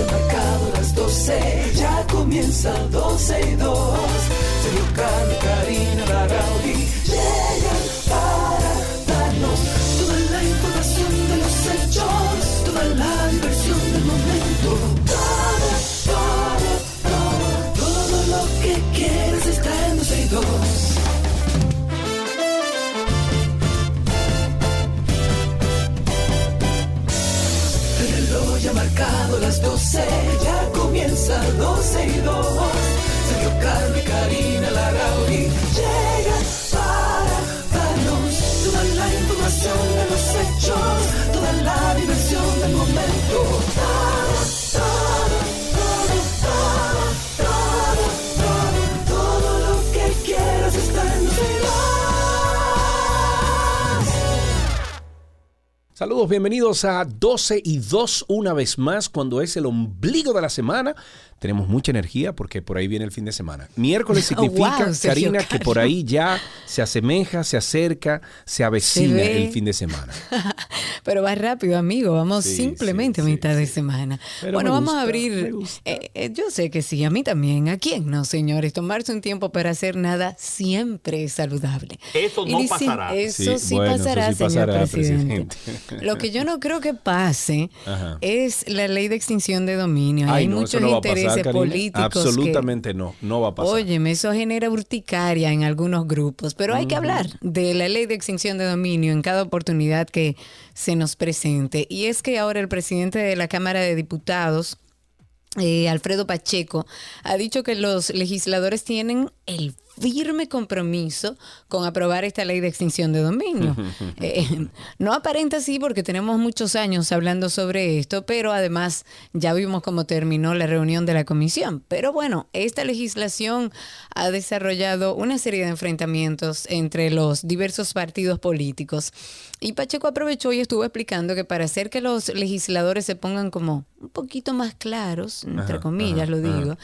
han marcado las 12, ya comienza 12 y 2. Sergio Carlos, Karina, Larrauri llegan Saludos, bienvenidos a 12 y 2 una vez más, cuando es el ombligo de la semana. Tenemos mucha energía porque por ahí viene el fin de semana. Miércoles significa, Wow, Sergio Karina, que por ahí ya se asemeja, se acerca, se avecina ve. el fin de semana. Pero va rápido, amigo. Vamos Sí, simplemente sí, a sí, mitad de sí. semana. Pero bueno, vamos gusta, a abrir. eh, eh, yo sé que sí, a mí también. ¿A quién no, señores? Tomarse un tiempo para hacer nada siempre es saludable. Eso no pasará. Eso Sí, sí, bueno, eso pasará, sí señor pasará, presidente. presidente. Lo que yo no creo que pase Ajá. es la ley de extinción de dominio. Ay, Hay no, muchos no va Karina. políticos. que- Absolutamente no, no va a pasar. Óyeme, eso genera urticaria en algunos grupos, pero hay que hablar de la ley de extinción de dominio en cada oportunidad que se nos presente. Y es que ahora el presidente de la Cámara de Diputados, eh, Alfredo Pacheco, ha dicho que los legisladores tienen el firme compromiso con aprobar esta ley de extinción de dominio. Eh, no aparenta así porque tenemos muchos años hablando sobre esto, pero además ya vimos cómo terminó la reunión de la comisión. Pero bueno, esta legislación ha desarrollado una serie de enfrentamientos entre los diversos partidos políticos. Y Pacheco aprovechó y estuvo explicando que para hacer que los legisladores se pongan como un poquito más claros, entre Ajá, comillas ajá, lo ajá, digo,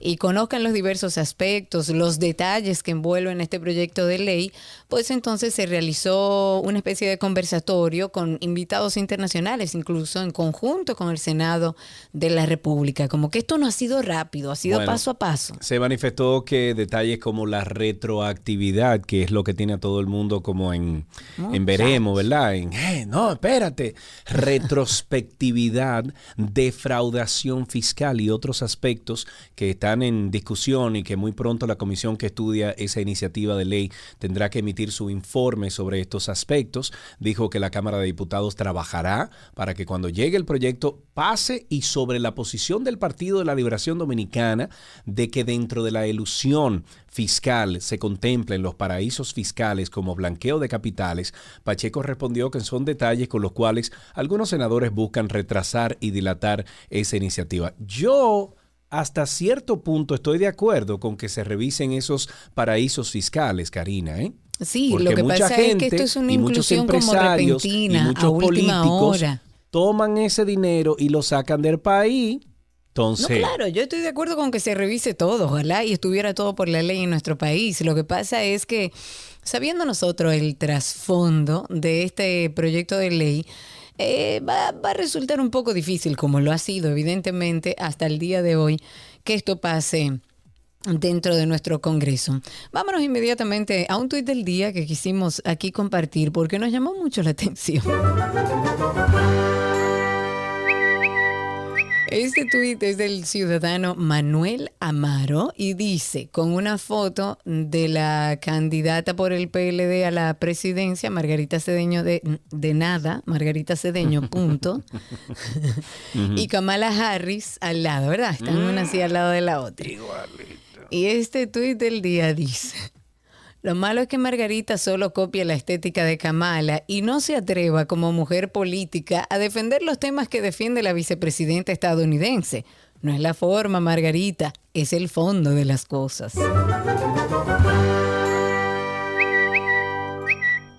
y conozcan los diversos aspectos, los detalles que envuelven este proyecto de ley, pues entonces se realizó una especie de conversatorio con invitados internacionales, incluso en conjunto con el Senado de la República. Como que esto no ha sido rápido, ha sido Bueno, paso a paso. Se manifestó que detalles como la retroactividad, que es lo que tiene a todo el mundo como en, en veremos, ¿verdad? En, "Eh, no, espérate, retrospectividad, defraudación fiscal y otros aspectos que están en discusión y que muy pronto la comisión que estudia esa iniciativa de ley tendrá que emitir su informe sobre estos aspectos. Dijo que la Cámara de Diputados trabajará para que cuando llegue el proyecto pase y sobre la posición del Partido de la Liberación Dominicana de que dentro de la ilusión fiscal se contemplen los paraísos fiscales como blanqueo de capitales, Pacheco respondió que son detalles con los cuales algunos senadores buscan retrasar y dilatar esa iniciativa. Yo hasta cierto punto estoy de acuerdo con que se revisen esos paraísos fiscales, Karina, ¿eh? Sí, Porque lo que mucha pasa es gente que esto es una y muchos inclusión como empresarios y repentina, muchos a última políticos hora. toman ese dinero y lo sacan del país. No, Entonces, claro, yo estoy de acuerdo con que se revise todo, ojalá y estuviera todo por la ley en nuestro país. Lo que pasa es que, sabiendo nosotros el trasfondo de este proyecto de ley, eh, va, va a resultar un poco difícil, como lo ha sido evidentemente hasta el día de hoy, que esto pase dentro de nuestro Congreso. Vámonos inmediatamente a un tuit del día que quisimos aquí compartir porque nos llamó mucho la atención. Este tuit es del ciudadano Manuel Amaro y dice, con una foto de la candidata por el PLD a la presidencia, Margarita Cedeño de, de nada, Margarita Cedeño, punto, y Kamala Harris al lado, ¿verdad? Están una así al lado de la otra. Y este tuit del día dice, lo malo es que Margarita solo copia la estética de Kamala y no se atreva como mujer política a defender los temas que defiende la vicepresidenta estadounidense. No es la forma, Margarita, es el fondo de las cosas.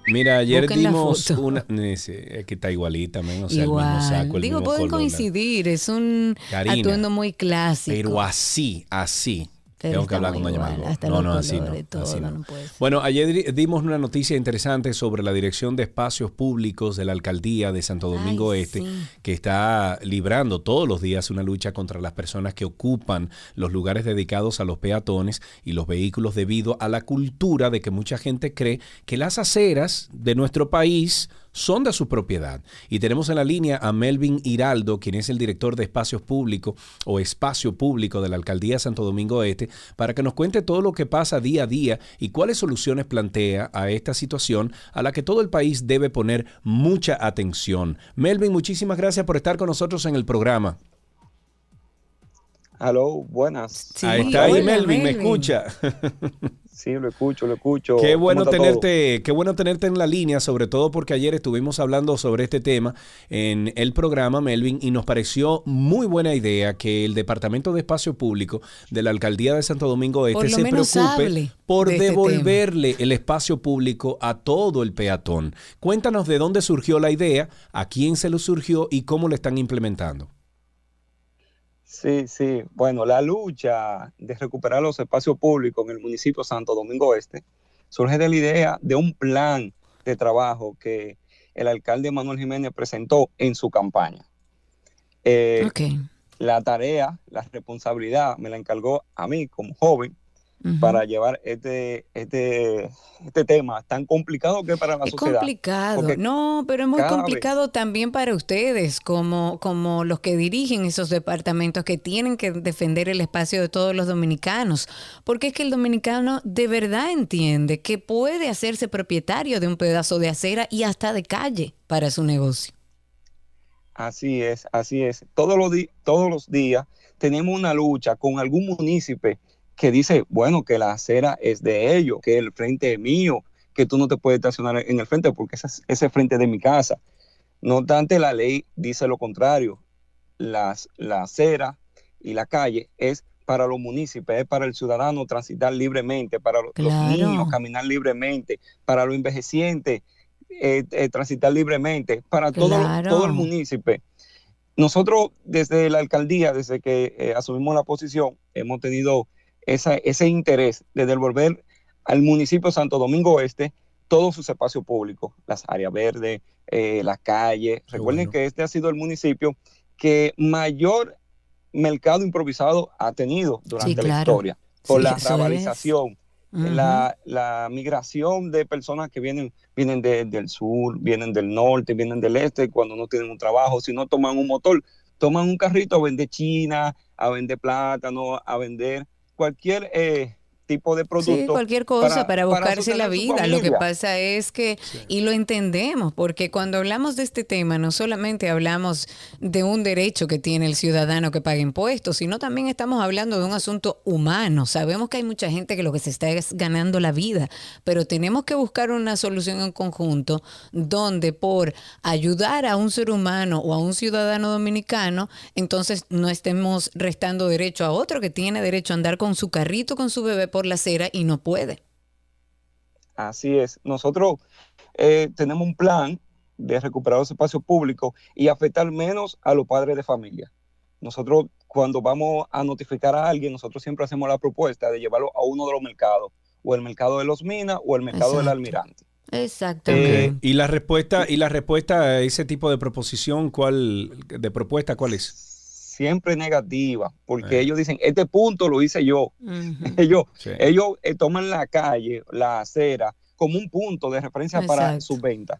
mira, ayer Busquen dimos una. eh, Es que está igualita, men, o sea, el mismo Igual. saco, el Digo, mismo pueden color, coincidir, es un Karina, atuendo muy clásico. Pero así, así, Tengo que hablar con Doña Margot. No, no, así no. Así no. bueno, ayer dimos una noticia interesante sobre la Dirección de Espacios Públicos de la Alcaldía de Santo Domingo Este, que está librando todos los días una lucha contra las personas que ocupan los lugares dedicados a los peatones y los vehículos debido a la cultura de que mucha gente cree que las aceras de nuestro país son de su propiedad. Y tenemos en la línea a Melvin Hiraldo, quien es el director de espacios públicos o espacio público de la Alcaldía de Santo Domingo Este, para que nos cuente todo lo que pasa día a día y cuáles soluciones plantea a esta situación a la que todo el país debe poner mucha atención. Melvin, muchísimas gracias por estar con nosotros en el programa. Aló, buenas. ahí está ahí Melvin, me escucha. Sí, lo escucho, lo escucho. Qué bueno tenerte, qué bueno tenerte en la línea, sobre todo porque ayer estuvimos hablando sobre este tema en el programa Melvin y nos pareció muy buena idea que el Departamento de Espacio Público de la Alcaldía de Santo Domingo Este se preocupe por este devolverle el espacio público a todo el peatón. Cuéntanos de dónde surgió la idea, a quién se lo surgió y cómo lo están implementando. Sí, sí. Bueno, la lucha de recuperar los espacios públicos en el municipio Santo Domingo Este surge de la idea de un plan de trabajo que el alcalde Manuel Jiménez presentó en su campaña. Eh, la tarea, la responsabilidad me la encargó a mí como joven para llevar este, este, este tema tan complicado que para la es sociedad. complicado, no, pero es muy complicado también para ustedes, como, como los que dirigen esos departamentos que tienen que defender el espacio de todos los dominicanos, porque es que el dominicano de verdad entiende que puede hacerse propietario de un pedazo de acera y hasta de calle para su negocio. Así es, así es. Todos los, todos los días tenemos una lucha con algún municipio que dice, bueno, que la acera es de ellos, que el frente es mío, que tú no te puedes estacionar en el frente porque ese es ese frente de mi casa. No obstante, la ley dice lo contrario. Las, la acera y la calle es para los municipios, es para el ciudadano transitar libremente, para los niños caminar libremente, para los envejecientes eh, eh, transitar libremente, para todo, todo el municipio. Nosotros desde la alcaldía, desde que eh, asumimos la posición, hemos tenido ese interés de devolver al municipio Santo Domingo Este todos sus espacios públicos, las áreas verdes, eh, las calles. Recuerden que este ha sido el municipio que mayor mercado improvisado ha tenido durante la historia, por la revalización, la, migración de personas que vienen, vienen del sur, vienen del norte, vienen del este, cuando no tienen un trabajo, si no toman un motor, toman un carrito a vender China, a vender plátano, a vender cualquier eh, tipo de producto. Sí, cualquier cosa para, buscarse la vida. Lo que pasa es que, y lo entendemos, porque cuando hablamos de este tema, no solamente hablamos de un derecho que tiene el ciudadano que paga impuestos, sino también estamos hablando de un asunto humano. Sabemos que hay mucha gente que lo que se está es ganando la vida, pero tenemos que buscar una solución en conjunto donde por ayudar a un ser humano o a un ciudadano dominicano, entonces no estemos restando derecho a otro que tiene derecho a andar con su carrito, con su bebé por la acera y no puede. Así es. Nosotros eh, tenemos un plan de recuperar los espacios públicos y afectar menos a los padres de familia. Nosotros cuando vamos a notificar a alguien, nosotros siempre hacemos la propuesta de llevarlo a uno de los mercados, o el mercado de los Minas o el mercado del Almirante. Exacto. Eh, y la respuesta y la respuesta a ese tipo de proposición, ¿cuál de propuesta cuál es? Siempre negativa, porque eh. ellos dicen, este punto lo hice yo. ellos ellos eh, toman la calle, la acera, como un punto de referencia para sus ventas.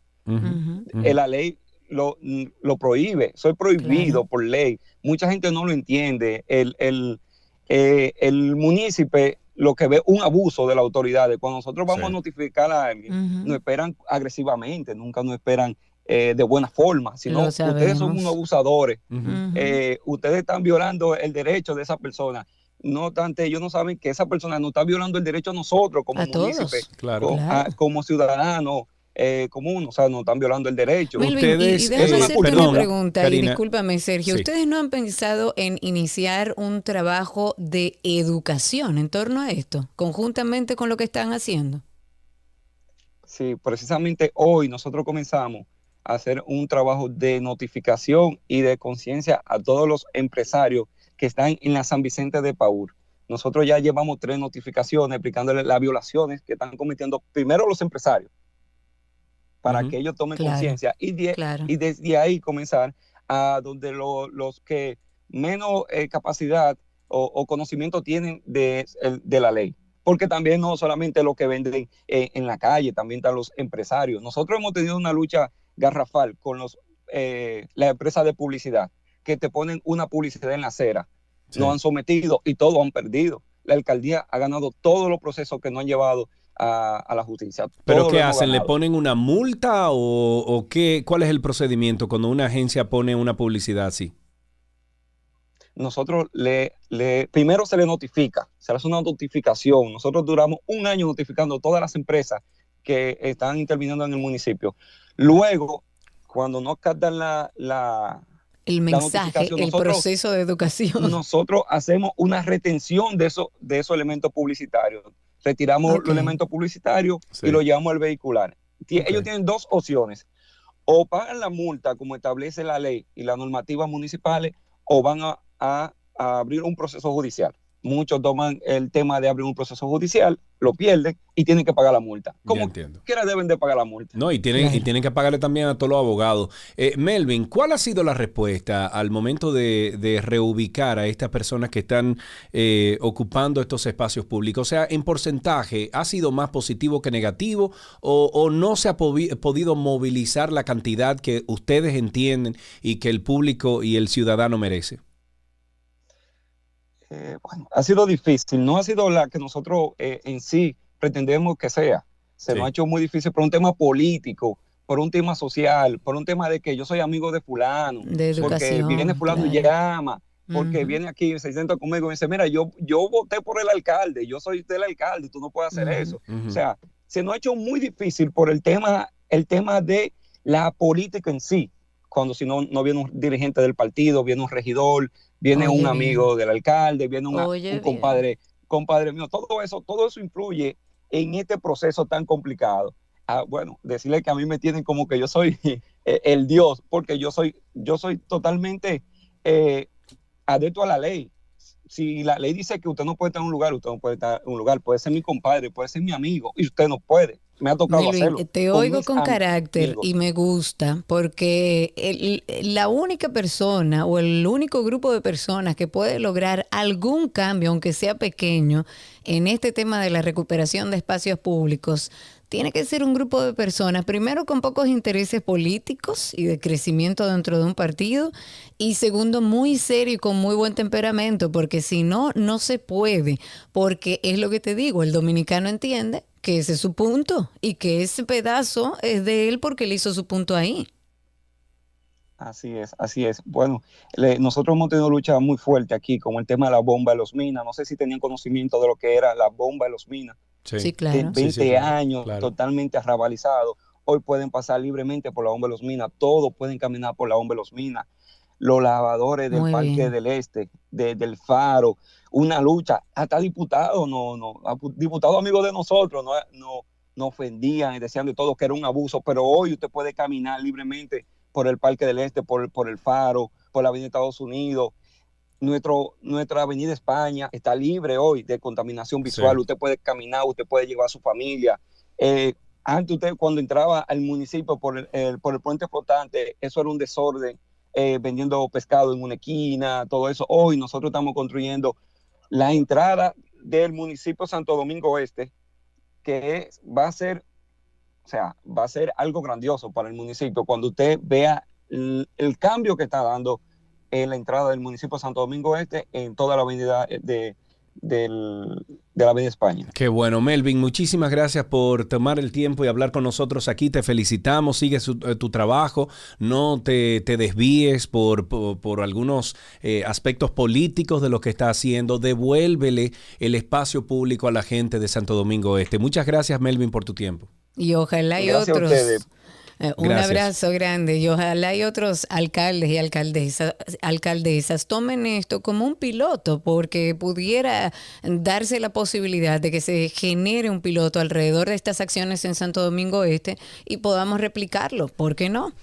Eh, la ley lo, lo, prohíbe, soy prohibido por ley. Mucha gente no lo entiende. El, el, el municipio lo que ve un abuso de las autoridades. Cuando nosotros vamos a notificar a alguien, nos esperan agresivamente, nunca nos esperan eh, de buena forma, sino ustedes son unos abusadores, eh, ustedes están violando el derecho de esa persona. No obstante, ellos no saben que esa persona no está violando el derecho a nosotros como municipio, como, ciudadanos. Eh, común, o sea, no están violando el derecho. ustedes, y, déjame hacerte una pregunta, y discúlpame, Sergio, ¿ustedes no han pensado en iniciar un trabajo de educación en torno a esto, conjuntamente con lo que están haciendo? Sí, precisamente hoy nosotros comenzamos hacer un trabajo de notificación y de conciencia a todos los empresarios que están en la San Vicente de Paúl. nosotros ya llevamos tres notificaciones explicándole las violaciones que están cometiendo primero los empresarios, para que ellos tomen conciencia y, y desde ahí comenzar a donde los que menos eh, capacidad o, conocimiento tienen de, la ley. Porque también no solamente lo que venden en la calle, también están los empresarios. Nosotros hemos tenido una lucha garrafal con los, eh, las empresas de publicidad que te ponen una publicidad en la acera. No han sometido y todos han perdido. La alcaldía ha ganado todos los procesos que no han llevado a, la justicia. ¿Pero qué hacen? ¿Le ponen una multa o, qué? ¿Cuál es el procedimiento cuando una agencia pone una publicidad así? Nosotros le, le, primero se le notifica, se le hace una notificación. Nosotros duramos un año notificando a todas las empresas que están interviniendo en el municipio. Luego, cuando no captan la, la el mensaje, el proceso de educación. Nosotros hacemos una retención de, eso, de esos elementos publicitarios retiramos los elementos publicitarios y lo llevamos al vehicular. Ellos tienen dos opciones. O pagan la multa como establece la ley y las normativas municipales o van a abrir un proceso judicial muchos toman el tema de abrir un proceso judicial, lo pierden y tienen que pagar la multa. Como quiera deben de pagar la multa. No, y tienen, y tienen que pagarle también a todos los abogados. Eh, Melvin, ¿cuál ha sido la respuesta al momento de, reubicar a estas personas que están eh, ocupando estos espacios públicos? O sea, en porcentaje, ¿ha sido más positivo que negativo o, o no se ha podido movilizar la cantidad que ustedes entienden y que el público y el ciudadano merece? Eh, bueno, ha sido difícil, no ha sido la que nosotros eh, en sí pretendemos que sea. Se nos ha hecho muy difícil por un tema político, por un tema social, por un tema de que yo soy amigo de fulano, de porque viene fulano y llama, porque viene aquí, se sienta conmigo y dice, mira, yo, yo voté por el alcalde, yo soy del alcalde, tú no puedes hacer eso. O sea, se nos ha hecho muy difícil por el tema, el tema de la política en sí cuando si no, no viene un dirigente del partido, viene un regidor, viene un amigo del alcalde, viene un compadre, compadre mío, todo eso, todo eso influye en este proceso tan complicado. Ah, bueno, decirle que a mí me tienen como que yo soy eh, el Dios, porque yo soy, yo soy totalmente eh, adepto a la ley. Si la ley dice que usted no puede estar en un lugar, usted no puede estar en un lugar, puede ser mi compadre, puede ser mi amigo, y usted no puede me ha tocado hacerlo. Te oigo con carácter y me gusta porque la única persona o el único grupo de personas que puede lograr algún cambio, aunque sea pequeño, en este tema de la recuperación de espacios públicos, tiene que ser un grupo de personas, primero con pocos intereses políticos y de crecimiento dentro de un partido, y segundo, muy serio y con muy buen temperamento, porque si no, no se puede, porque es lo que te digo, el dominicano entiende que ese es su punto y que ese pedazo es de él porque él hizo su punto ahí. Así es, así es. Bueno, nosotros hemos tenido lucha muy fuerte aquí, como el tema de la bomba de los minas. No sé si tenían conocimiento de lo que era la bomba de los minas. Sí, claro. 20 años totalmente arrabalizado. Hoy pueden pasar libremente por la bomba de los minas. Todos pueden caminar por la bomba de los minas. Los lavadores del Parque del Este, del Faro, una lucha. Hasta diputados, no, no, diputados amigos de nosotros, no, no, no ofendían y decían de todo que era un abuso, pero hoy usted puede caminar libremente por el Parque del Este, por, por el Faro, por la Avenida Estados Unidos. Nuestro, nuestra Avenida España está libre hoy de contaminación visual. Usted puede caminar, usted puede llevar a su familia. Eh, antes usted cuando entraba al municipio por el, por el puente flotante, eso era un desorden, eh, vendiendo pescado en una esquina, todo eso. Hoy nosotros estamos construyendo la entrada del municipio Santo Domingo Este, que va a ser, o sea, va a ser algo grandioso para el municipio cuando usted vea el, cambio que está dando en la entrada del municipio Santo Domingo Este en toda la avenida de, del, de la Avenida España. Qué bueno, Melvin, muchísimas gracias por tomar el tiempo y hablar con nosotros aquí. Te felicitamos, sigue eh, tu trabajo, no te, desvíes por, por, algunos eh, aspectos políticos de lo que está haciendo. Devuélvele el espacio público a la gente de Santo Domingo Este. Muchas gracias, Melvin, por tu tiempo. Y ojalá y otros Eh, un Gracias. abrazo grande y ojalá hay otros alcaldes y alcaldesas, alcaldesas tomen esto como un piloto porque pudiera darse la posibilidad de que se genere un piloto alrededor de estas acciones en Santo Domingo Este y podamos replicarlo. ¿Por qué no?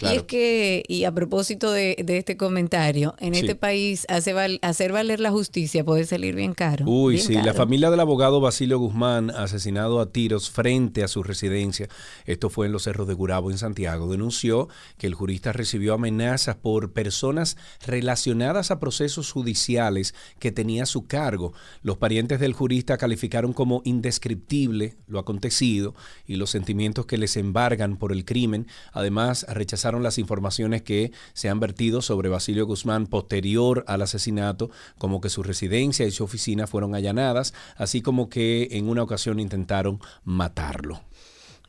Y es que, y a propósito de, de este comentario, en Sí. este país hace val- hacer valer la justicia puede salir bien caro. Uy, bien sí, la familia del abogado Basilio Guzmán, asesinado a tiros frente a su residencia, esto fue en los cerros de Gurabo, en Santiago, denunció que el jurista recibió amenazas por personas relacionadas a procesos judiciales que tenía a su cargo. Los parientes del jurista calificaron como indescriptible lo acontecido y los sentimientos que les embargan por el crimen. Además, rechazaron las informaciones que se han vertido sobre Basilio Guzmán posterior al asesinato, como que su residencia y su oficina fueron allanadas, así como que en una ocasión intentaron matarlo.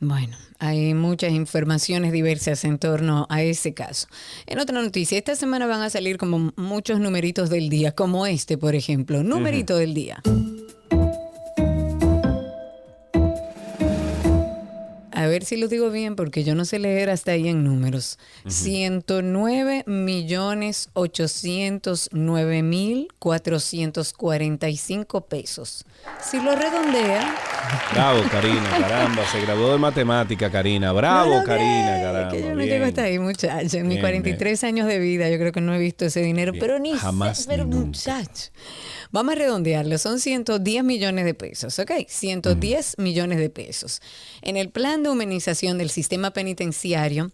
Bueno, hay muchas informaciones diversas en torno a ese caso. En otra noticia, esta semana van a salir como muchos numeritos del día, como este, por ejemplo. Numerito del día. A ver si lo digo bien, porque yo no sé leer hasta ahí en números. 109 millones 809 mil 445 pesos. Si lo redondea, Bravo, Karina, caramba, se graduó de matemática, Karina. Bravo, No Karina, caramba. Que yo no bien. llego hasta ahí, muchacho. En mis Bien, 43 años de vida, yo creo que no he visto ese dinero, Bien, pero ni jamás sé, pero ni nunca. Vamos a redondearlo, son 110 millones de pesos, ¿ok? 110 millones de pesos. En el plan de humanización del sistema penitenciario,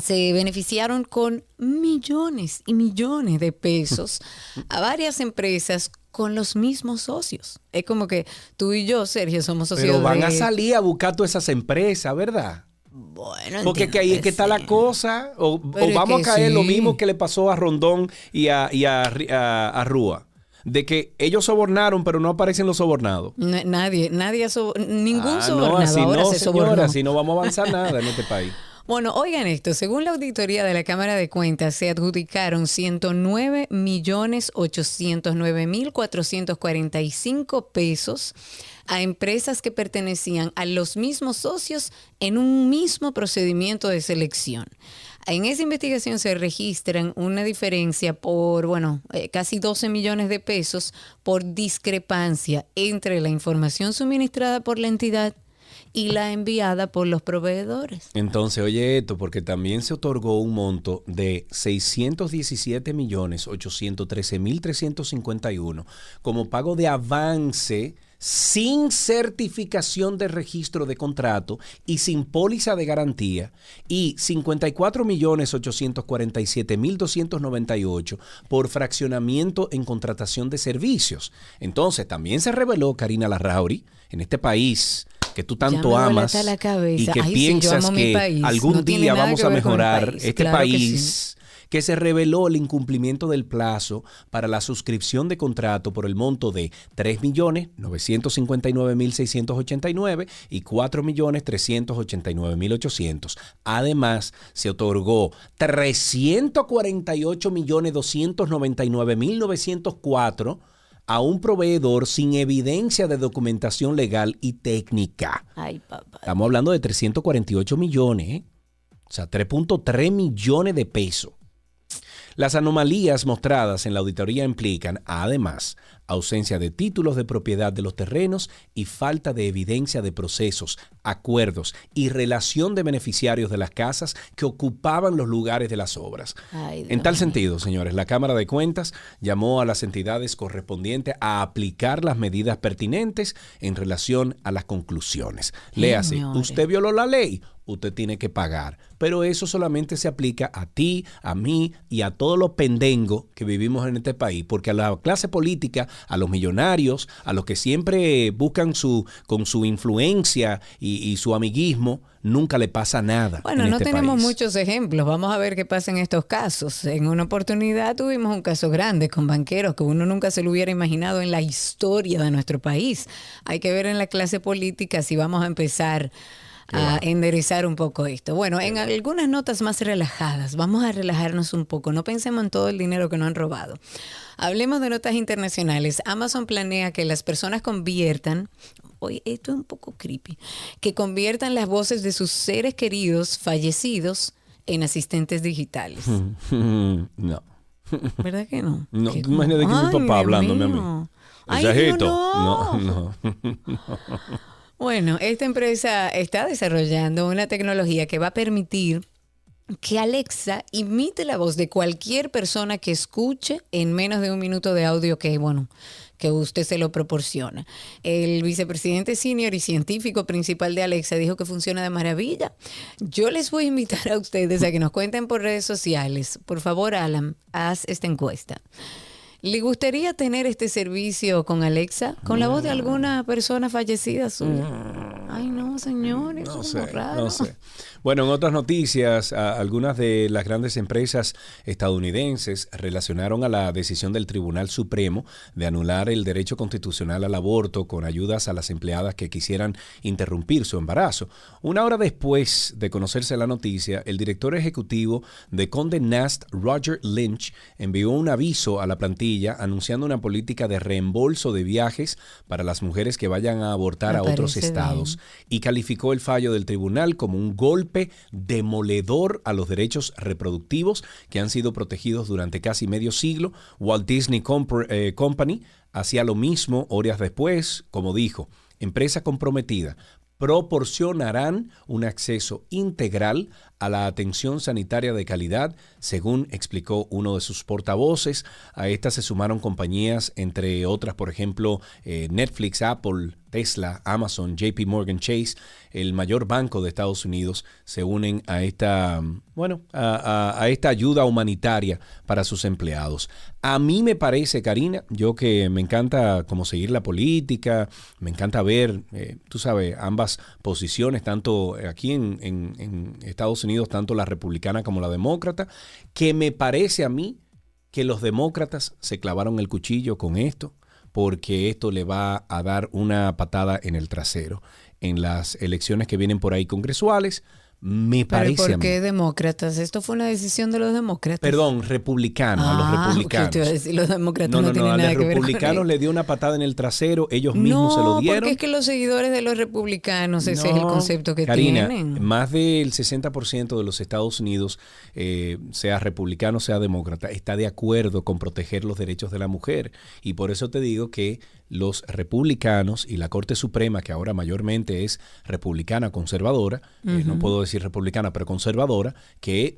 se beneficiaron con millones y millones de pesos a varias empresas con los mismos socios. Es como que tú y yo, Sergio, somos socios Pero van de... a salir a buscar todas esas empresas, ¿verdad? Bueno, Porque que ahí es que está la cosa. O, vamos a caer lo mismo que le pasó a Rondón y a, y a, Ri- a- a Rúa. De que ellos sobornaron, pero no aparecen los sobornados. Na- Nadie, nadie, sob- ningún Ah, sobornado no, así ahora no, se señora, sobornó. así no vamos a avanzar nada en este país. Bueno, oigan esto, según la auditoría de la Cámara de Cuentas, se adjudicaron 109 millones 809 mil 445 pesos a empresas que pertenecían a los mismos socios en un mismo procedimiento de selección. En esa investigación se registran una diferencia por, bueno, eh, casi 12 millones de pesos por discrepancia entre la información suministrada por la entidad y la enviada por los proveedores. Entonces, oye esto, porque también se otorgó un monto de 617 millones 813 mil 351 como pago de avance sin certificación de registro de contrato y sin póliza de garantía y 54 millones 847 mil 298 por fraccionamiento en contratación de servicios. Entonces, también se reveló, Karina Larrauri, en este país que tú tanto amas y que Ay, piensas que algún No día vamos a mejorar país. este Claro país que se reveló el incumplimiento del plazo para la suscripción de contrato por el monto de 3.959.689 y 4.389.800. Además, se otorgó 348.299.904 a un proveedor sin evidencia de documentación legal y técnica. Ay, papá. Estamos hablando de 348 millones, ¿eh? o sea, 3.3 millones de pesos. Las anomalías mostradas en la auditoría implican, además, ausencia de títulos de propiedad de los terrenos y falta de evidencia de procesos, acuerdos y relación de beneficiarios de las casas que ocupaban los lugares de las obras. Ay, en tal sentido, señores, la Cámara de Cuentas llamó a las entidades correspondientes a aplicar las medidas pertinentes en relación a las conclusiones. Léase, Señores. usted violó la ley, usted tiene que pagar. Pero eso solamente se aplica a ti, a mí y a todos los pendengos que vivimos en este país. Porque a la clase política, a los millonarios, a los que siempre buscan su, con su influencia y, y su amiguismo, nunca le pasa nada. Bueno, en no este tenemos país. muchos ejemplos. Vamos a ver qué pasa en estos casos. En una oportunidad tuvimos un caso grande con banqueros que uno nunca se lo hubiera imaginado en la historia de nuestro país. Hay que ver en la clase política si vamos a empezar a enderezar un poco esto. Bueno, en algunas notas más relajadas, vamos a relajarnos un poco, no pensemos en todo el dinero que nos han robado. Hablemos de notas internacionales. Amazon planea que las personas conviertan, oye, esto es un poco creepy, que conviertan las voces de sus seres queridos fallecidos en asistentes digitales. no. ¿Verdad que no? No, Que- imagínate que mi Ay, papá Dios hablándome a mí. Ay, Exagito. no, No, no. Bueno, esta empresa está desarrollando una tecnología que va a permitir que Alexa imite la voz de cualquier persona que escuche en menos de un minuto de audio que, bueno, que usted se lo proporciona. El vicepresidente senior y científico principal de Alexa dijo que funciona de maravilla. Yo les voy a invitar a ustedes a que nos cuenten por redes sociales. Por favor, Alan, haz esta encuesta. ¿Le gustaría tener este servicio con Alexa? ¿Con la voz de alguna persona fallecida suya? Ay, no, señores, No eso es sé, raro. no sé. Bueno, en otras noticias, algunas de las grandes empresas estadounidenses relacionaron a la decisión del Tribunal Supremo de anular el derecho constitucional al aborto con ayudas a las empleadas que quisieran interrumpir su embarazo. Una hora después de conocerse la noticia, el director ejecutivo de Conde Nast, Roger Lynch, envió un aviso a la plantilla anunciando una política de reembolso de viajes para las mujeres que vayan a abortar Me a otros estados y calificó el fallo del tribunal como un golpe demoledor a los derechos reproductivos que han sido protegidos durante casi medio siglo. Walt Disney eh, Company hacía lo mismo horas después, como dijo, empresa comprometida proporcionarán un acceso integral a la atención sanitaria de calidad, según explicó uno de sus portavoces. A esta se sumaron compañías, entre otras, por ejemplo, eh, Netflix, Apple, Tesla, Amazon, JP Morgan Chase, el mayor banco de Estados Unidos, se unen a esta, bueno, a, esta ayuda humanitaria para sus empleados. A mí me parece, Karina, yo que me encanta como seguir la política, me encanta ver, eh, tú sabes, ambas posiciones, tanto aquí en Estados Unidos, tanto la republicana como la demócrata, que me parece a mí que los demócratas se clavaron el cuchillo con esto, porque esto le va a dar una patada en el trasero en las elecciones que vienen por ahí congresuales. Me Pero parece ¿por a qué demócratas? Esto fue una decisión de los demócratas. Perdón, republicanos, a Ah, los ¿qué republicanos. te iba a decir? Los demócratas No, no, no, no, tienen a nada los que ver con republicanos le dio una patada en el trasero, ellos mismos se lo No, dieron. porque es que los seguidores de los republicanos, ese es el No, concepto que Karina, tienen. Más del 60% de los Estados Unidos, eh, sea republicano, sea demócrata, está de acuerdo con proteger los derechos de la mujer. Y por eso te digo que los republicanos y la Corte Suprema, que ahora mayormente es republicana conservadora, eh, no puedo decir republicana, pero conservadora, que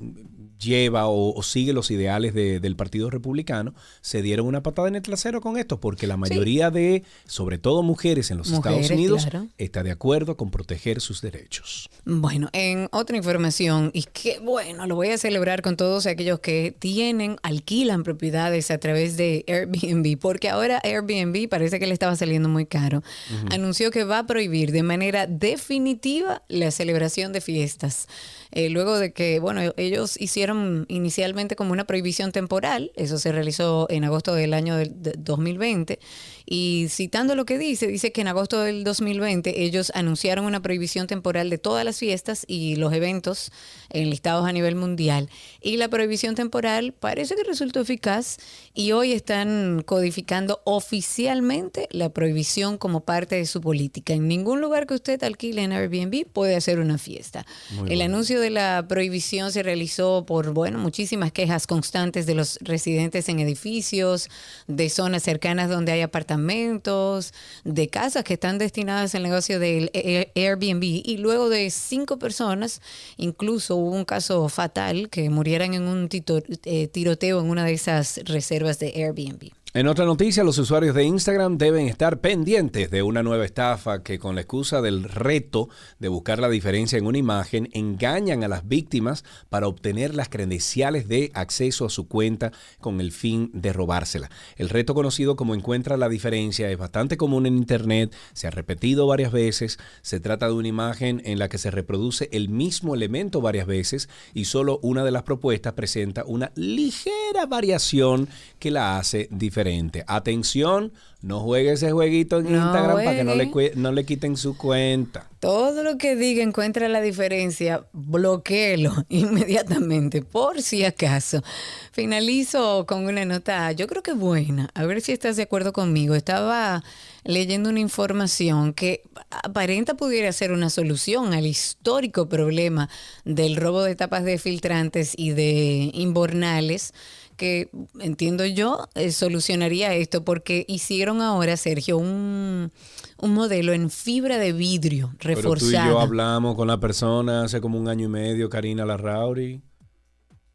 lleva o, o sigue los ideales de- del Partido Republicano, se dieron una patada en el trasero con esto, porque la mayoría de, sobre todo mujeres en los Estados Unidos, claro. está de acuerdo con proteger sus derechos. Bueno, en otra información, y qué bueno, lo voy a celebrar con todos aquellos que tienen, alquilan propiedades a través de Airbnb, porque ahora Airbnb parece que le estaba saliendo muy caro. Anunció que va a prohibir de manera definitiva la celebración de fiestas. Eh, luego de que, bueno, ellos hicieron inicialmente como una prohibición temporal, eso se realizó en agosto del año del de 2020, y citando lo que dice, dice que en agosto del 2020 ellos anunciaron una prohibición temporal de todas las fiestas y los eventos enlistados a nivel mundial. Y la prohibición temporal parece que resultó eficaz y hoy están codificando oficialmente la prohibición como parte de su política. En ningún lugar que usted alquile en Airbnb puede hacer una fiesta. El anuncio de la prohibición se realizó por, bueno, muchísimas quejas constantes de los residentes en edificios, de zonas cercanas donde hay apartamentos, de casas que están destinadas al negocio del Air- Airbnb y luego de cinco personas, incluso hubo un caso fatal que murieran en un tito- eh, tiroteo en una de esas reservas de Airbnb. En otra noticia, los usuarios de Instagram deben estar pendientes de una nueva estafa que con la excusa del reto de buscar la diferencia en una imagen engañan a las víctimas para obtener las credenciales de acceso a su cuenta con el fin de robársela. El reto conocido como Encuentra la diferencia es bastante común en Internet, se ha repetido varias veces, se trata de una imagen en la que se reproduce el mismo elemento varias veces y solo una de las propuestas presenta una ligera variación que la hace diferente. Atención, No juegue ese jueguito en No Instagram para que no le, no quiten su cuenta. Todo lo que diga encuentra la diferencia, bloqueelo inmediatamente, por si acaso. Finalizo con una nota, yo creo que buena, a ver si estás de acuerdo conmigo. Estaba leyendo una información que aparenta pudiera ser una solución al histórico problema del robo de tapas de filtrantes y de inbornales que entiendo yo eh, solucionaría esto porque hicieron ahora, Sergio, un, un modelo en fibra de vidrio Pero tú y yo hablamos con la persona hace como un año y medio, Karina Larrauri.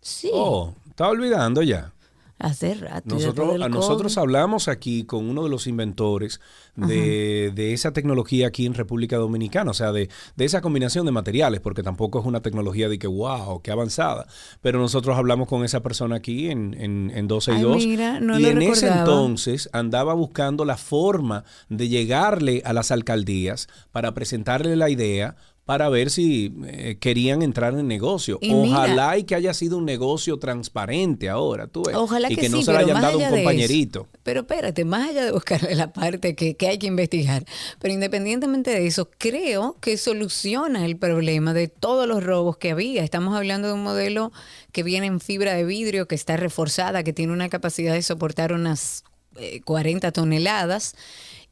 Sí, Oh, estaba olvidando ya. Hace rato. Nosotros, a nosotros hablamos aquí con uno de los inventores de, de esa tecnología aquí en República Dominicana, o sea, de, de esa combinación de materiales, porque tampoco es una tecnología de que, wow, qué avanzada. Pero nosotros hablamos con esa persona aquí en, en, en 12 y Ay, 2. mira, no y en ese entonces andaba buscando la forma de llegarle a las alcaldías para presentarle la idea para ver si eh, querían entrar en negocio. Y mira- Ojalá y que haya sido un negocio transparente ahora, tú ves. Ojalá y que, que no sí, se le hayan dado un eso- compañerito. pero espérate, más allá de buscarle la parte que, que hay que investigar, pero independientemente de eso, creo que soluciona el problema de todos los robos que había. Estamos hablando de un modelo que viene en fibra de vidrio, que está reforzada, que tiene una capacidad de soportar unas eh, 40 toneladas.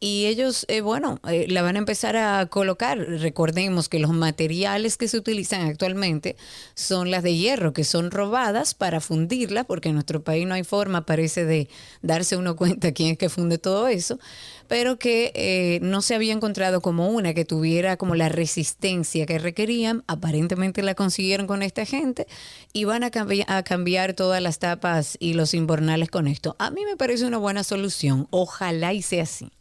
Y ellos, eh, bueno, eh, la van a empezar a colocar. Recordemos que los materiales que se utilizan actualmente son las de hierro, que son robadas para fundirla, porque en nuestro país no hay forma, parece, de darse uno cuenta quién es que funde todo eso, pero que eh, no se había encontrado como una que tuviera como la resistencia que requerían. Aparentemente la consiguieron con esta gente y van a cambiar todas las tapas y los inbornales con esto. A mí me parece una buena solución. Ojalá y sea así.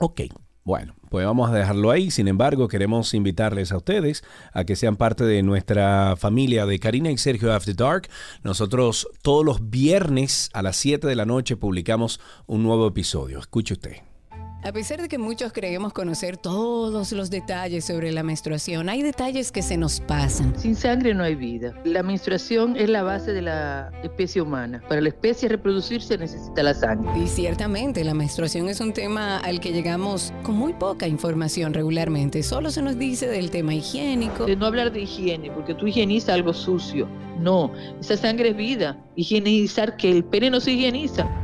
Ok, bueno, pues vamos a dejarlo ahí. Sin embargo, queremos invitarles a ustedes a que sean parte de nuestra familia de Karina y Sergio After Dark. Nosotros todos los viernes a las 7 de la noche publicamos un nuevo episodio. Escuche usted. A pesar de que muchos creemos conocer todos los detalles sobre la menstruación, hay detalles que se nos pasan. Sin sangre no hay vida. La menstruación es la base de la especie humana. Para la especie reproducirse necesita la sangre. Y ciertamente la menstruación es un tema al que llegamos con muy poca información regularmente. Solo se nos dice del tema higiénico. De no hablar de higiene, porque tú higienizas algo sucio. No, esa sangre es vida. Higienizar que el pene no se higieniza.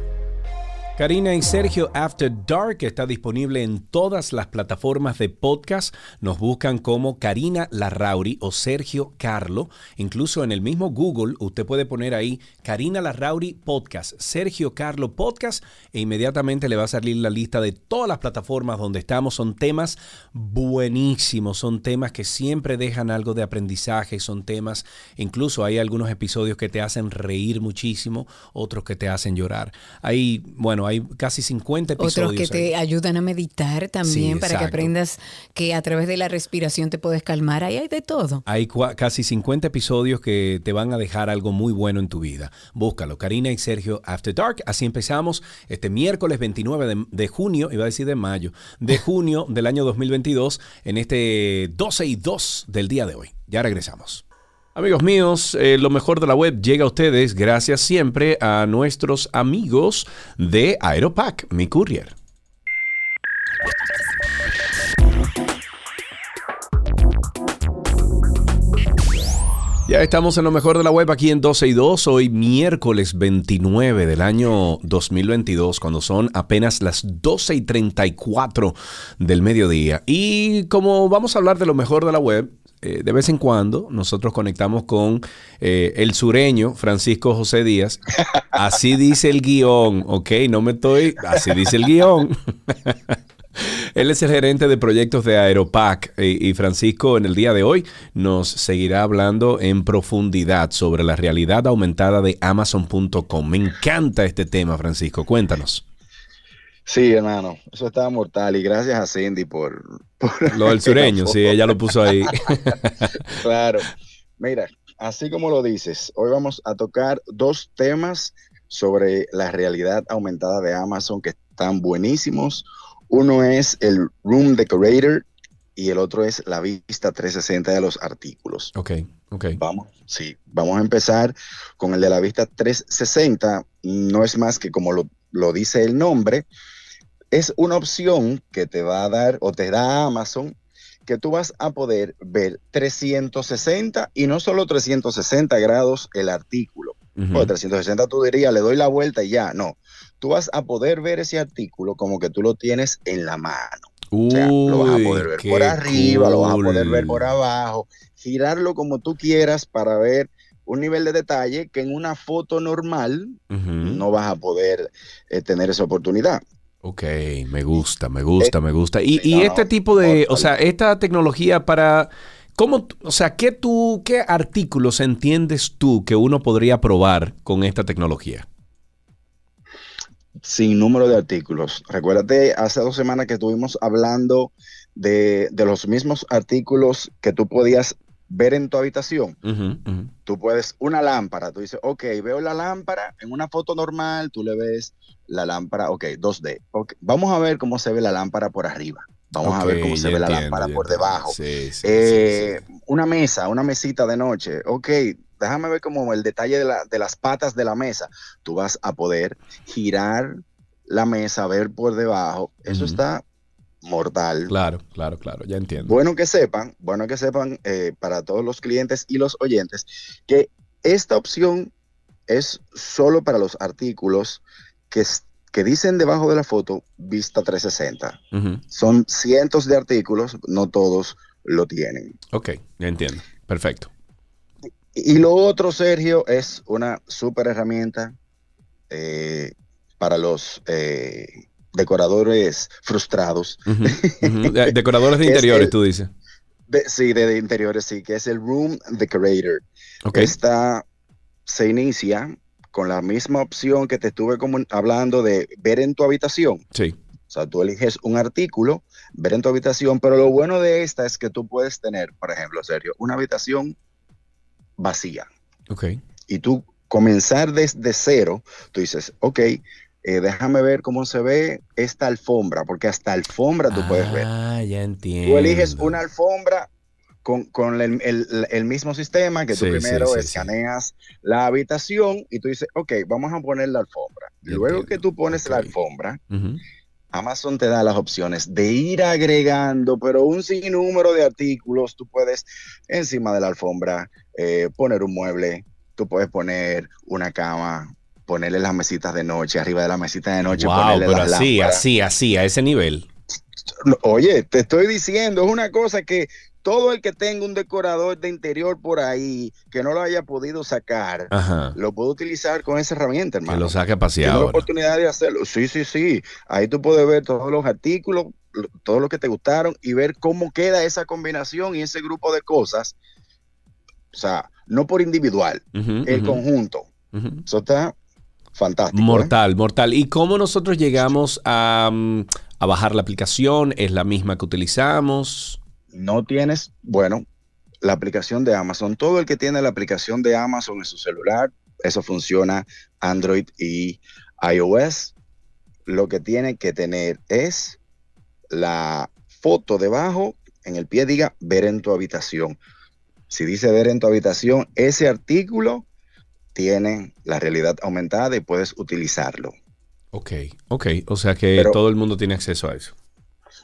Karina y Sergio After Dark está disponible en todas las plataformas de podcast. Nos buscan como Karina Larrauri o Sergio Carlo. Incluso en el mismo Google usted puede poner ahí Karina Larrauri Podcast, Sergio Carlo Podcast e inmediatamente le va a salir la lista de todas las plataformas donde estamos. Son temas buenísimos, son temas que siempre dejan algo de aprendizaje, son temas, incluso hay algunos episodios que te hacen reír muchísimo, otros que te hacen llorar. Hay, bueno, hay casi 50 episodios. Otros que ahí. te ayudan a meditar también Sí, para que aprendas que a través de la respiración te puedes calmar. Ahí hay de todo. Hay casi 50 episodios que te van a dejar algo muy bueno en tu vida. Búscalo, Karina y Sergio After Dark. Así empezamos este miércoles 29 de, de junio, iba a decir de mayo, de junio del año 2022, en este 12 y 2 del día de hoy. Ya regresamos. Amigos míos, eh, lo mejor de la web llega a ustedes gracias siempre a nuestros amigos de Aeropack, mi courier. Ya estamos en lo mejor de la web aquí en 12 y 2, hoy miércoles 29 del año 2022, cuando son apenas las 12 y 34 del mediodía. Y como vamos a hablar de lo mejor de la web, eh, de vez en cuando nosotros conectamos con eh, el sureño Francisco José Díaz. Así dice el guion, ¿ok? No me estoy... Así dice el guion. Él es el gerente de proyectos de Aeropac y, y Francisco en el día de hoy nos seguirá hablando en profundidad sobre la realidad aumentada de Amazon.com. Me encanta este tema, Francisco. Cuéntanos. Sí, hermano, eso estaba mortal y gracias a Cindy por... por Lo del sureño, sí, ella lo puso ahí. claro. Mira, así como lo dices, hoy vamos a tocar dos temas sobre la realidad aumentada de Amazon que están buenísimos. Uno es el Room Decorator y el otro es la vista 360 de los artículos. Ok, ok. Vamos, sí, vamos a empezar con el de la vista 360. No es más que como lo, lo dice el nombre, es una opción que te va a dar o te da Amazon que tú vas a poder ver 360 y no solo 360 grados el artículo. Ujú. O 360 tú dirías, le doy la vuelta y ya. No, tú vas a poder ver ese artículo como que tú lo tienes en la mano. O sea, lo vas a poder ver por arriba, lo vas a poder ver por abajo, girarlo como tú quieras para ver un nivel de detalle que en una foto normal no vas a poder eh, tener esa oportunidad. Ok, me gusta, me gusta, me gusta. Y, este no, tipo de, o sea, esta tecnología para, ¿cómo, o sea, qué tú, qué artículos entiendes tú que uno podría probar con esta tecnología? Sin número de artículos. Recuérdate, hace dos semanas que estuvimos hablando de, de los mismos artículos que tú podías ver en tu habitación. Tú puedes, una lámpara, tú dices, ok, veo la lámpara, en una foto normal tú le ves la lámpara, ok, 2D. ok, Vamos a ver cómo se ve la lámpara por arriba. Vamos a ver cómo se ve la lámpara por entiendo. debajo. Sí, sí, Eh, sí. Una mesa, una mesita de noche. Ok, déjame ver como el detalle de, la- de las patas de la mesa. Tú vas a poder girar la mesa, ver por debajo. Eso está mortal. Claro, claro, claro, ya entiendo. Bueno que sepan, bueno que sepan eh, para todos los clientes y los oyentes que esta opción es solo para los artículos que, que dicen debajo de la foto vista 360. Ujú. Son cientos de artículos, no todos lo tienen. Ok, ya entiendo. Perfecto. Y lo otro, Sergio, es una súper herramienta eh, para los eh, decoradores frustrados. Decoradores de Es interiores, el- tú dices. De- sí, de, de interiores, sí, que es el Room Decorator. Ok. Esta se inicia con la misma opción que te estuve como hablando de ver en tu habitación. Sí. O sea, tú eliges un artículo, ver en tu habitación, pero lo bueno de esta es que tú puedes tener, por ejemplo, Sergio, una habitación vacía. Ok. y tú comenzar desde cero, tú dices, ok, eh, déjame ver cómo se ve esta alfombra, porque hasta alfombra tú puedes ver. Ah, ya entiendo. Tú eliges una alfombra con, con el, el- el mismo sistema que tú Sí, primero sí, sí. escaneas la habitación y tú dices, ok, vamos a poner la alfombra. Ya Luego entiendo. que tú pones la alfombra. Amazon te da las opciones de ir agregando, pero un sinnúmero de artículos. Tú puedes encima de la alfombra eh, poner un mueble, tú puedes poner una cama, ponerle las mesitas de noche, arriba de la mesita de noche, Wow, ponerle pero las así, lámparas. así, así, a ese nivel. Oye, te estoy diciendo, es una cosa que todo el que tenga un decorador de interior por ahí que no lo haya podido sacar, Ajá. lo puede utilizar con esa herramienta, Que hermano. lo saque a pasear la oportunidad de hacerlo. Sí, sí, sí. Ahí tú puedes ver todos los artículos, lo- todo lo que te gustaron y ver cómo queda esa combinación y ese grupo de cosas. O sea, no por individual, el conjunto. Eso está fantástico. ¿eh? Mortal, mortal. ¿Y cómo nosotros llegamos a, mm, a bajar la aplicación? ¿Es la misma que utilizamos? No tienes, bueno, la aplicación de Amazon. Todo el que tiene la aplicación de Amazon en su celular, eso funciona Android y iOS. Lo que tiene que tener es la foto debajo, en el pie diga ver en tu habitación. Si dice ver en tu habitación, ese artículo tiene la realidad aumentada y puedes utilizarlo. Ok, ok. O sea que Pero- todo el mundo tiene acceso a eso.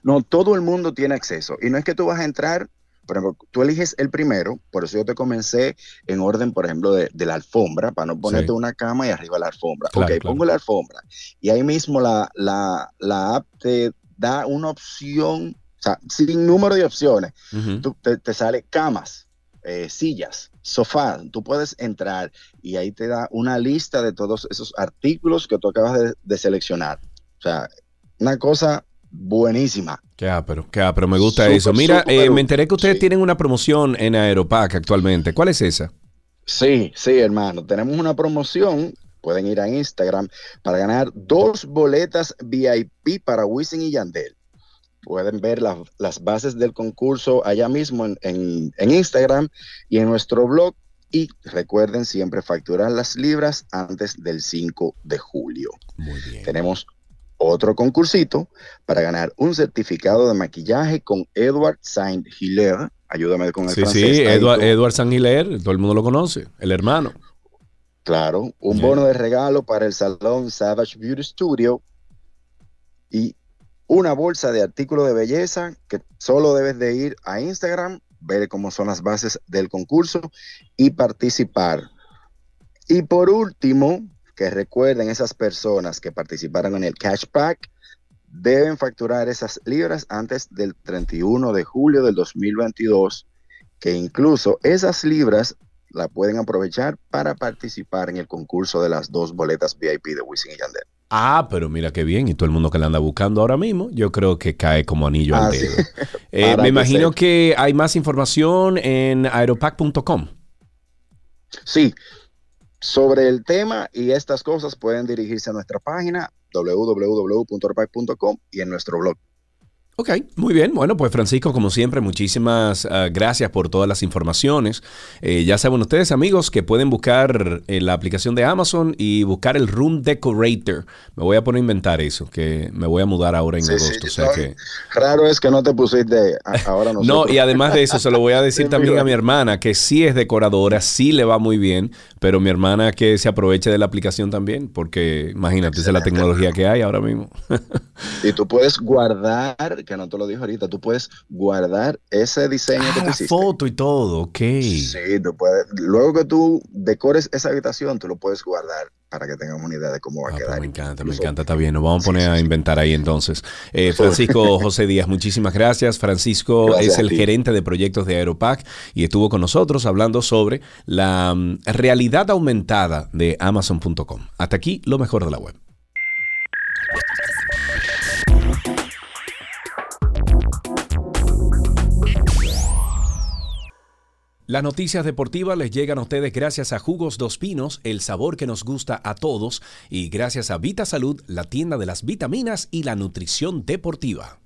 No, todo el mundo tiene acceso. Y no es que tú vas a entrar, por ejemplo, tú eliges el primero, por eso yo te comencé en orden, por ejemplo, de, de la alfombra, para no ponerte Sí. una cama y arriba la alfombra. Claro, ok, claro. pongo la alfombra. Y ahí mismo la, la, la app te da una opción, o sea, sin número de opciones. Tú- te, te sale camas, eh, sillas, sofá. Tú puedes entrar y ahí te da una lista de todos esos artículos que tú acabas de, de seleccionar. O sea, una cosa buenísima. Qué pero qué pero me gusta eso. Mira, eh, me enteré que ustedes Sí. tienen una promoción en Aeropack actualmente. ¿Cuál es esa? Sí, sí, hermano. Tenemos una promoción pueden ir a Instagram para ganar dos boletas VIP para Wisin y Yandel. Pueden ver la- las bases del concurso allá mismo en, en- en Instagram y en nuestro blog. Y recuerden siempre facturar las libras antes del 5 de julio. Muy bien. Tenemos otro concursito para ganar un certificado de maquillaje con Edward Saint Hilaire. Ayúdame con el Sí, francés. sí, Edward, Edward San Hilaire, todo el mundo lo conoce, el hermano. Claro, un bono de regalo para el salón Savage Beauty Studio y una bolsa de artículos de belleza que solo debes de ir a Instagram, ver cómo son las bases del concurso y participar. Y por último, que recuerden esas personas que participaron en el cashback, deben facturar esas libras antes del 31 de julio del 2022, que incluso esas libras la pueden aprovechar para participar en el concurso de las dos boletas VIP de Wisin y Yandel. Ah, pero mira qué bien. Y todo el mundo que la anda buscando ahora mismo, yo creo que cae como anillo Ah, al sí. dedo. Eh, me que imagino que hay más información en aeropack.com. Sí, sobre el tema y estas cosas pueden dirigirse a nuestra página www.orpac.com y en nuestro blog. Ok, muy bien. Bueno, pues Francisco, como siempre, muchísimas ah, gracias por todas las informaciones. Eh, ya saben ustedes, amigos, que pueden buscar en la aplicación de Amazon y buscar el Room Decorator. Me voy a poner a inventar eso, que me voy a mudar ahora en Sí, sí, agosto. o sea no, que... Raro es que no te pusiste ahora No, y además de eso, se lo voy a decir también a mi hermana, que sí es decoradora, sí le va muy bien, pero mi hermana que se aproveche de la aplicación también, porque imagínate, esa es la tecnología que hay ahora mismo. Y tú puedes guardar, que no te lo dijo ahorita, tú puedes guardar ese diseño que Ah, tú la hiciste. foto y todo, ok. Sí, tú puedes. Luego que tú decores esa habitación, tú lo puedes guardar para que tengamos una idea de cómo va Ah, a pues quedar. me encanta, me encanta, está bien. Nos vamos a poner sí, a inventar ahí entonces. Eh, Francisco José Díaz, muchísimas gracias. Francisco Gracias es el gerente de proyectos de Aeropac y estuvo con nosotros hablando sobre la mm, realidad aumentada de Amazon.com. Hasta aquí lo mejor de la web. Las noticias deportivas les llegan a ustedes gracias a Jugos Dos Pinos, el sabor que nos gusta a todos, y gracias a Vita Salud, la tienda de las vitaminas y la nutrición deportiva.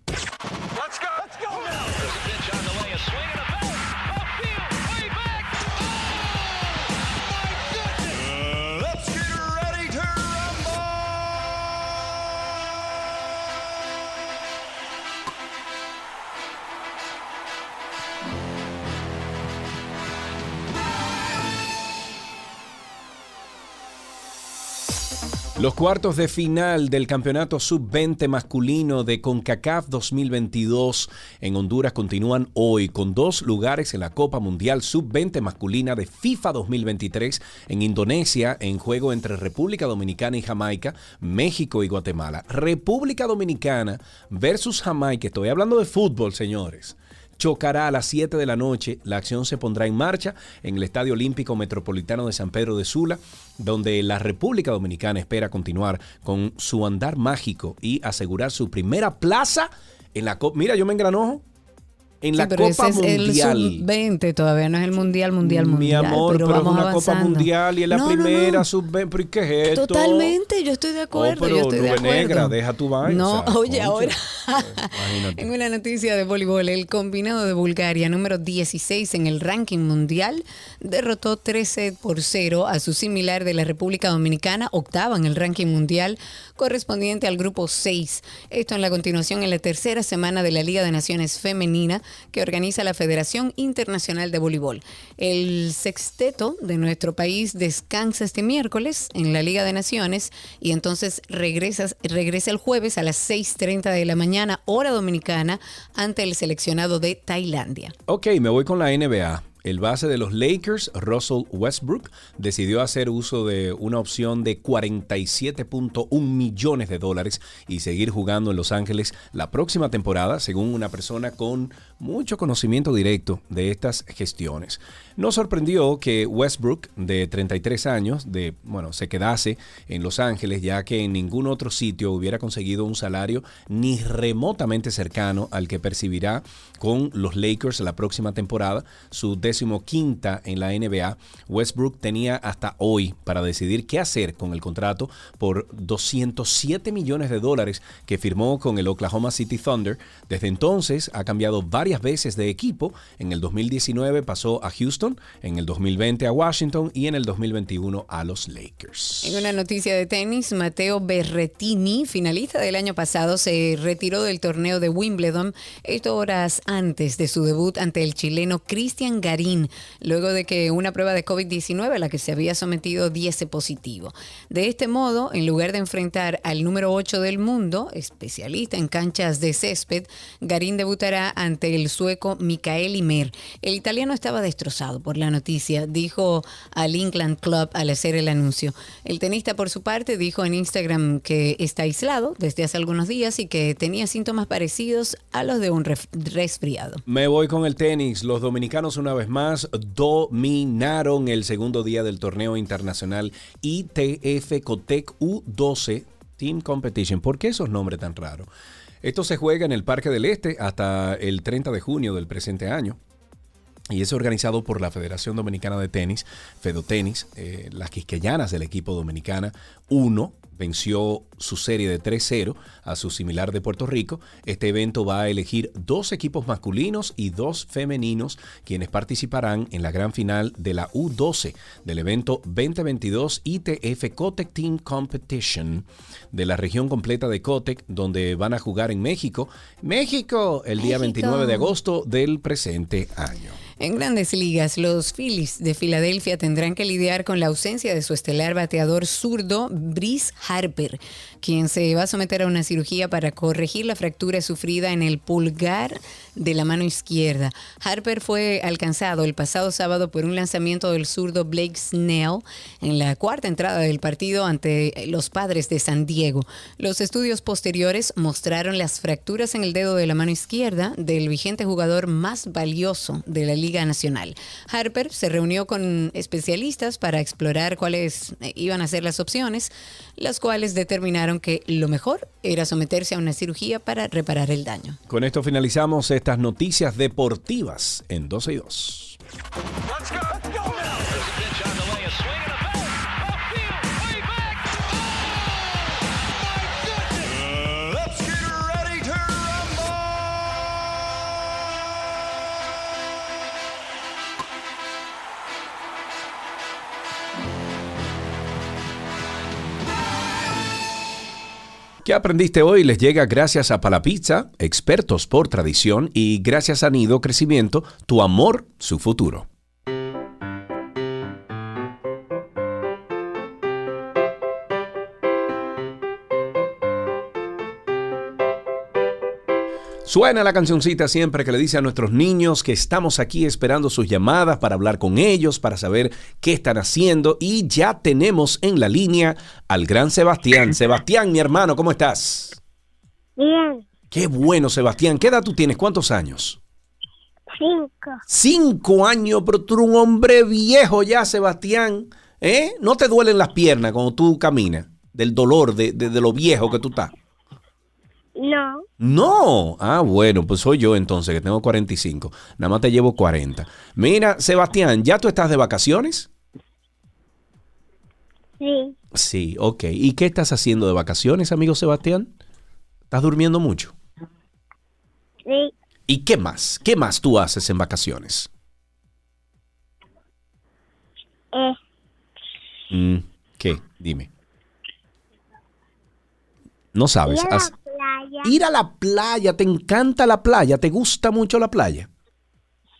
Los cuartos de final del campeonato sub-20 masculino de CONCACAF 2022 en Honduras continúan hoy con dos lugares en la Copa Mundial sub-20 masculina de FIFA 2023 en Indonesia en juego entre República Dominicana y Jamaica, México y Guatemala. República Dominicana versus Jamaica. Estoy hablando de fútbol, señores chocará a las 7 de la noche. La acción se pondrá en marcha en el Estadio Olímpico Metropolitano de San Pedro de Sula, donde la República Dominicana espera continuar con su andar mágico y asegurar su primera plaza en la Copa. Mira, yo me engranojo. En Sí, la pero Copa ese es Mundial. el sub-20 todavía, no es el mundial, mundial, Mi mundial. amor, pero, vamos es una Copa avanzando. Mundial y es la No, no, no. primera sub-20. ¿Pero qué es esto? Totalmente, yo estoy de acuerdo. Oh, pero yo estoy de acuerdo. negra, deja tu vaina, No, o sea, oye, concha. ahora. En una noticia de voleibol, el combinado de Bulgaria, número 16 en el ranking mundial, derrotó 13 por 0 a su similar de la República Dominicana, octava en el ranking mundial, correspondiente al grupo 6. Esto en la continuación en la tercera semana de la Liga de Naciones Femenina que organiza la Federación Internacional de Voleibol. El sexteto de nuestro país descansa este miércoles en la Liga de Naciones y entonces regresa, regresa el jueves a las 6.30 de la mañana, hora dominicana, ante el seleccionado de Tailandia. Ok, me voy con la NBA. El base de los Lakers, Russell Westbrook, decidió hacer uso de una opción de 47.1 millones de dólares y seguir jugando en Los Ángeles la próxima temporada, según una persona con mucho conocimiento directo de estas gestiones. No sorprendió que Westbrook, de 33 años, de, bueno, se quedase en Los Ángeles, ya que en ningún otro sitio hubiera conseguido un salario ni remotamente cercano al que percibirá con los Lakers la próxima temporada, su vigésimo quinta en la NBA, Westbrook tenía hasta hoy para decidir qué hacer con el contrato por 207 millones de dólares que firmó con el Oklahoma City Thunder. Desde entonces ha cambiado varias veces de equipo. En el 2019 pasó a Houston, en el 2020 a Washington y en el 2021 a los Lakers. En una noticia de tenis, Mateo Berretini, finalista del año pasado, se retiró del torneo de Wimbledon, esto horas antes de su debut ante el chileno Cristian Garín, luego de que una prueba de COVID-19 a la que se había sometido diese positivo. De este modo, en lugar de enfrentar al número 8 del mundo, especialista en canchas de césped, Garín debutará ante el sueco Mikael Imer. El italiano estaba destrozado por la noticia, dijo al England Club al hacer el anuncio. El tenista, por su parte, dijo en Instagram que está aislado desde hace algunos días y que tenía síntomas parecidos a los de un resfriado. Me voy con el tenis. Los dominicanos una vez más dominaron el segundo día del torneo internacional ITF Cotec U12 Team Competition. ¿Por qué esos nombres tan raros? Esto se juega en el Parque del Este hasta el 30 de junio del presente año. Y es organizado por la Federación Dominicana de Tenis, Fedotenis. Eh, las quisqueyanas del equipo dominicana 1 venció su serie de 3-0 a su similar de Puerto Rico. Este evento va a elegir dos equipos masculinos y dos femeninos quienes participarán en la gran final de la U12 del evento 2022 ITF Cotec Team Competition de la región completa de Cotec, donde van a jugar en México. México, el día México. 29 de agosto del presente año. En grandes ligas, los Phillies de Filadelfia tendrán que lidiar con la ausencia de su estelar bateador zurdo, Brice Harper, quien se va a someter a una cirugía para corregir la fractura sufrida en el pulgar de la mano izquierda. Harper fue alcanzado el pasado sábado por un lanzamiento del zurdo Blake Snell en la cuarta entrada del partido ante los padres de San Diego. Los estudios posteriores mostraron las fracturas en el dedo de la mano izquierda del vigente jugador más valioso de la Liga Nacional. Harper se reunió con especialistas para explorar cuáles eh, iban a ser las opciones, las cuales determinaron que lo mejor era someterse a una cirugía para reparar el daño. Con esto finalizamos estas noticias deportivas en 12 y 2. ¿Qué aprendiste hoy? Les llega gracias a Palapizza, expertos por tradición, y gracias a Nido Crecimiento, tu amor, su futuro. Suena la cancioncita siempre que le dice a nuestros niños que estamos aquí esperando sus llamadas para hablar con ellos, para saber qué están haciendo. Y ya tenemos en la línea al gran Sebastián. Sebastián, mi hermano, ¿cómo estás? Bien, Qué bueno, Sebastián. ¿Qué edad tú tienes? ¿Cuántos años? cinco. Cinco años, pero tú eres un hombre viejo ya, Sebastián. ¿Eh? ¿No te duelen las piernas cuando tú caminas? Del dolor, de, de- de lo viejo que tú estás. No, No. Ah, bueno, pues soy yo entonces, que tengo 45. Nada más te llevo 40. Mira, Sebastián, ¿ya tú estás de vacaciones? sí, Sí, ok. ¿Y qué estás haciendo de vacaciones, amigo Sebastián? ¿Estás durmiendo mucho? sí, ¿Y qué más? ¿Qué más tú haces en vacaciones? eh, Mm, ¿Qué? Dime. No sabes. Playa, Ir a la playa, ¿te encanta la playa? ¿Te gusta mucho la playa?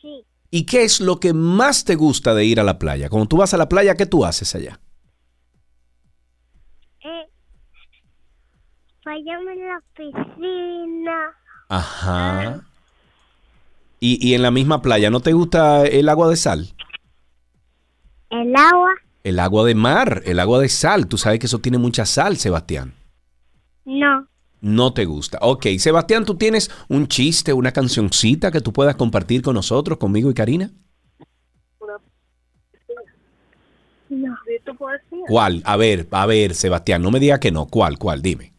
sí, ¿Y qué es lo que más te gusta de ir a la playa? Cuando tú vas a la playa, ¿qué tú haces allá? eh, vayamos a la piscina, Ajá. Y, y en la misma playa, ¿no te gusta el agua de sal? el agua, El agua de mar, el agua de sal. Tú sabes que eso tiene mucha sal, Sebastián. no, No te gusta. Ok, Sebastián, ¿tú tienes un chiste, una cancioncita que tú puedas compartir con nosotros, conmigo y Karina? no, ¿Cuál? A ver, a ver, Sebastián, no me diga que no. ¿Cuál, cuál? Dime.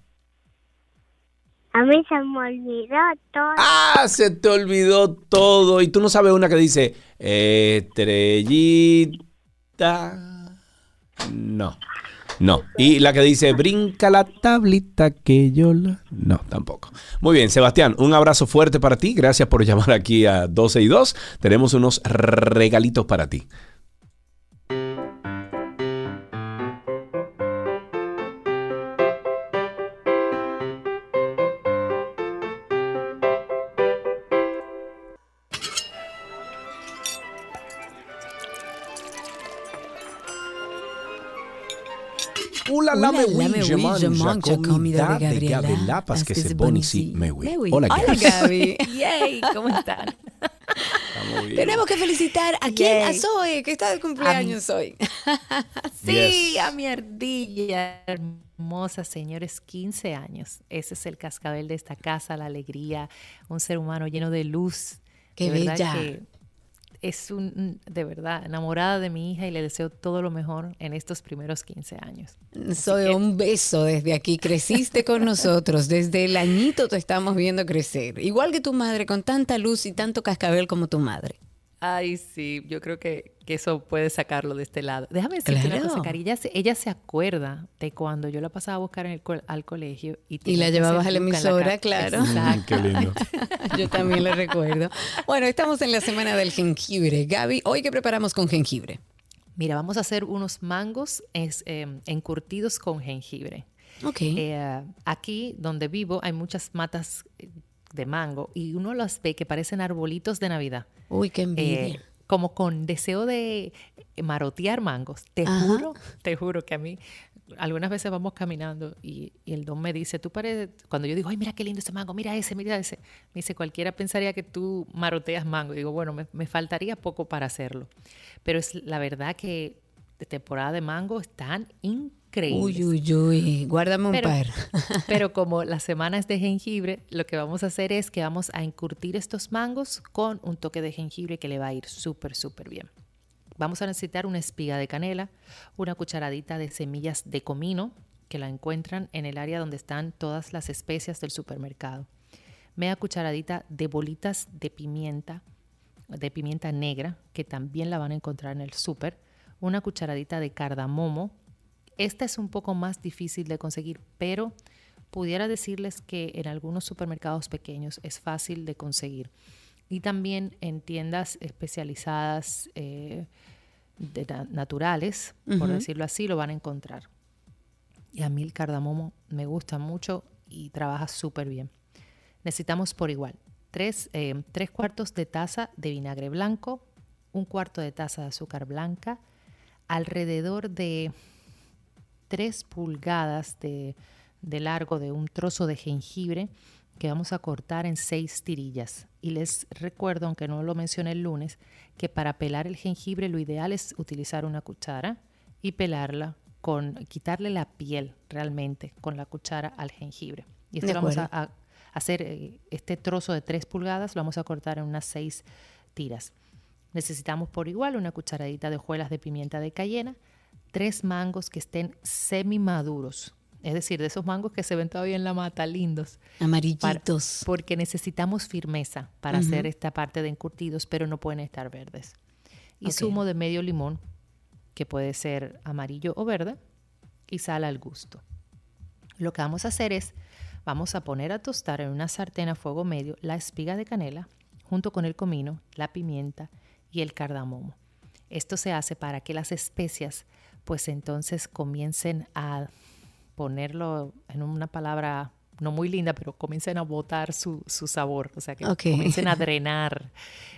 A mí se me olvidó todo. Ah, se te olvidó todo. Y tú no sabes una que dice estrellita. No. No. Y la que dice brinca la tablita que yo la. No, tampoco. Muy bien, Sebastián, un abrazo fuerte para ti. Gracias por llamar aquí a 12 y 2. Tenemos unos regalitos para ti. Ula la me Ula, la me ouija, ouija, manja, mancha, comida de de Gabriela. Gabriela, que se boni si. Mewi. Hola, Hola, Gaby. Gaby. Yay, ¿cómo están? Estamos bien. Tenemos que felicitar a quién, a. Zoe, que está de cumpleaños hoy. Sí, Yes. a mi ardilla hermosa, señores, 15 años. Ese es el cascabel de esta casa, la alegría, un ser humano lleno de luz. Qué De verdad bella. que es un, de verdad, enamorada de mi hija y le deseo todo lo mejor en estos primeros 15 años. Zoe, un beso desde aquí. Creciste con nosotros. Desde el añito te estamos viendo crecer. Igual que tu madre, con tanta luz y tanto cascabel como tu madre. Ay, sí, yo creo que, que eso puede sacarlo de este lado. Déjame decirte una Claro. cosa, Cari, ella se, ella se acuerda de cuando yo la pasaba a buscar en el co- al colegio y, Y la llevabas hacer a la emisora, ca- claro. Exacto. Qué lindo. Yo también lo recuerdo. Bueno, estamos en la semana del jengibre. Gaby, ¿hoy qué preparamos con jengibre? Mira, vamos a hacer unos mangos es, eh, encurtidos con jengibre. Ok. Eh, aquí donde vivo hay muchas matas eh, de mango y uno las ve que parecen arbolitos de Navidad. Uy, qué envidia. Eh, como con deseo de marotear mangos. Te Ajá. juro, te juro que a mí, algunas veces vamos caminando y, y el don me dice, tú pareces, cuando yo digo, ay, mira qué lindo ese mango, mira ese, mira ese, me dice, cualquiera pensaría que tú maroteas mango. digo, bueno, me, me faltaría poco para hacerlo. Pero es la verdad que de temporada de mango están increíbles. Uy, uy, uy. Guárdame un Pero- par. Pero como la semana es de jengibre, lo que vamos a hacer es que vamos a encurtir estos mangos con un toque de jengibre que le va a ir súper, súper bien. Vamos a necesitar una espiga de canela, una cucharadita de semillas de comino, que la encuentran en el área donde están todas las especias del supermercado. Media cucharadita de bolitas de pimienta, de pimienta negra, que también la van a encontrar en el súper. Una cucharadita de cardamomo, esta es un poco más difícil de conseguir, pero pudiera decirles que en algunos supermercados pequeños es fácil de conseguir. Y también en tiendas especializadas eh, de na- naturales, por decirlo así, lo van a encontrar. Y a mí el cardamomo me gusta mucho y trabaja súper bien. Necesitamos por igual tres, eh, tres cuartos de taza de vinagre blanco, un cuarto de taza de azúcar blanca, alrededor de 3 pulgadas de, de largo de un trozo de jengibre que vamos a cortar en seis tirillas. Y les recuerdo, aunque no lo mencioné el lunes, que para pelar el jengibre lo ideal es utilizar una cuchara y pelarla con quitarle la piel realmente con la cuchara al jengibre. Y esto lo vamos a hacer eh, este trozo de 3 pulgadas, lo vamos a cortar en unas seis tiras. Necesitamos por igual una cucharadita de hojuelas de pimienta de cayena, tres mangos que estén semi-maduros, es decir, de esos mangos que se ven todavía en la mata, lindos. para- Amarillitos. porque necesitamos firmeza para hacer esta parte de encurtidos, pero no pueden estar verdes. Y zumo de medio limón, que puede ser amarillo o verde, y sal al gusto. Lo que vamos a hacer es, vamos a poner a tostar en una sartén a fuego medio la espiga de canela, junto con el comino, la pimienta y el cardamomo. Esto se hace para que las especias, pues entonces comiencen a ponerlo en una palabra no muy linda, pero comiencen a botar su, su sabor, o sea, que comiencen a drenar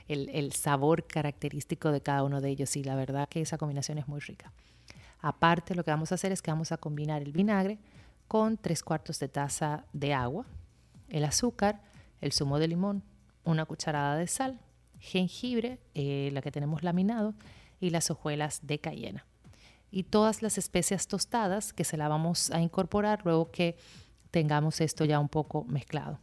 el, el sabor característico de cada uno de ellos y la verdad que esa combinación es muy rica. Aparte, lo que vamos a hacer es que vamos a combinar el vinagre con tres cuartos de taza de agua, el azúcar, el zumo de limón, una cucharada de sal, jengibre, eh, la que tenemos laminado, y las hojuelas de cayena. Y todas las especias tostadas que se la vamos a incorporar luego que tengamos esto ya un poco mezclado.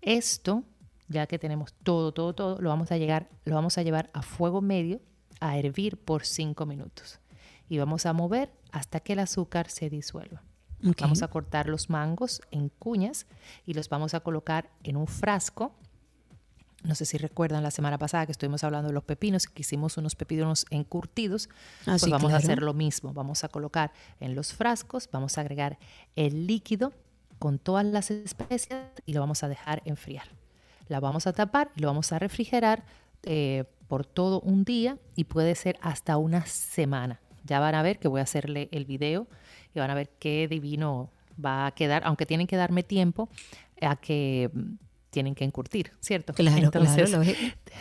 Esto, ya que tenemos todo, todo, todo, lo vamos a, llegar, lo vamos a llevar a fuego medio a hervir por 5 minutos. Y vamos a mover hasta que el azúcar se disuelva. Vamos a cortar los mangos en cuñas y los vamos a colocar en un frasco. No sé si recuerdan la semana pasada que estuvimos hablando de los pepinos, que hicimos unos pepinos encurtidos. Ah, pues vamos a hacer lo mismo. Vamos a colocar en los frascos, vamos a agregar el líquido con todas las especias y lo vamos a dejar enfriar. La vamos a tapar y lo vamos a refrigerar eh, por todo un día y puede ser hasta una semana. Ya van a ver que voy a hacerle el video y van a ver qué divino va a quedar, aunque tienen que darme tiempo a que tienen que encurtir, ¿cierto? Claro, claro, lógico.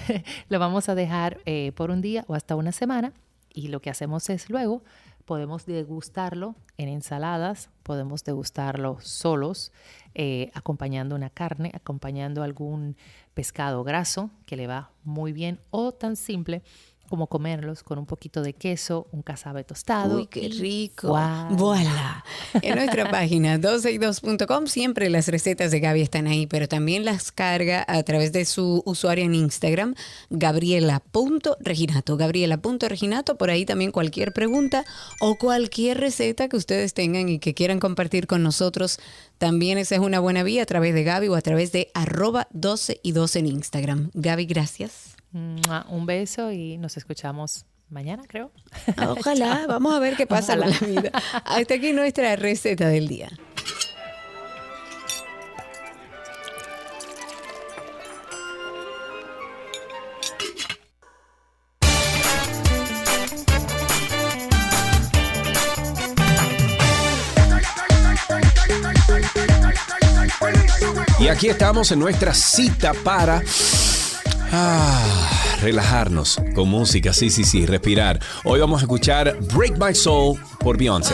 lo vamos a dejar eh, por un día o hasta una semana y lo que hacemos es luego podemos degustarlo en ensaladas, podemos degustarlo solos, eh, acompañando una carne, acompañando algún pescado graso que le va muy bien o tan simple como comerlos con un poquito de queso, un casabe tostado. Uy, qué rico. ¡guau! Voilà. En nuestra página 12y2.com siempre las recetas de Gaby están ahí, pero también las carga a través de su usuario en Instagram, gabriela.reginato. Gabriela.reginato, por ahí también cualquier pregunta o cualquier receta que ustedes tengan y que quieran compartir con nosotros, también esa es una buena vía a través de Gaby o a través de arroba 12 y 2 en Instagram. Gaby, gracias. Un beso y nos escuchamos mañana, creo. Ojalá, vamos a ver qué pasa con la vida. Hasta aquí nuestra receta del día. Y aquí estamos en nuestra cita para ah, relajarnos con música, sí, sí, sí, respirar. Hoy vamos a escuchar Break My Soul por Beyoncé.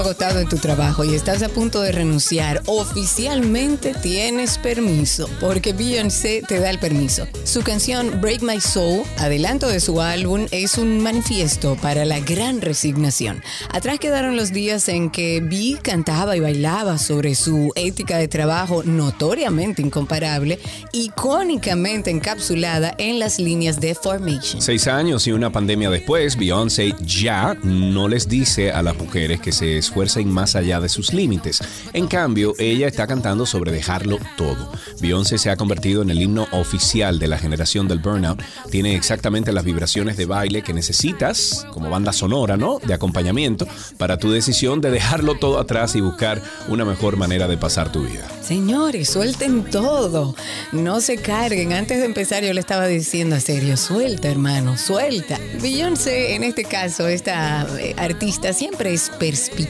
Agotado en tu trabajo y estás a punto de renunciar, oficialmente tienes permiso, porque Beyoncé te da el permiso. Su canción Break My Soul, adelanto de su álbum, es un manifiesto para la gran resignación. Atrás quedaron los días en que Bee cantaba y bailaba sobre su ética de trabajo notoriamente incomparable, icónicamente encapsulada en las líneas de Formation. Seis años y una pandemia después, Beyoncé ya no les dice a las mujeres que se esfuercen más allá de sus límites. En cambio, ella está cantando sobre dejarlo todo. Beyoncé se ha convertido en el himno oficial de la generación del burnout. Tiene exactamente las vibraciones de baile que necesitas como banda sonora, ¿no? De acompañamiento para tu decisión de dejarlo todo atrás y buscar una mejor manera de pasar tu vida. Señores, suelten todo. No se carguen. Antes de empezar yo le estaba diciendo a serio, suelta hermano, suelta. Beyoncé, en este caso, esta eh, artista siempre es perspicaz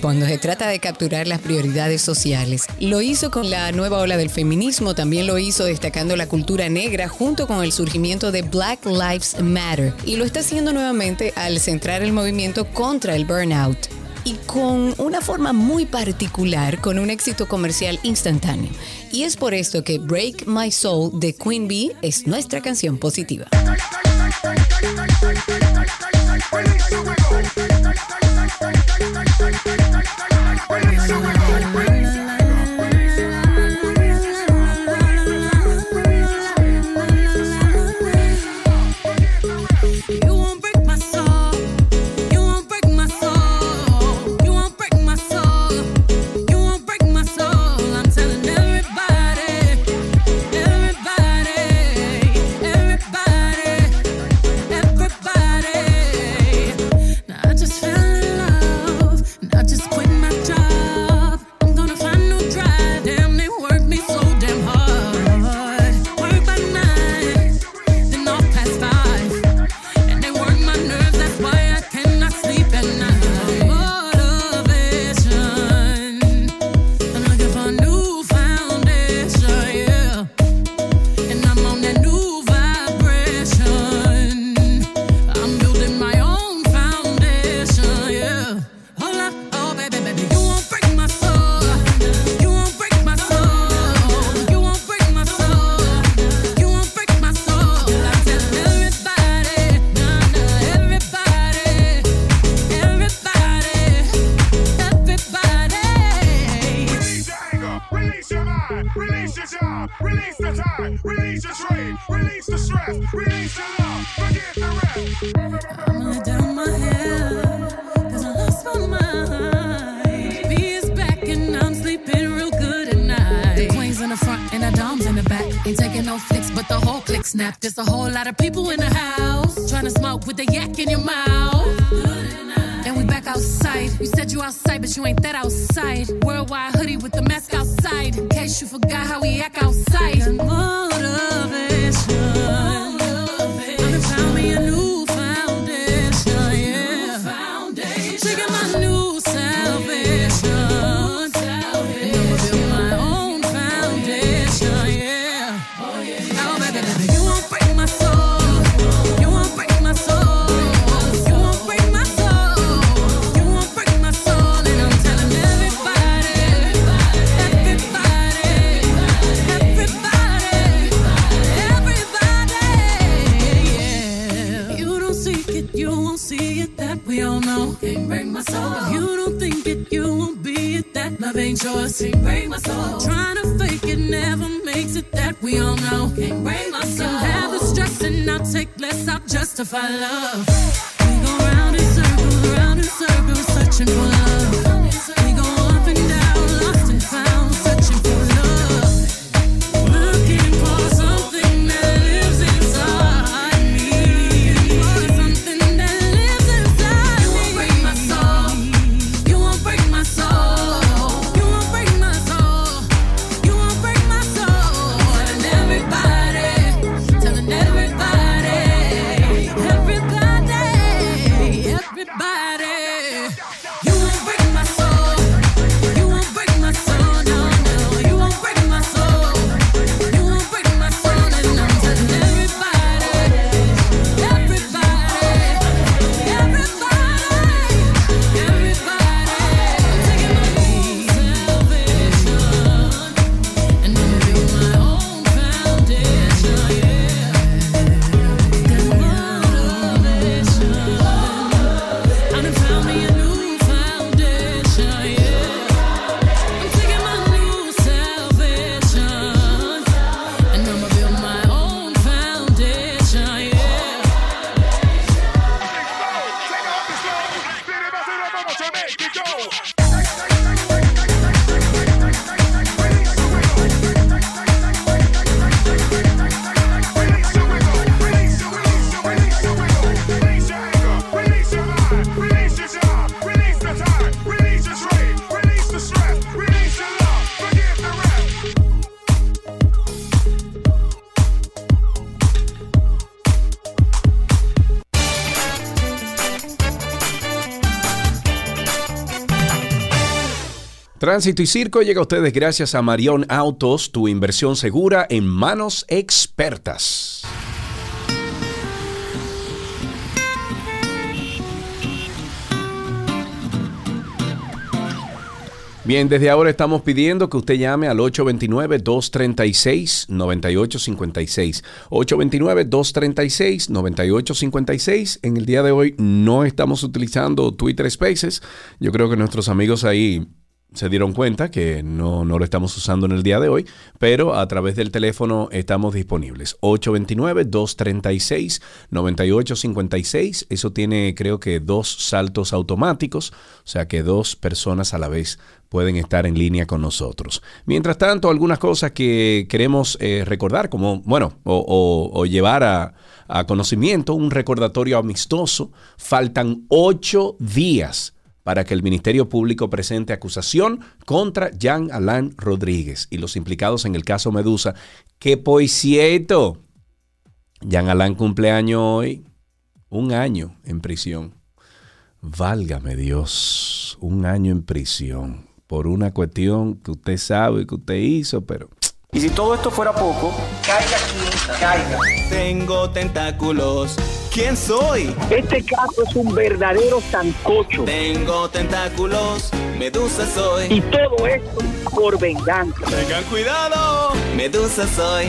cuando se trata de capturar las prioridades sociales. Lo hizo con la nueva ola del feminismo, también lo hizo destacando la cultura negra junto con el surgimiento de Black Lives Matter. Y lo está haciendo nuevamente al centrar el movimiento contra el burnout y con una forma muy particular, con un éxito comercial instantáneo. Y es por esto que Break My Soul de Queen Bee es nuestra canción positiva. You 21 em Tránsito y Circo llega a ustedes gracias a Marión Autos, tu inversión segura en manos expertas. Bien, desde ahora estamos pidiendo que usted llame al 829-236-9856. 829-236-9856. En el día de hoy no estamos utilizando Twitter Spaces. Yo creo que nuestros amigos ahí se dieron cuenta que no, no lo estamos usando en el día de hoy, pero a través del teléfono estamos disponibles. 829-236-9856. Eso tiene creo que dos saltos automáticos, o sea que dos personas a la vez pueden estar en línea con nosotros. Mientras tanto, algunas cosas que queremos eh, recordar, como, bueno, o, o- llevar a, a conocimiento, un recordatorio amistoso. Faltan ocho días para que el Ministerio Público presente acusación contra Jean Alain Rodríguez y los implicados en el caso Medusa. Que por cierto, Jean Alain cumpleaños hoy, un año en prisión. Válgame Dios, un año en prisión por una cuestión que usted sabe que usted hizo, pero Y si todo esto fuera poco, caiga quien caiga. Tengo tentáculos. ¿Quién soy? Este caso es un verdadero sancocho. Tengo tentáculos. Medusa soy. Y todo esto por venganza. Tengan cuidado. Medusa soy.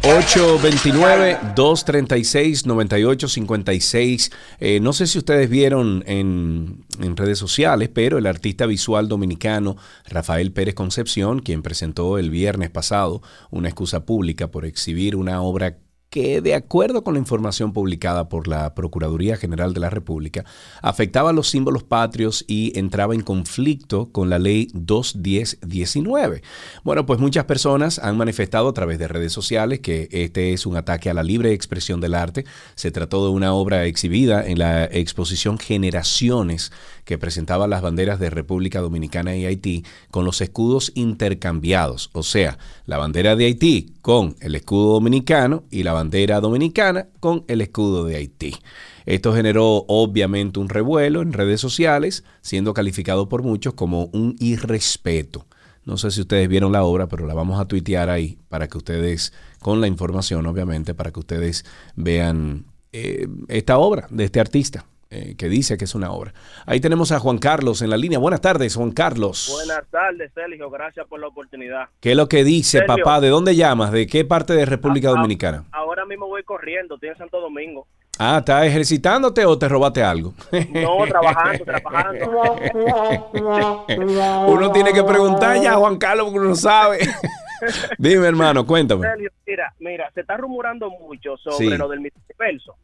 829-236-9856. Eh, no sé si ustedes vieron en, en redes sociales, pero el artista visual dominicano Rafael Pérez Concepción, quien presentó el viernes pasado una excusa pública por exhibir una obra que de acuerdo con la información publicada por la Procuraduría General de la República, afectaba los símbolos patrios y entraba en conflicto con la ley 21019. Bueno, pues muchas personas han manifestado a través de redes sociales que este es un ataque a la libre expresión del arte. Se trató de una obra exhibida en la exposición Generaciones que presentaba las banderas de República Dominicana y Haití con los escudos intercambiados, o sea, la bandera de Haití con el escudo dominicano y la bandera dominicana con el escudo de Haití. Esto generó obviamente un revuelo en redes sociales, siendo calificado por muchos como un irrespeto. No sé si ustedes vieron la obra, pero la vamos a tuitear ahí para que ustedes, con la información obviamente, para que ustedes vean eh, esta obra de este artista. Eh, que dice que es una obra. Ahí tenemos a Juan Carlos en la línea. Buenas tardes, Juan Carlos. Buenas tardes, Sergio. Gracias por la oportunidad. ¿Qué es lo que dice, Sergio. papá? ¿De dónde llamas? ¿De qué parte de República Dominicana? Ahora mismo voy corriendo, estoy en Santo Domingo. Ah, ¿estás ejercitándote o te robaste algo? No, trabajando, trabajando. Uno tiene que preguntar ya a Juan Carlos porque uno no sabe. Dime, hermano, cuéntame. Sergio, mira, mira, se está rumorando mucho sobre Sí. lo del universo.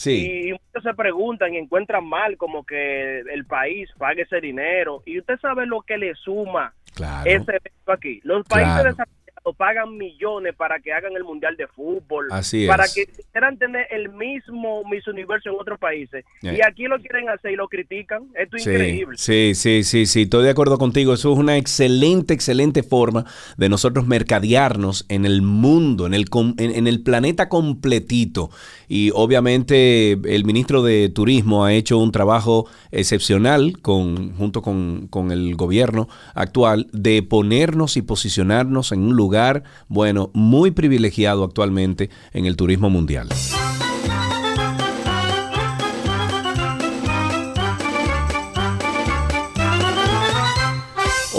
Sí. Y muchos se preguntan y encuentran mal como que el país pague ese dinero. Y usted sabe lo que le suma Claro. ese evento aquí. Los países Claro. desarrollados pagan millones para que hagan el Mundial de Fútbol. Así Para es. que quieran tener el mismo Miss Universo en otros países. Y aquí lo quieren hacer y lo critican. Esto es Sí, increíble. sí, sí, sí, sí, estoy de acuerdo contigo. Eso es una excelente, excelente forma de nosotros mercadearnos en el mundo, en el, com- en, en el planeta completito. Y obviamente el ministro de Turismo ha hecho un trabajo excepcional con, junto con, con el gobierno actual de ponernos y posicionarnos en un lugar, bueno, muy privilegiado actualmente en el turismo mundial.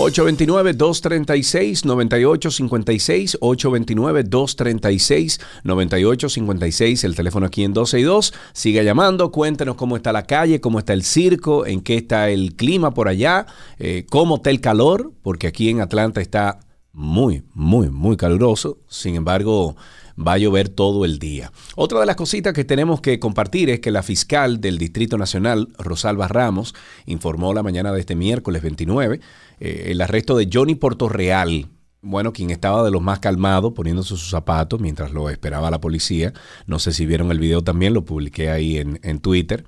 829-236-9856, 829-236-9856, el teléfono aquí en 12 y 2. Siga llamando, cuéntenos cómo está la calle, cómo está el circo, en qué está el clima por allá, eh, cómo está el calor, porque aquí en Atlanta está muy, muy, muy caluroso. Sin embargo, va a llover todo el día. Otra de las cositas que tenemos que compartir es que la fiscal del Distrito Nacional, Rosalba Ramos, informó la mañana de este miércoles 29 eh, el arresto de Johnny Portorreal. Bueno, quien estaba de los más calmados poniéndose sus zapatos mientras lo esperaba la policía. No sé si vieron el video también, lo publiqué ahí en, en Twitter.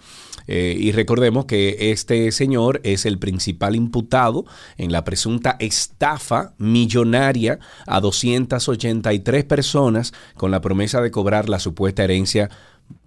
Eh, y recordemos que este señor es el principal imputado en la presunta estafa millonaria a 283 personas con la promesa de cobrar la supuesta herencia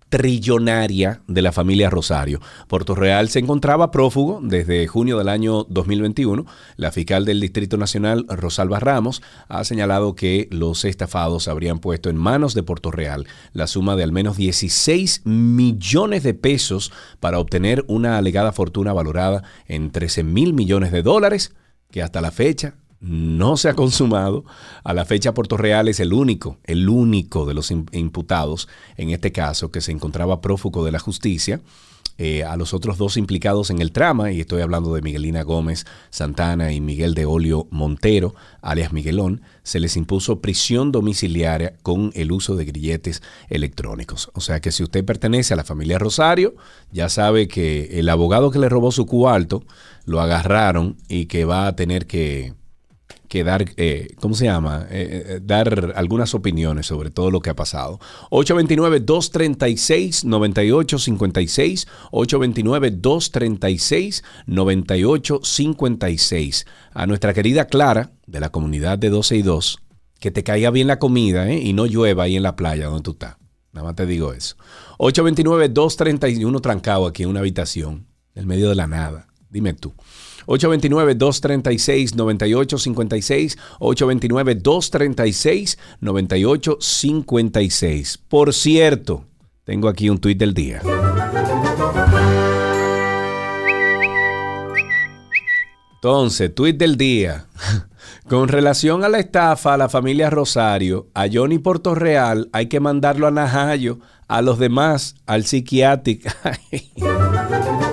trillonaria de la familia Rosario. Puerto Real se encontraba prófugo desde junio del año 2021. La fiscal del Distrito Nacional, Rosalba Ramos, ha señalado que los estafados habrían puesto en manos de Puerto Real la suma de al menos 16 millones de pesos para obtener una alegada fortuna valorada en 13 mil millones de dólares, que hasta la fecha no se ha consumado. A la fecha Puerto Real es el único, el único de los im- imputados en este caso que se encontraba prófugo de la justicia. Eh, a los otros dos implicados en el trama, y estoy hablando de Miguelina Gómez Santana y Miguel de Olio Montero, alias Miguelón, se les impuso prisión domiciliaria con el uso de grilletes electrónicos. O sea que si usted pertenece a la familia Rosario, ya sabe que el abogado que le robó su cuarto lo agarraron y que va a tener que, que dar, eh, ¿cómo se llama? Eh, eh, dar algunas opiniones sobre todo lo que ha pasado. 829-236-9856, 829-236-9856. A nuestra querida Clara, de la comunidad de 12 y 2, que te caiga bien la comida y no llueva ahí en la playa donde tú estás. Nada más te digo eso. 829-231 trancado aquí en una habitación, en el medio de la nada. Dime tú. 829-236-9856. 829-236-9856. Por cierto, tengo aquí un tuit del día. Entonces, tuit del día. Con relación a la estafa a la familia Rosario, a Johnny Portorreal hay que mandarlo a Najayo, a los demás al psiquiátrico.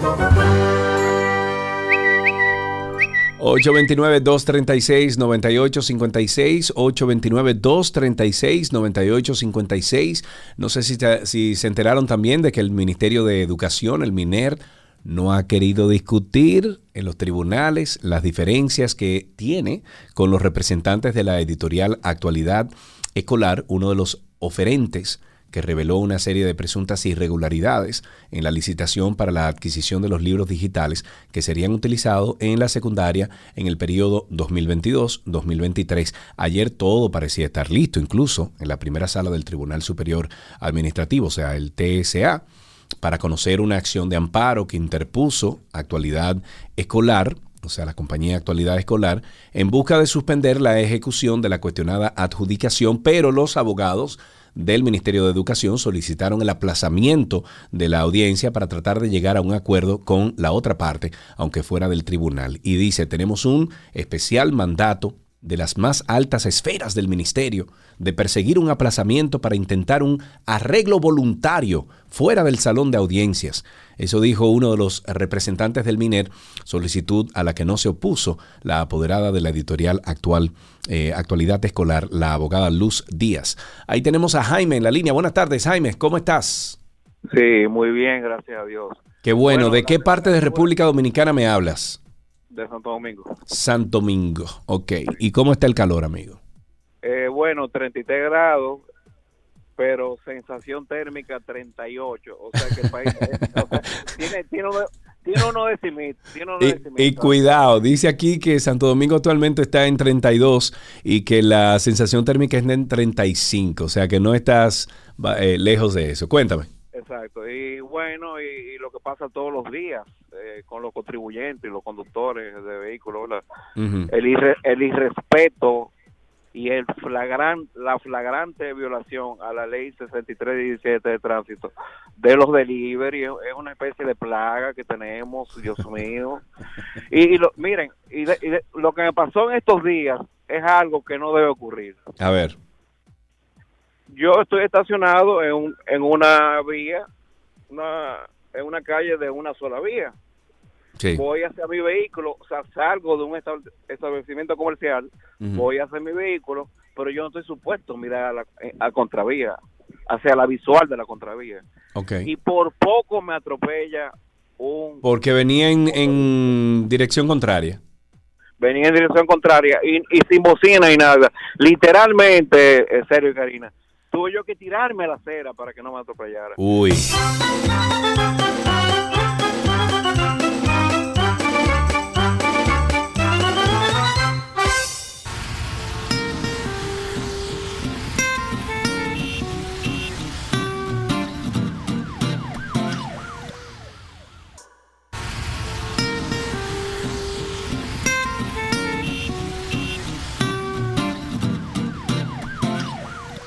829-236-9856, 829-236-9856. No sé si, si se enteraron también de que el Ministerio de Educación, el MINER, no ha querido discutir en los tribunales las diferencias que tiene con los representantes de la editorial Actualidad Escolar, uno de los oferentes que reveló una serie de presuntas irregularidades en la licitación para la adquisición de los libros digitales que serían utilizados en la secundaria en el periodo 2022-2023. Ayer todo parecía estar listo, incluso en la primera sala del Tribunal Superior Administrativo, o sea, el TSA, para conocer una acción de amparo que interpuso Actualidad Escolar o sea, la compañía Actualidad Escolar, en busca de suspender la ejecución de la cuestionada adjudicación, pero los abogados del Ministerio de Educación solicitaron el aplazamiento de la audiencia para tratar de llegar a un acuerdo con la otra parte, aunque fuera del tribunal. Y dice, tenemos un especial mandato de las más altas esferas del ministerio de perseguir un aplazamiento para intentar un arreglo voluntario fuera del salón de audiencias. Eso dijo uno de los representantes del MINER, solicitud a la que no se opuso la apoderada de la editorial actual, eh, Actualidad Escolar, la abogada Luz Díaz. Ahí tenemos a Jaime en la línea. Buenas tardes, Jaime, ¿cómo estás? Sí, muy bien, gracias a Dios. Qué bueno, Bueno, ¿de qué parte de República Dominicana me hablas? De Santo Domingo. Santo Domingo, ok. ¿Y cómo está el calor, amigo? Eh, bueno, 33 grados, pero sensación térmica 38. O sea que el país o sea, tiene, tiene, tiene uno decimito. Tiene uno Y, decimito. y cuidado, dice aquí que Santo Domingo actualmente está en 32 y que la sensación térmica es en 35, o sea que no estás eh, lejos de eso. Cuéntame. Exacto. Y bueno, y, y lo que pasa todos los días eh, con los contribuyentes y los conductores de vehículos, el irrespeto y el flagran, la flagrante violación a la ley 6317 de tránsito de los delivery es una especie de plaga que tenemos, Dios mío. Y, y lo, miren, y, de- y de- lo que me pasó en estos días es algo que no debe ocurrir. A ver. Yo estoy estacionado en, un- en una vía, una, en una calle de una sola vía Sí. voy hacia mi vehículo, o sea, salgo de un estab- establecimiento comercial, Ujú. voy hacia mi vehículo, pero yo no estoy supuesto a mirar a la eh, a contravía, hacia la visual de la contravía. Ok. Y por poco me atropella un... Porque venía en, en dirección contraria. Venía en dirección contraria y, y sin bocina y nada. Literalmente, eh, serio, Karina, tuve yo que tirarme a la acera para que no me atropellara. Uy.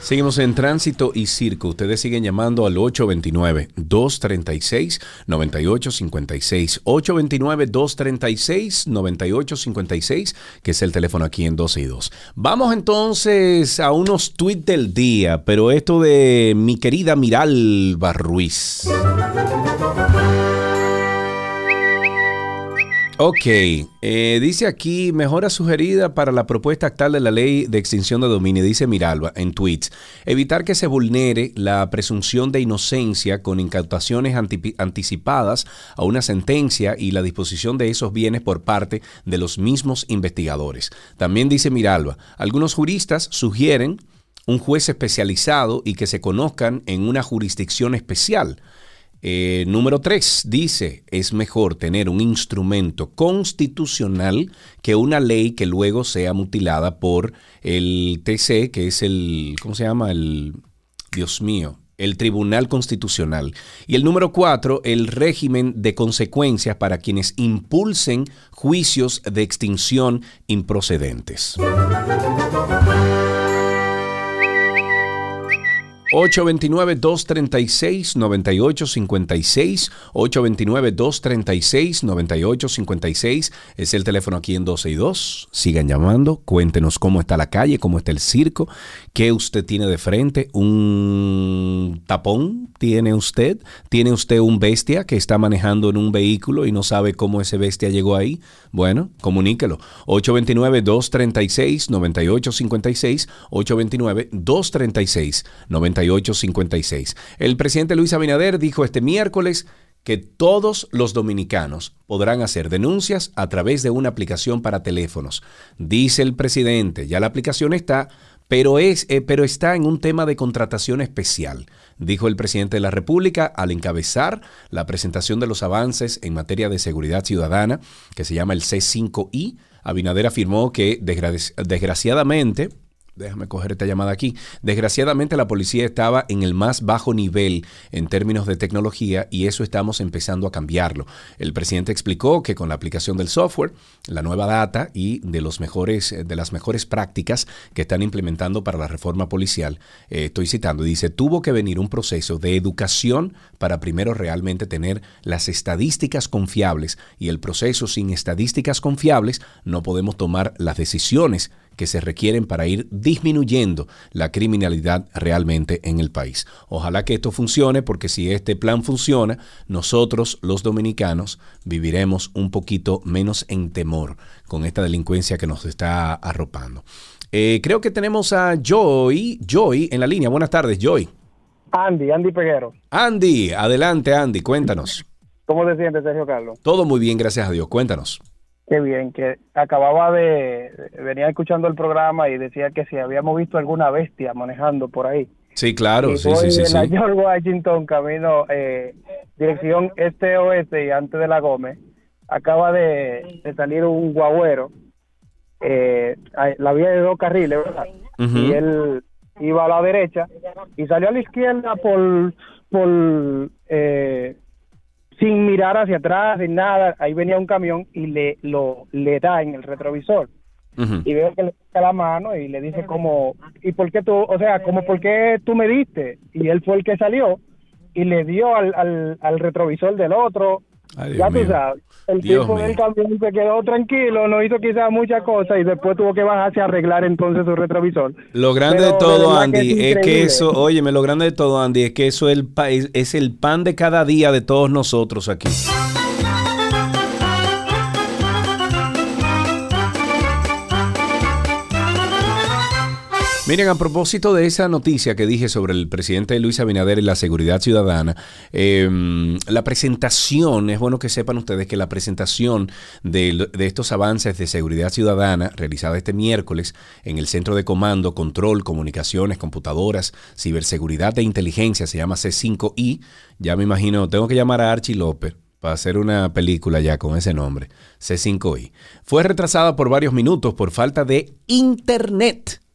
Seguimos en tránsito y circo. Ustedes siguen llamando al 829-236-9856. 829-236-9856, que es el teléfono aquí en 12 y 2. Vamos entonces a unos tweets del día, pero esto de mi querida Miralba Ruiz. Ok, eh, dice aquí, mejora sugerida para la propuesta actual de la ley de extinción de dominio, dice Miralba en tweets, evitar que se vulnere la presunción de inocencia con incautaciones anticipadas a una sentencia y la disposición de esos bienes por parte de los mismos investigadores. También dice Miralba, algunos juristas sugieren un juez especializado y que se conozcan en una jurisdicción especial. Eh, número 3 dice, es mejor tener un instrumento constitucional que una ley que luego sea mutilada por el TC, que es el, ¿cómo se llama? El, Dios mío, el Tribunal Constitucional. Y el número 4, el régimen de consecuencias para quienes impulsen juicios de extinción improcedentes. 829-236-9856. 829-236-9856 es el teléfono aquí en 12 y 2. Sigan llamando, cuéntenos cómo está la calle, cómo está el circo, qué usted tiene de frente, un tapón tiene usted, tiene usted un bestia que está manejando en un vehículo y no sabe cómo ese bestia llegó ahí. Bueno, comuníquelo. 829-236-9856. 829-236-9856. El presidente Luis Abinader dijo este miércoles que todos los dominicanos podrán hacer denuncias a través de una aplicación para teléfonos. Dice el presidente, ya la aplicación está, pero, es, eh, pero está en un tema de contratación especial, dijo el presidente de la República al encabezar la presentación de los avances en materia de seguridad ciudadana, que se llama el C5I. Abinader afirmó que desgra- desgraciadamente Déjame coger esta llamada aquí. Desgraciadamente la policía estaba en el más bajo nivel en términos de tecnología y eso estamos empezando a cambiarlo. El presidente explicó que con la aplicación del software, la nueva data y de, los mejores, de las mejores prácticas que están implementando para la reforma policial, eh, estoy citando, dice, tuvo que venir un proceso de educación para primero realmente tener las estadísticas confiables y el proceso sin estadísticas confiables no podemos tomar las decisiones que se requieren para ir disminuyendo la criminalidad realmente en el país. Ojalá que esto funcione porque si este plan funciona, nosotros los dominicanos viviremos un poquito menos en temor con esta delincuencia que nos está arropando. Eh, creo que tenemos a Joy, Joy en la línea. Buenas tardes, Joy. Andy, Andy Peguero. Andy, adelante Andy, cuéntanos. ¿Cómo te sientes, Sergio Carlos? Todo muy bien, gracias a Dios. Cuéntanos. Qué bien, que acababa de, venía escuchando el programa y decía que si habíamos visto alguna bestia manejando por ahí. Sí, claro, y sí, voy sí, sí. en sí. la George Washington, camino eh, dirección este-oeste y antes de la Gómez, acaba de, de salir un guagüero, eh, la vía de dos carriles, ¿verdad? Y él iba a la derecha y salió a la izquierda por, por eh, sin mirar hacia atrás, sin nada. Ahí venía un camión y le, lo, le da en el retrovisor y veo que le toca la mano y le dice como, ¿y por qué tú, o sea, como por qué tú me diste? Y él fue el que salió y le dio al, al, al retrovisor del otro. Ay, ya tú sabes, el Dios tipo del camión se quedó tranquilo, no hizo quizás muchas cosas y después tuvo que bajarse a arreglar entonces su retrovisor. Lo grande Pero de todo, Andy, es es, que eso, óyeme, lo grande de todo, Andy, es que eso es el, es el pan de cada día de todos nosotros aquí. Miren, a propósito de esa noticia que dije sobre el presidente Luis Abinader y la seguridad ciudadana, eh, la presentación, es bueno que sepan ustedes que la presentación de, de estos avances de seguridad ciudadana realizada este miércoles en el Centro de Comando, Control, Comunicaciones, Computadoras, Ciberseguridad e Inteligencia, se llama C5I, ya me imagino, tengo que llamar a Archie López para hacer una película ya con ese nombre, C5I. Fue retrasada por varios minutos por falta de internet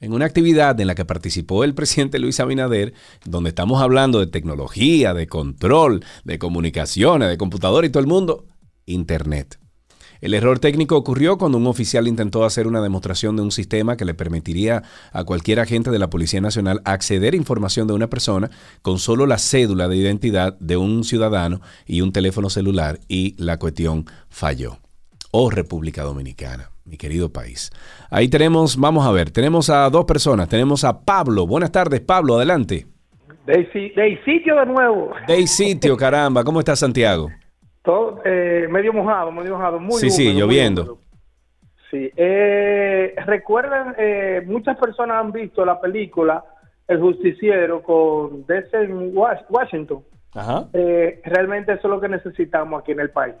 en una actividad en la que participó el presidente Luis Abinader, donde estamos hablando de tecnología, de control, de comunicaciones, de computador y todo el mundo, Internet. El error técnico ocurrió cuando un oficial intentó hacer una demostración de un sistema que le permitiría a cualquier agente de la Policía Nacional acceder a información de una persona con solo la cédula de identidad de un ciudadano y un teléfono celular y la cuestión falló. Oh República Dominicana, mi querido país. Ahí tenemos, vamos a ver, tenemos a dos personas. Tenemos a Pablo. Buenas tardes, Pablo, adelante. De, de sitio de nuevo. De sitio, caramba. ¿Cómo está Santiago? Todo, eh, medio mojado, medio mojado. Muy sí, sí, húmedo, lloviendo. Sí. Eh, Recuerdan, eh, muchas personas han visto la película El Justiciero con Denzel Was- Washington. Ajá. Eh, realmente eso es lo que necesitamos aquí en el país.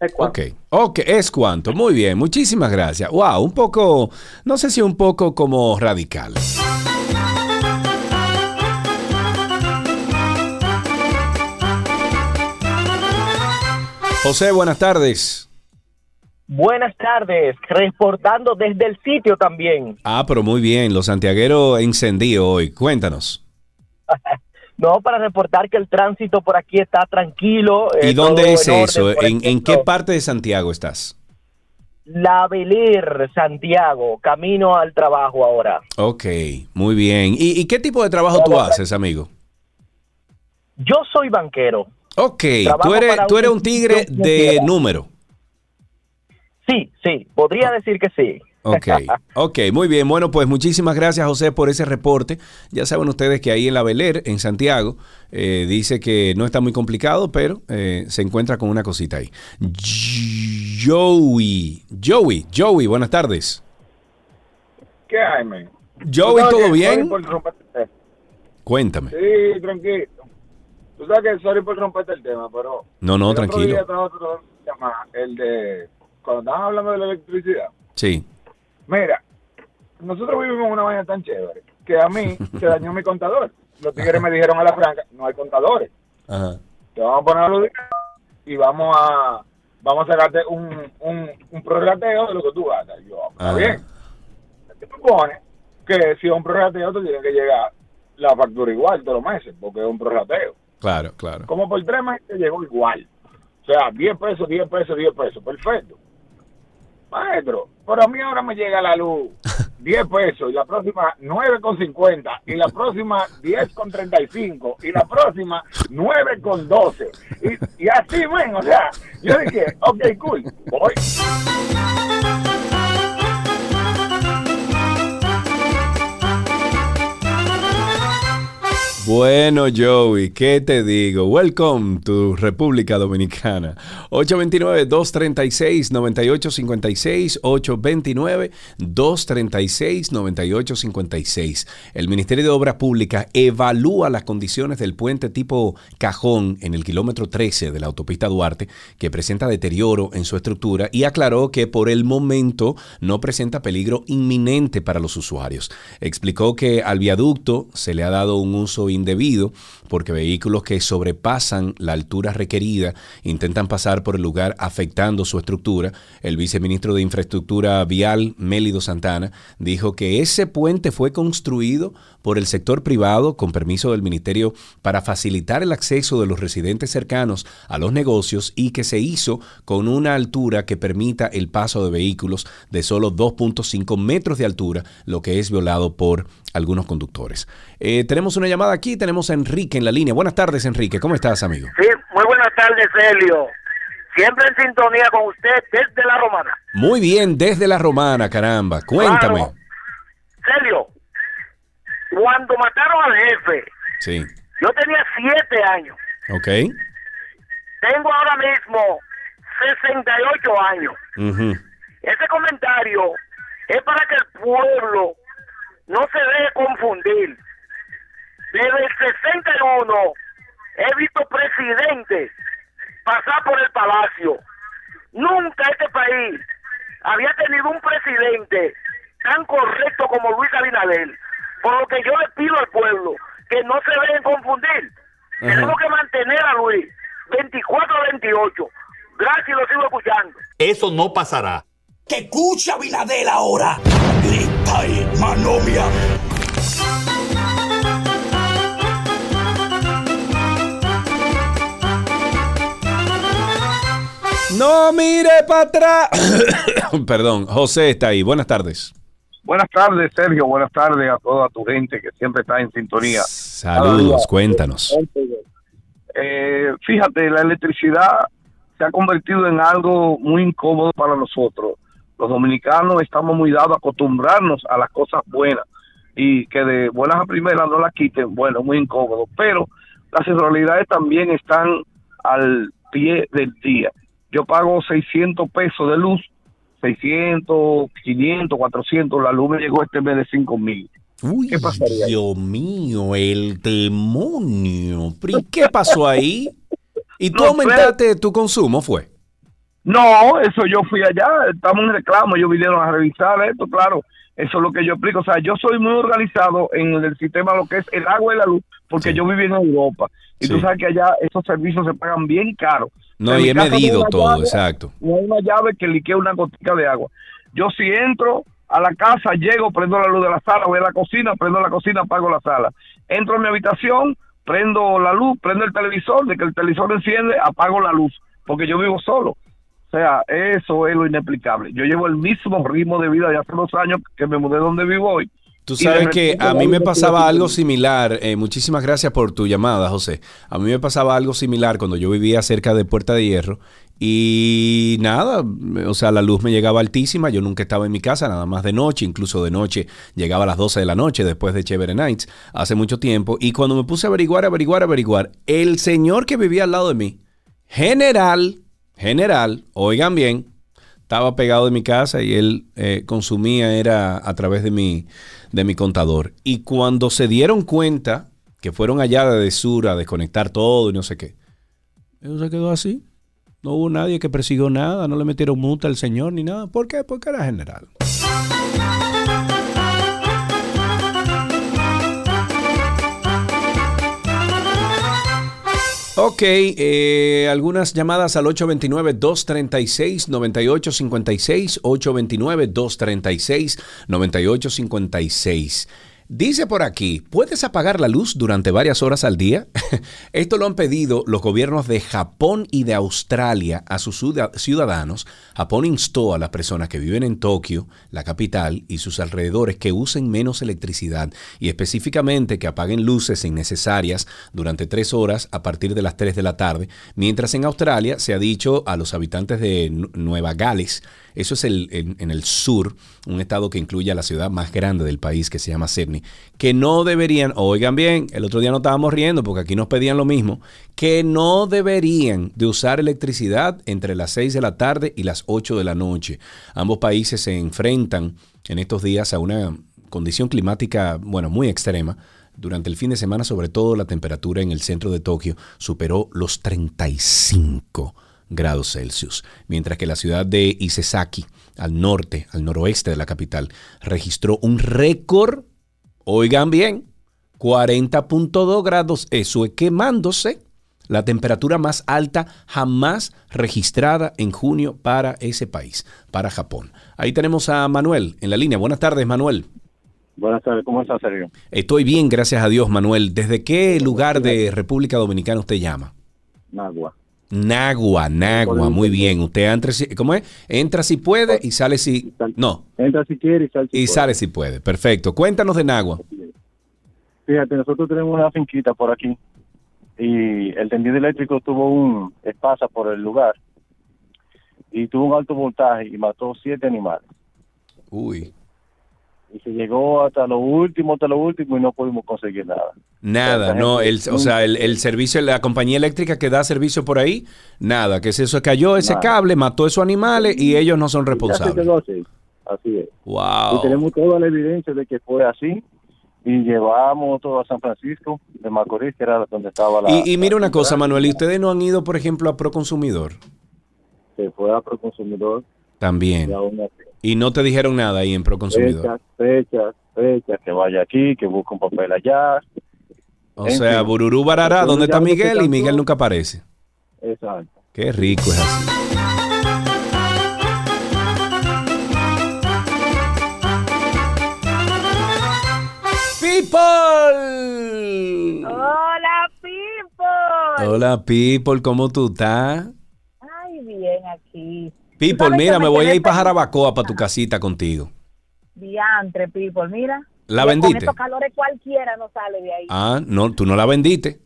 Es cuanto. Ok, ok, es cuanto. Muy bien, muchísimas gracias. Wow, un poco, no sé si un poco como radical. José, buenas tardes. Buenas tardes, reportando desde el sitio también. Ah, pero muy bien, los santiagueros encendidos hoy. Cuéntanos. No, para reportar que el tránsito por aquí está tranquilo. eh, ¿Y dónde es en eso? ¿En, en qué parte de Santiago estás? La Beler, Santiago, camino al trabajo ahora. Ok, muy bien. ¿Y, y qué tipo de trabajo tú haces, amigo? Yo soy banquero. Ok, Trabajo tú eres, tú eres un tigre de número. Sí, sí, podría decir que sí. Ok, ok, muy bien. Bueno, pues muchísimas gracias, José, por ese reporte. Ya saben ustedes que ahí en la Beler, en Santiago, eh, dice que no está muy complicado, pero eh, se encuentra con una cosita ahí. Joey, Joey, Joey, buenas tardes. ¿Qué hay, man? Joey, sabes ¿todo que- bien? Cuéntame. Sí, tranquilo. Tú sabes que sorry por romperte el tema, pero... No, no, el otro tranquilo. día trajo otro tema, el de... Cuando estaban hablando de la electricidad. Sí. Mira, nosotros vivimos una vaina tan chévere que a mí se dañó mi contador. Los tigres me dijeron a la franca, no hay contadores. Ajá. Te vamos a poner los y vamos a vamos a sacarte un, un, un prorrateo de lo que tú gastas. Yo, está Ajá. bien. Se supone que si es un prorrateo te tiene que llegar la factura igual todos los meses, porque es un prorrateo. Claro, claro. Como por tres meses llegó igual. O sea, 10 pesos, 10 pesos, 10 pesos. Perfecto. Maestro, pero a mí ahora me llega la luz 10 pesos y la próxima 9,50 y la próxima 10,35 y la próxima 9,12 y, y así, ven, o sea, yo dije, ok, cool, voy. Bueno, Joey, ¿qué te digo? Welcome to República Dominicana. 829-236-9856, 829-236-9856. El Ministerio de Obras Públicas evalúa las condiciones del puente tipo cajón en el kilómetro 13 de la autopista Duarte, que presenta deterioro en su estructura y aclaró que por el momento no presenta peligro inminente para los usuarios. Explicó que al viaducto se le ha dado un uso indebido porque vehículos que sobrepasan la altura requerida intentan pasar por el lugar afectando su estructura. El viceministro de Infraestructura Vial, Mélido Santana, dijo que ese puente fue construido por el sector privado con permiso del ministerio para facilitar el acceso de los residentes cercanos a los negocios y que se hizo con una altura que permita el paso de vehículos de solo 2.5 metros de altura, lo que es violado por algunos conductores. Eh, tenemos una llamada aquí, tenemos a Enrique en la línea. Buenas tardes, Enrique. ¿Cómo estás, amigo? Sí, muy buenas tardes, Celio. Siempre en sintonía con usted desde la Romana. Muy bien, desde la Romana, caramba. Cuéntame. Claro. Celio, cuando mataron al jefe, Sí. yo tenía siete años. Ok. Tengo ahora mismo 68 años. Ujú. Ese comentario es para que el pueblo no se deje confundir. Desde el 61 he visto presidentes pasar por el palacio. Nunca este país había tenido un presidente tan correcto como Luis Abinader. Por lo que yo le pido al pueblo que no se dejen confundir. Ajá. Tenemos que mantener a Luis 24-28. Gracias y lo sigo escuchando. Eso no pasará. ¡Que escucha Abinadel ahora! ¡Grita y manomia! No mire para atrás. Perdón, José está ahí. Buenas tardes. Buenas tardes, Sergio. Buenas tardes a toda tu gente que siempre está en sintonía. Saludos, cuéntanos. Eh, fíjate, la electricidad se ha convertido en algo muy incómodo para nosotros. Los dominicanos estamos muy dados a acostumbrarnos a las cosas buenas y que de buenas a primeras no las quiten. Bueno, muy incómodo. Pero las irregularidades también están al pie del día. Yo pago 600 pesos de luz, 600, 500, 400. La luz me llegó este mes de 5 mil. Uy, Dios mío, el demonio. ¿Pero y qué pasó ahí? ¿Y tú No, aumentaste tu consumo, fue? No, eso yo fui allá, estamos en reclamo, ellos vinieron a revisar esto, claro, eso es lo que yo explico, o sea, yo soy muy organizado en el sistema lo que es el agua y la luz, porque yo viví en Europa, y tú Sí. sabes que allá esos servicios se pagan bien caro. No, En y he medido todo, llave, exacto. No hay una llave que liquee una gotica de agua. Yo si entro a la casa, llego, prendo la luz de la sala, voy a la cocina, prendo la cocina, apago la sala. Entro a mi habitación, prendo la luz, prendo el televisor, de que el televisor enciende, apago la luz, porque yo vivo solo. O sea, eso es lo inexplicable. Yo llevo el mismo ritmo de vida de hace dos años que me mudé donde vivo hoy. Tú sabes que a mí me pasaba algo similar. eh, muchísimas gracias por tu llamada, José. A mí me pasaba algo similar cuando yo vivía cerca de Puerta de Hierro. Y nada, o sea, la luz me llegaba altísima. Yo nunca estaba en mi casa, nada más de noche. Incluso de noche llegaba a las 12 de la noche después de Chévere Nights, hace mucho tiempo. Y cuando me puse a averiguar, averiguar, averiguar, el señor que vivía al lado de mí, general, general, oigan bien, estaba pegado de mi casa y él eh, consumía era a través de mi, de mi contador. Y cuando se dieron cuenta que fueron allá de sur a desconectar todo y no sé qué, eso se quedó así. No hubo nadie que persiguió nada, no le metieron multa al señor ni nada. ¿Por qué? Porque era general. Ok, eh, algunas llamadas al 829-236-9856, 829-236-9856. Dice por aquí, ¿puedes apagar la luz durante varias horas al día? Esto lo han pedido los gobiernos de Japón y de Australia a sus ciuda- ciudadanos. Japón instó a las personas que viven en Tokio, la capital, y sus alrededores que usen menos electricidad y específicamente que apaguen luces innecesarias durante tres horas a partir de las 3 de la tarde, mientras en Australia se ha dicho a los habitantes de Nu- Nueva Gales, eso es el, en, en el sur, un estado que incluye a la ciudad más grande del país que se llama Sydney, que no deberían, oigan bien, el otro día no estábamos riendo porque aquí nos pedían lo mismo, que no deberían de usar electricidad entre las 6 de la tarde y las 8 de la noche. Ambos países se enfrentan en estos días a una condición climática, bueno, muy extrema. Durante el fin de semana, sobre todo, la temperatura en el centro de Tokio superó los 35 grados Celsius, mientras que la ciudad de Isesaki, al norte, al noroeste de la capital, registró un récord, oigan bien, 40.2 grados, eso es quemándose, la temperatura más alta jamás registrada en junio para ese país, para Japón. Ahí tenemos a Manuel en la línea. Buenas tardes, Manuel. Buenas tardes, ¿cómo estás, Sergio? Estoy bien, gracias a Dios, Manuel. ¿Desde qué lugar de República Dominicana usted llama? Nagua. Nagua, Nagua, muy bien. Usted entra, si- ¿cómo es? Entra si puede y sale si... No, Entra si quiere y sale si y puede. sale si puede. Perfecto. Cuéntanos de Nagua. Fíjate, nosotros tenemos una finquita por aquí y el tendido eléctrico tuvo un espasa por el lugar y tuvo un alto voltaje y mató siete animales. Uy. Y se llegó hasta lo último, hasta lo último y no pudimos conseguir nada. Nada, no, el, o sea, el, el servicio, la compañía eléctrica que da servicio por ahí, nada, que se eso cayó ese Nada. cable, mató esos animales y ellos no son responsables. así es. Wow. Y tenemos toda la evidencia de que fue así y llevamos todo a San Francisco de Macorís, que era donde estaba la... Y, y mira una cosa, Manuel, ¿y ustedes no han ido, por ejemplo, a Proconsumidor? Se fue a Proconsumidor También. y aún así. Y no te dijeron nada ahí en Proconsumidor. Fechas, fechas, fechas, que vaya aquí, que busque un papel allá. O En sea, fin. Bururú Barará, ¿dónde está Miguel? Y. Miguel nunca aparece. Exacto. Qué rico es así. People. Hola, people. Hola, People, ¿cómo tú estás? People, mira, me voy a ir para Jarabacoa, para tu casita contigo. Diantre, people, mira. ¿La vendiste? Con estos calores cualquiera no sale de ahí. Ah, no, tú no la vendiste.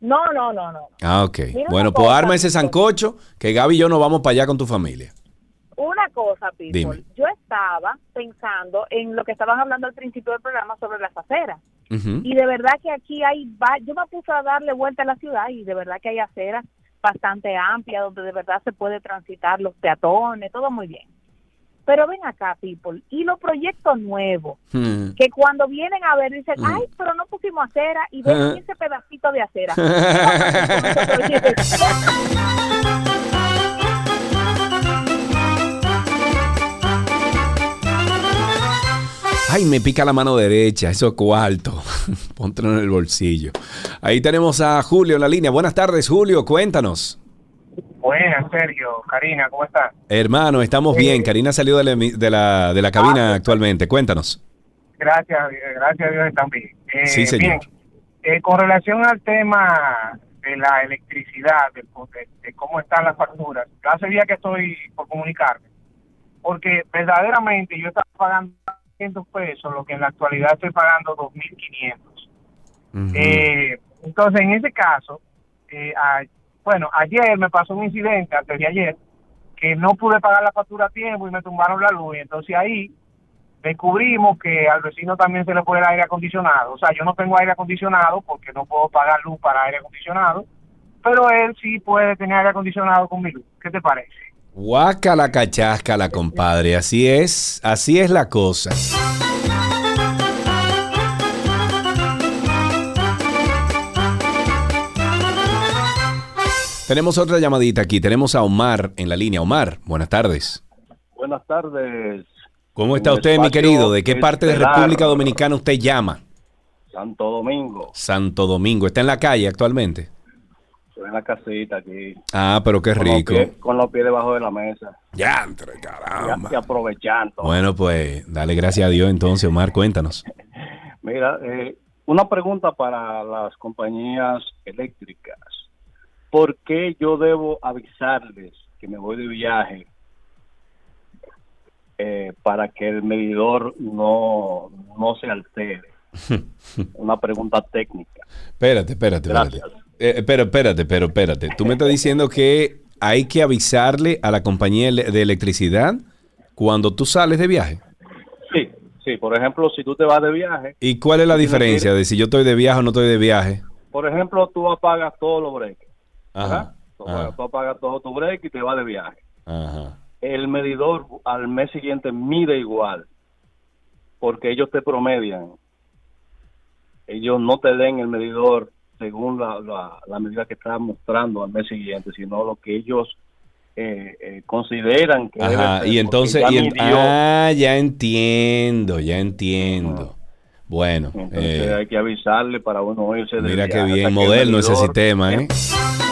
No, no, no, no. Ah, ok. Mira Bueno, pues cosa, arma ese sancocho, que Gaby y yo nos vamos para allá con tu familia. Una cosa, people. Dime. Yo estaba pensando en lo que estaban hablando al principio del programa sobre las aceras. Y de verdad que aquí hay, yo me puse a darle vuelta a la ciudad y de verdad que hay aceras bastante amplias donde de verdad se puede transitar los peatones, todo muy bien. Pero ven acá, people, y los proyectos nuevos, Hmm. que cuando vienen a ver dicen, Mm. ay, pero no pusimos acera y ven ese pedacito de acera. Ay, me pica la mano derecha, eso es cuarto. Póntelo en el bolsillo. Ahí tenemos a Julio en la línea. Buenas tardes, Julio, cuéntanos. Buenas, Sergio. Karina, ¿cómo estás? Hermano, estamos bien. Karina salió de la, de la, de la cabina actualmente. Cuéntanos. Gracias, eh, gracias a Dios están bien. Eh, Sí, señor. Bien, eh, con relación al tema de la electricidad, de, de- de cómo están las facturas. Hace día que estoy por comunicarme, porque verdaderamente yo estaba pagando 500 pesos, lo que en la actualidad estoy pagando 2.500. Eh, entonces, en ese caso, eh, a- bueno, ayer me pasó un incidente, antes de ayer, que no pude pagar la factura a tiempo y me tumbaron la luz. Y entonces ahí descubrimos que al vecino también se le fue el aire acondicionado. O sea, yo no tengo aire acondicionado porque no puedo pagar luz para aire acondicionado, pero él sí puede tener aire acondicionado con mi luz. ¿Qué te parece? Guácala cacháscala, compadre. Así es, así es la cosa. Tenemos otra llamadita aquí. Tenemos a Omar en la línea. Omar, buenas tardes. Buenas tardes. ¿Cómo está usted, mi querido? ¿De qué parte de. República Dominicana usted llama? Santo Domingo. Santo Domingo. ¿Está en la calle actualmente? Estoy en la casita aquí. Ah, pero qué con los rico. pies- Con los pies debajo de la mesa. Ya, entre caramba. Y, aprovechando. Bueno, pues dale gracias a Dios entonces, Omar, cuéntanos. Mira, eh, una pregunta para las compañías eléctricas. ¿Por qué yo debo avisarles que me voy de viaje eh, para que el medidor no, no se altere? Una pregunta técnica. Espérate, espérate, espérate. Eh, pero espérate, pero espérate. Tú me estás diciendo que hay que avisarle a la compañía de electricidad cuando tú sales de viaje. Sí, sí. Por ejemplo, si tú te vas de viaje, ¿Y cuál es la diferencia de si yo estoy de viaje o no estoy de viaje? por ejemplo, tú apagas todos los breaks. Ajá. Ajá. tú apagas todo tu break y te vas de viaje. Ajá. el medidor al mes siguiente mide igual, porque ellos te promedian. Ellos no te den el medidor según la, la, la medida que estás mostrando al mes siguiente, sino lo que ellos eh, eh, consideran que Ajá. ser, Y entonces, ya y en- midió. ah, ya entiendo, ya entiendo. Bueno, Entonces eh, hay que avisarle para uno irse de mira qué bien moderno ese sistema, ¿eh?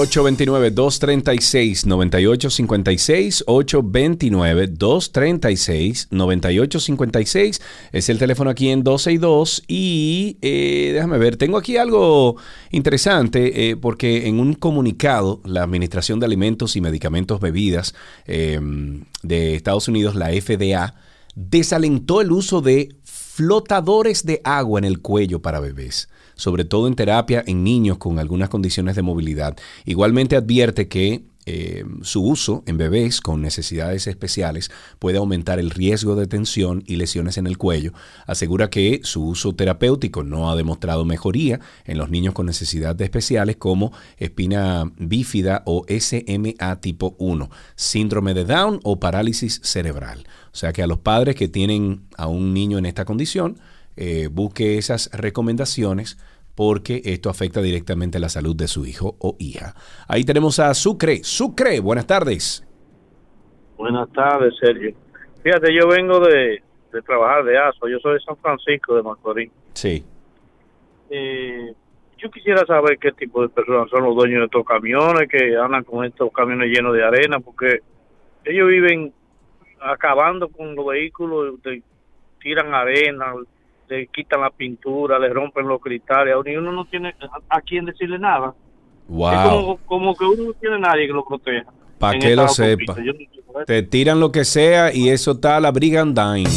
829-236-9856, 829-236-9856 es el teléfono aquí en 12 y 2 y eh, déjame ver, tengo aquí algo interesante eh, porque en un comunicado la Administración de Alimentos y Medicamentos Bebidas eh, de Estados Unidos, la FDA, desalentó el uso de flotadores de agua en el cuello para bebés, sobre todo en terapia en niños con algunas condiciones de movilidad. Igualmente advierte que eh, su uso en bebés con necesidades especiales puede aumentar el riesgo de tensión y lesiones en el cuello. Asegura que su uso terapéutico no ha demostrado mejoría en los niños con necesidades especiales como espina bífida o SMA tipo 1, síndrome de Down o parálisis cerebral. O sea que a los padres que tienen a un niño en esta condición, eh, busque esas recomendaciones porque esto afecta directamente la salud de su hijo o hija. Ahí tenemos a Sucre. Sucre, buenas tardes. Buenas tardes, Sergio. Fíjate, yo vengo de, de trabajar de ASO, yo soy de San Francisco de Macorís. Sí. Eh, yo quisiera saber qué tipo de personas son los dueños de estos camiones que andan con estos camiones llenos de arena, porque ellos viven acabando con los vehículos, tiran arena, le quitan la pintura, le rompen los cristales, y uno no tiene a, a quién decirle nada. Es Wow. como, como que uno no tiene nadie que lo proteja. Para que lo sepa. No. Te tiran lo que sea y eso está a la brigandine.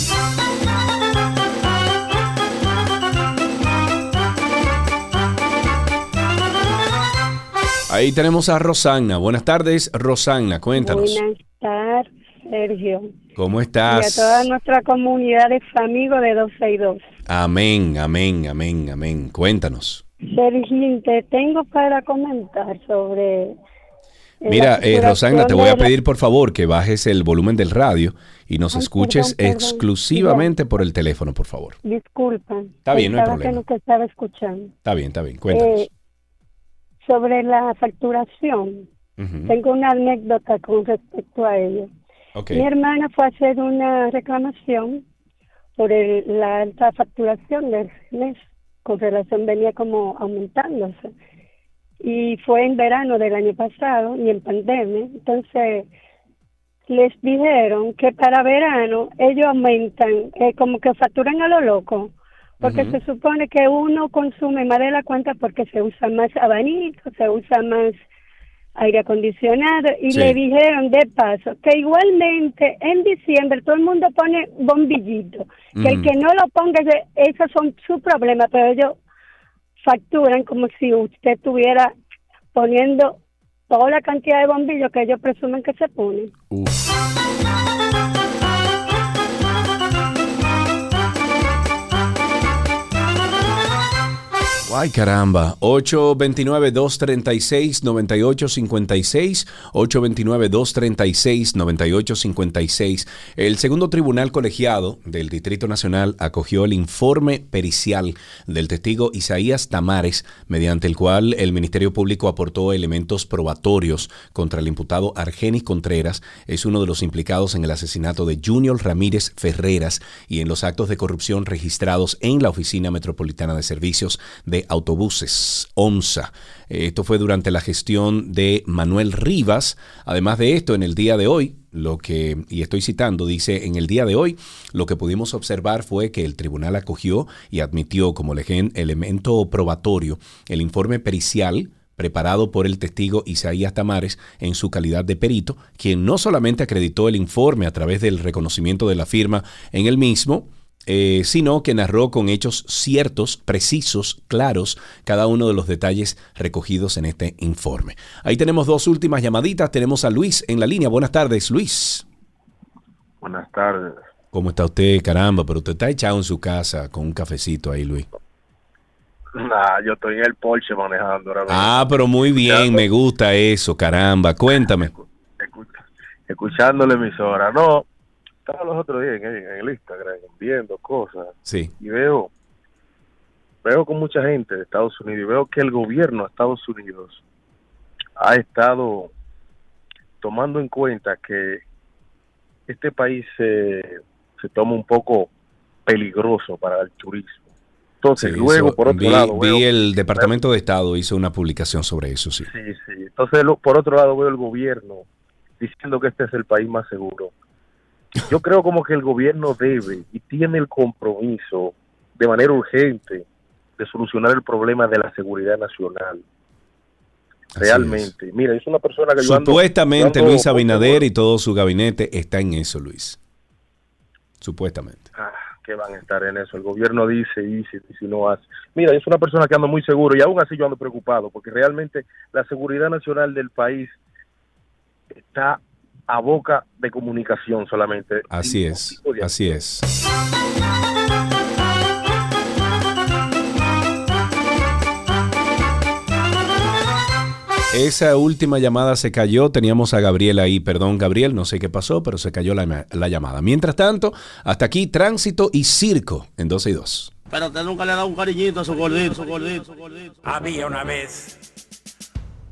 Ahí tenemos a Rosanna. Buenas tardes, Rosanna. Cuéntanos. Buenas tardes, Sergio. ¿Cómo Y a estás? toda nuestra comunidad de amigos de 262. Amén, amén, amén, amén. Cuéntanos. Sergio, te tengo para comentar sobre... Mira, eh, Rosanna, te voy a pedir por favor que bajes el volumen del radio y nos Ay, escuches perdón, perdón. exclusivamente por el teléfono, por favor. Disculpa. Está bien, no hay problema. que no te estaba escuchando. Está bien, está bien. Cuéntanos. Eh, sobre la facturación, Ujú. tengo una anécdota con respecto a ello. Ok. Mi hermana fue a hacer una reclamación por el- la alta facturación del mes, con relación venía como aumentándose. Y fue en verano del año pasado y en pandemia. Entonces, les dijeron que para verano ellos aumentan, eh, como que facturan a lo loco, porque se supone que uno consume más de la cuenta porque se usa más abanico, se usa más aire acondicionado y Sí. le dijeron de paso que igualmente en diciembre todo el mundo pone bombillito, que el Mm. que no lo ponga, esos son su problema, pero ellos facturan como si usted estuviera poniendo toda la cantidad de bombillos que ellos presumen que se ponen. Ay, caramba. 829-236-9856. 829-236-9856. El segundo tribunal colegiado del Distrito Nacional acogió el informe pericial del testigo Isaías Tamares, mediante el cual el Ministerio Público aportó elementos probatorios contra el imputado Argenis Contreras. Es uno de los implicados en el asesinato de Junior Ramírez Ferreras y en los actos de corrupción registrados en la Oficina Metropolitana de Servicios de Autobuses, OMSA. Esto fue durante la gestión de Manuel Rivas. Además de esto, en el día de hoy, lo que, y estoy citando, dice, en el día de hoy, lo que pudimos observar fue que el tribunal acogió y admitió como elemento probatorio el informe pericial preparado por el testigo Isaías Tamares en su calidad de perito, quien no solamente acreditó el informe a través del reconocimiento de la firma en el mismo, eh, sino que narró con hechos ciertos, precisos, claros, cada uno de los detalles recogidos en este informe. Ahí tenemos dos últimas llamaditas. Tenemos a Luis en la línea. Buenas tardes, Luis. Buenas tardes. ¿Cómo está usted? Caramba, pero usted está echado en su casa con un cafecito ahí, Luis. Nah, yo estoy en el Porsche manejando ahora mismo. Ah, pero muy bien, me gusta eso, caramba. Cuéntame. Escuchando la emisora. No, estaba los otros días en, en el Instagram viendo cosas Sí. y veo veo con mucha gente de Estados Unidos y veo que el gobierno de Estados Unidos ha estado tomando en cuenta que este país se, se toma un poco peligroso para el turismo. Entonces, Sí, luego, por otro vi, lado, vi veo- el Departamento de Estado hizo una publicación sobre eso, sí. Sí, sí. Entonces, lo- por otro lado, veo el gobierno diciendo que este es el país más seguro. Yo creo como que el gobierno debe y tiene el compromiso de manera urgente de solucionar el problema de la seguridad nacional. Realmente. Mira, es una persona que yo ando- Supuestamente yo ando Luis muy Abinader y todo su gabinete está en eso, Luis. Supuestamente. Ah, que van a estar en eso. El gobierno dice y dice, y si no hace. Mira, es una persona que ando muy seguro y aún así yo ando preocupado porque realmente la seguridad nacional del país está a boca de comunicación solamente. Así es, así es. Esa última llamada se cayó, teníamos a Gabriel ahí, perdón Gabriel, no sé qué pasó, pero se cayó la, la llamada. Mientras tanto, hasta aquí tránsito y circo en 12 y 2. Pero usted nunca le ha dado un cariñito a su gordito, su gordito, su gordito. Había una vez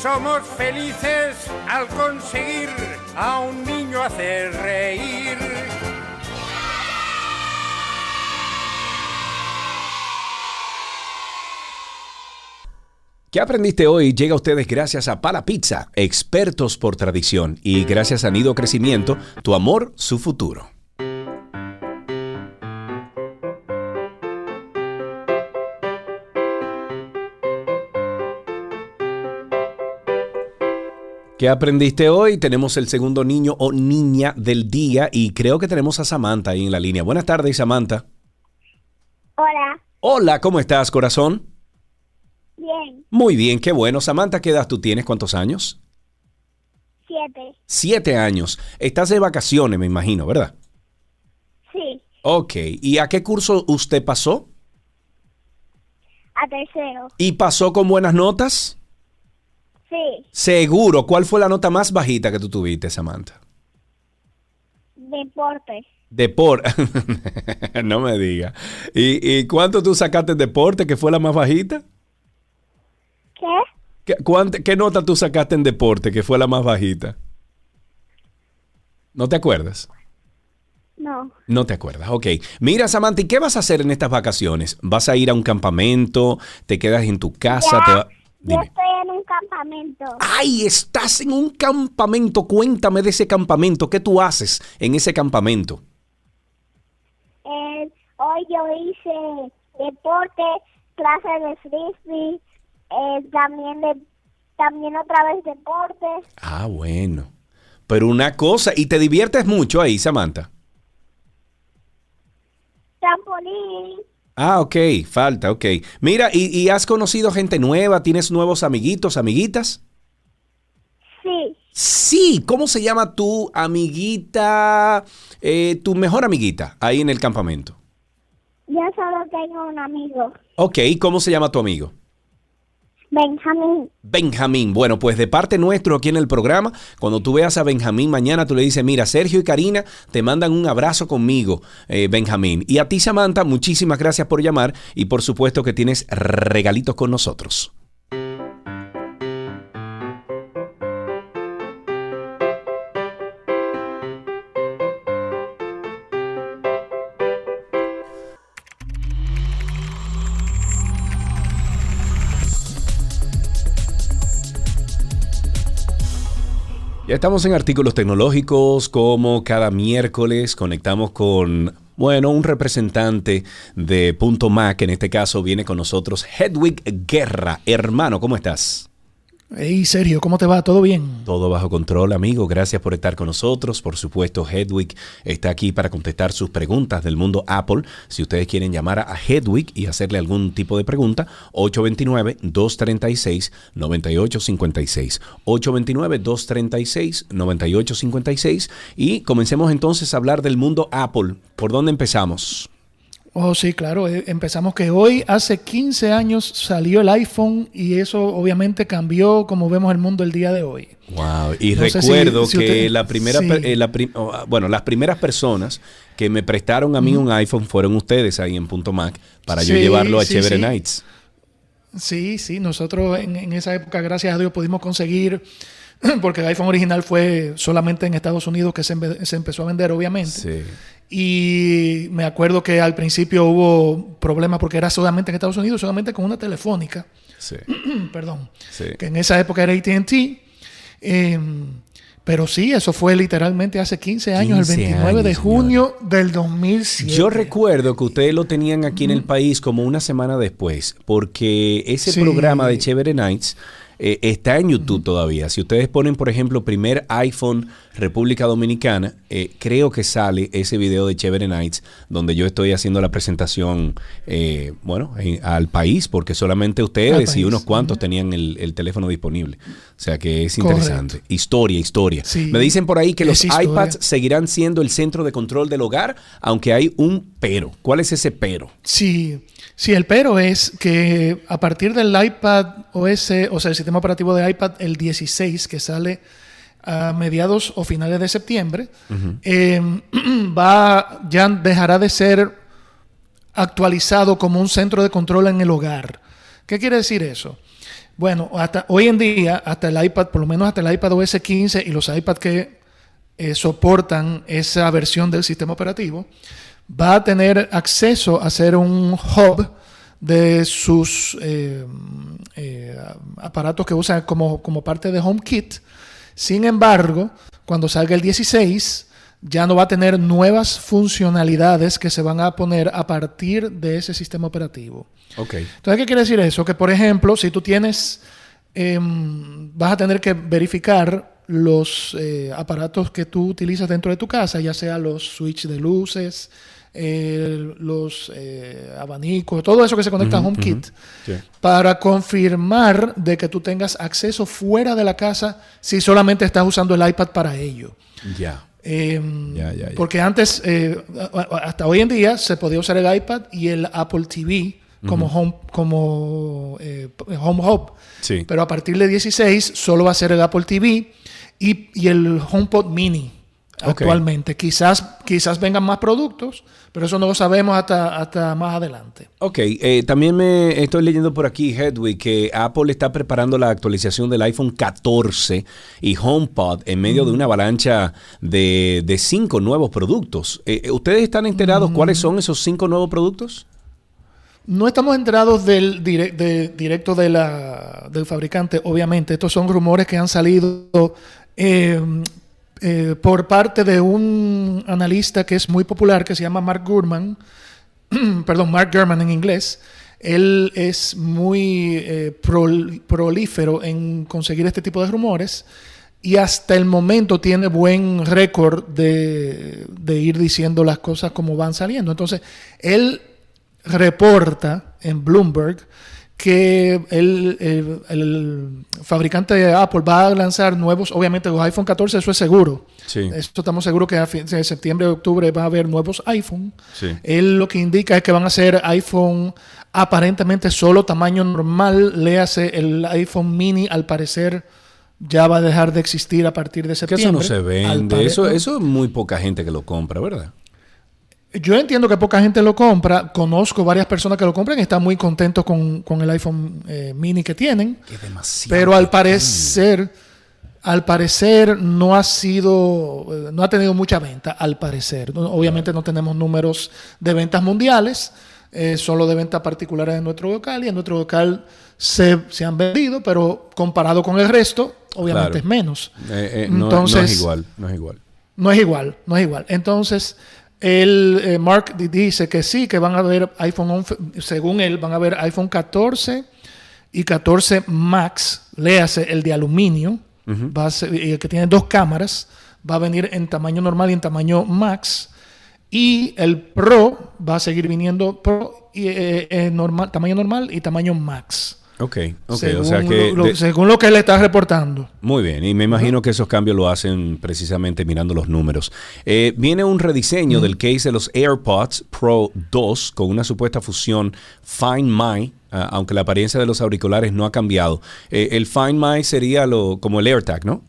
Somos felices al conseguir a un niño hacer reír. ¿Qué aprendiste hoy? Llega a ustedes gracias a Pala Pizza, expertos por tradición, y gracias a Nido Crecimiento, tu amor, su futuro. ¿Qué aprendiste hoy? Tenemos el segundo niño o niña del día y creo que tenemos a Samantha ahí en la línea. Buenas tardes, Samantha. Hola, Hola, ¿cómo estás, corazón? bien, Muy bien, qué bueno. Samantha, ¿qué edad tú tienes? ¿Cuántos años? siete, Siete años. Estás de vacaciones, me imagino, ¿verdad? sí, Ok. ¿Y a qué curso usted pasó? a tercero, ¿Y pasó con buenas notas? Sí, Seguro. ¿Cuál fue la nota más bajita que tú tuviste, Samantha? deporte. Deporte. no me diga. ¿Y, y cuánto tú sacaste en deporte, que fue la más bajita? ¿Qué? ¿Qué, cuánt- qué nota tú sacaste en deporte, que fue la más bajita? ¿No te acuerdas? No. No te acuerdas, ok. Mira, Samantha, ¿y qué vas a hacer en estas vacaciones? ¿Vas a ir a un campamento? ¿Te quedas en tu casa? ¿Te va- Yo estoy en un campamento. ¡Ay, estás en un campamento! Cuéntame de ese campamento. ¿Qué tú haces en ese campamento? Eh, hoy yo hice deporte, clase de frisbee, eh, también de también otra vez deporte. Ah, bueno. Pero una cosa, ¿y te diviertes mucho ahí, Samantha? Trampolín. Ah, ok, falta, ok. Mira, ¿y, y has conocido gente nueva? ¿Tienes nuevos amiguitos, amiguitas? Sí. Sí, ¿cómo se llama tu amiguita, eh, tu mejor amiguita ahí en el campamento? Yo solo tengo un amigo, Ok, ¿cómo se llama tu amigo? Benjamín. Benjamín. Bueno, pues de parte nuestro aquí en el programa, cuando tú veas a Benjamín mañana, tú le dices, mira, Sergio y Karina te mandan un abrazo conmigo, eh, Benjamín. Y a ti, Samantha, muchísimas gracias por llamar y por supuesto que tienes regalitos con nosotros. Ya estamos en artículos tecnológicos, como cada miércoles conectamos con, bueno, un representante de Punto Mac, en este caso viene con nosotros Hedwig Guerra. Hermano, ¿cómo estás? Hey, Sergio, ¿cómo te va? ¿Todo bien? Todo bajo control, amigo. Gracias por estar con nosotros. Por supuesto, Hedwig está aquí para contestar sus preguntas del mundo Apple. Si ustedes quieren llamar a Hedwig y hacerle algún tipo de pregunta, 829-236-9856. 829-236-9856. Y comencemos entonces a hablar del mundo Apple. ¿Por dónde empezamos? Oh, sí, claro. eh, Empezamos que hoy, hace 15 años, salió el iPhone y eso obviamente cambió como vemos el mundo el día de hoy. Wow, y No sé si- recuerdo si que usted- la primera, sí. eh, la prim- oh, ah, bueno, las primeras personas que me prestaron a mí un iPhone fueron ustedes ahí en Punto Mac para yo llevarlo a sí, Chévere sí. Nights. Sí, sí, nosotros en, en esa época, gracias a Dios, pudimos conseguir, porque el iPhone original fue solamente en Estados Unidos que se, empezó a vender, obviamente. Sí. Y me acuerdo que al principio hubo problemas porque era solamente en Estados Unidos, solamente con una telefónica. Sí. Perdón. Sí. Que en esa época era ATT. Eh, pero sí, eso fue literalmente hace 15 años, 15 el 29 de junio del 2007. Yo recuerdo que ustedes lo tenían aquí en el país como una semana después, porque ese Sí. programa de Chévere Nights eh, está en YouTube todavía. Si ustedes ponen, por ejemplo, primer iPhone República Dominicana, eh, creo que sale ese video de Chévere Nights donde yo estoy haciendo la presentación, eh, bueno, en- al país, porque solamente ustedes y unos cuantos tenían el, el teléfono disponible. O sea que es Correcto. interesante. Historia, historia. Sí. Me dicen por ahí que los historia. iPads seguirán siendo el centro de control del hogar, aunque hay un pero. ¿Cuál es ese pero? Sí, sí, el pero es que a partir del iPad OS, o sea, el sistema operativo de iPad, el 16, que sale a mediados o finales de septiembre, eh, va, ya dejará de ser actualizado como un centro de control en el hogar. ¿Qué quiere decir eso? Bueno, hasta hoy en día, hasta el iPad, por lo menos hasta el iPad OS 15 y los iPad que eh, soportan esa versión del sistema operativo, va a tener acceso a ser un hub de sus eh, eh, aparatos que usa como, como parte de HomeKit. Sin embargo, cuando salga el 16, ya no va a tener nuevas funcionalidades que se van a poner a partir de ese sistema operativo. Ok. Entonces, ¿qué quiere decir eso? Que, por ejemplo, si tú tienes, em, vas a tener que verificar los eh, aparatos que tú utilizas dentro de tu casa, ya sea los switch de luces, eh, los eh, abanicos, todo eso que se conecta a HomeKit. Sí. para confirmar de que tú tengas acceso fuera de la casa si solamente estás usando el iPad para ello. Ya. Em, ya, ya. Porque antes, eh, hasta hoy en día, se podía usar el iPad y el Apple TV como. Home, como, eh, Home Hub. Sí. Pero a partir de 16 solo va a ser el Apple TV y, y el HomePod Mini Actualmente. Quizás, quizás vengan más productos, pero eso no lo sabemos hasta, hasta más adelante. Ok, eh, también me estoy leyendo por aquí, Hedwig, que Apple está preparando la actualización del iPhone 14 y HomePod en medio de una avalancha de, de cinco nuevos productos. Eh, ¿Ustedes están enterados cuáles son esos cinco nuevos productos? No estamos enterados del direc- de- directo de la, del fabricante, obviamente. Estos son rumores que han salido eh, eh, por parte de un analista que es muy popular, que se llama Mark Gurman. perdón, Mark Gurman en inglés. Él es muy eh, prol- prolífero en conseguir este tipo de rumores y hasta el momento tiene buen récord de ir diciendo las cosas como van saliendo. Entonces, él reporta en Bloomberg que el, el- el fabricante de Apple va a lanzar nuevos, obviamente los iPhone 14, eso es seguro. Sí. Esto estamos seguros que a fin de septiembre, octubre va a haber nuevos iPhone. Sí. Él lo que indica es que van a ser iPhone aparentemente solo tamaño normal. Léase el iPhone mini, al parecer ya va a dejar de existir a partir de Que septiembre. eso no se vende. Eso, eso es muy poca gente que lo compra, ¿verdad? Yo entiendo que poca gente lo compra. Conozco varias personas que lo compran y están muy contentos con, con el iPhone eh, mini que tienen. Pero al parecer, al parecer no ha sido, eh, no ha tenido mucha venta, al parecer. Obviamente no tenemos números de ventas mundiales, eh, solo de ventas particulares en nuestro local y en nuestro local se, se han vendido, pero comparado con el resto, obviamente Claro. es menos. Eh, eh, no, no Entonces, es igual, no es igual. no es igual, no es igual. Entonces, él, eh, Mark di- dice que sí, que van a haber iPhone 11, según él, van a haber iPhone 14 y 14 Max, léase el de aluminio, va a ser- y el que tiene dos cámaras, va a venir en tamaño normal y en tamaño Max. Y el Pro va a seguir viniendo Pro y, eh, eh, normal, tamaño normal y tamaño Max. Ok, ok. según, o sea que. lo, de- según lo que él está reportando. Muy bien, y me imagino que esos cambios lo hacen precisamente mirando los números. Eh, viene un rediseño del case de los AirPods Pro 2 con una supuesta fusión Find My, ah, aunque la apariencia de los auriculares no ha cambiado. Eh, el Find My sería lo, como el AirTag, ¿no?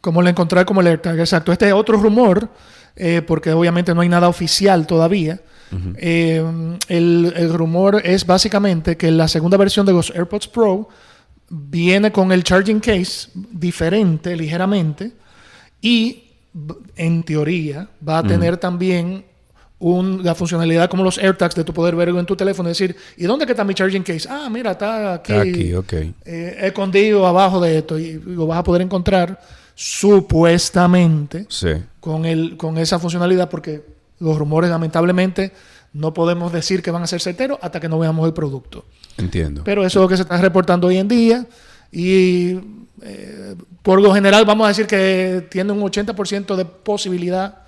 Como le encontrar como el AirTag, exacto. Este es otro rumor, eh, porque obviamente no hay nada oficial todavía. Eh, el, el rumor es básicamente que la segunda versión de los AirPods Pro viene con el charging case diferente, ligeramente, y en teoría va a tener también un- la funcionalidad como los AirTags de tu poder verlo en tu teléfono y decir, ¿y dónde que está mi charging case? Ah, mira, está aquí, Aquí, ok. eh, escondido abajo de esto y lo vas a poder encontrar supuestamente Sí. con, el, con esa funcionalidad porque los rumores lamentablemente no podemos decir que van a ser certeros hasta que no veamos el producto. Entiendo. Pero eso es lo que se está reportando hoy en día y eh, por lo general vamos a decir que tiene un 80% de posibilidad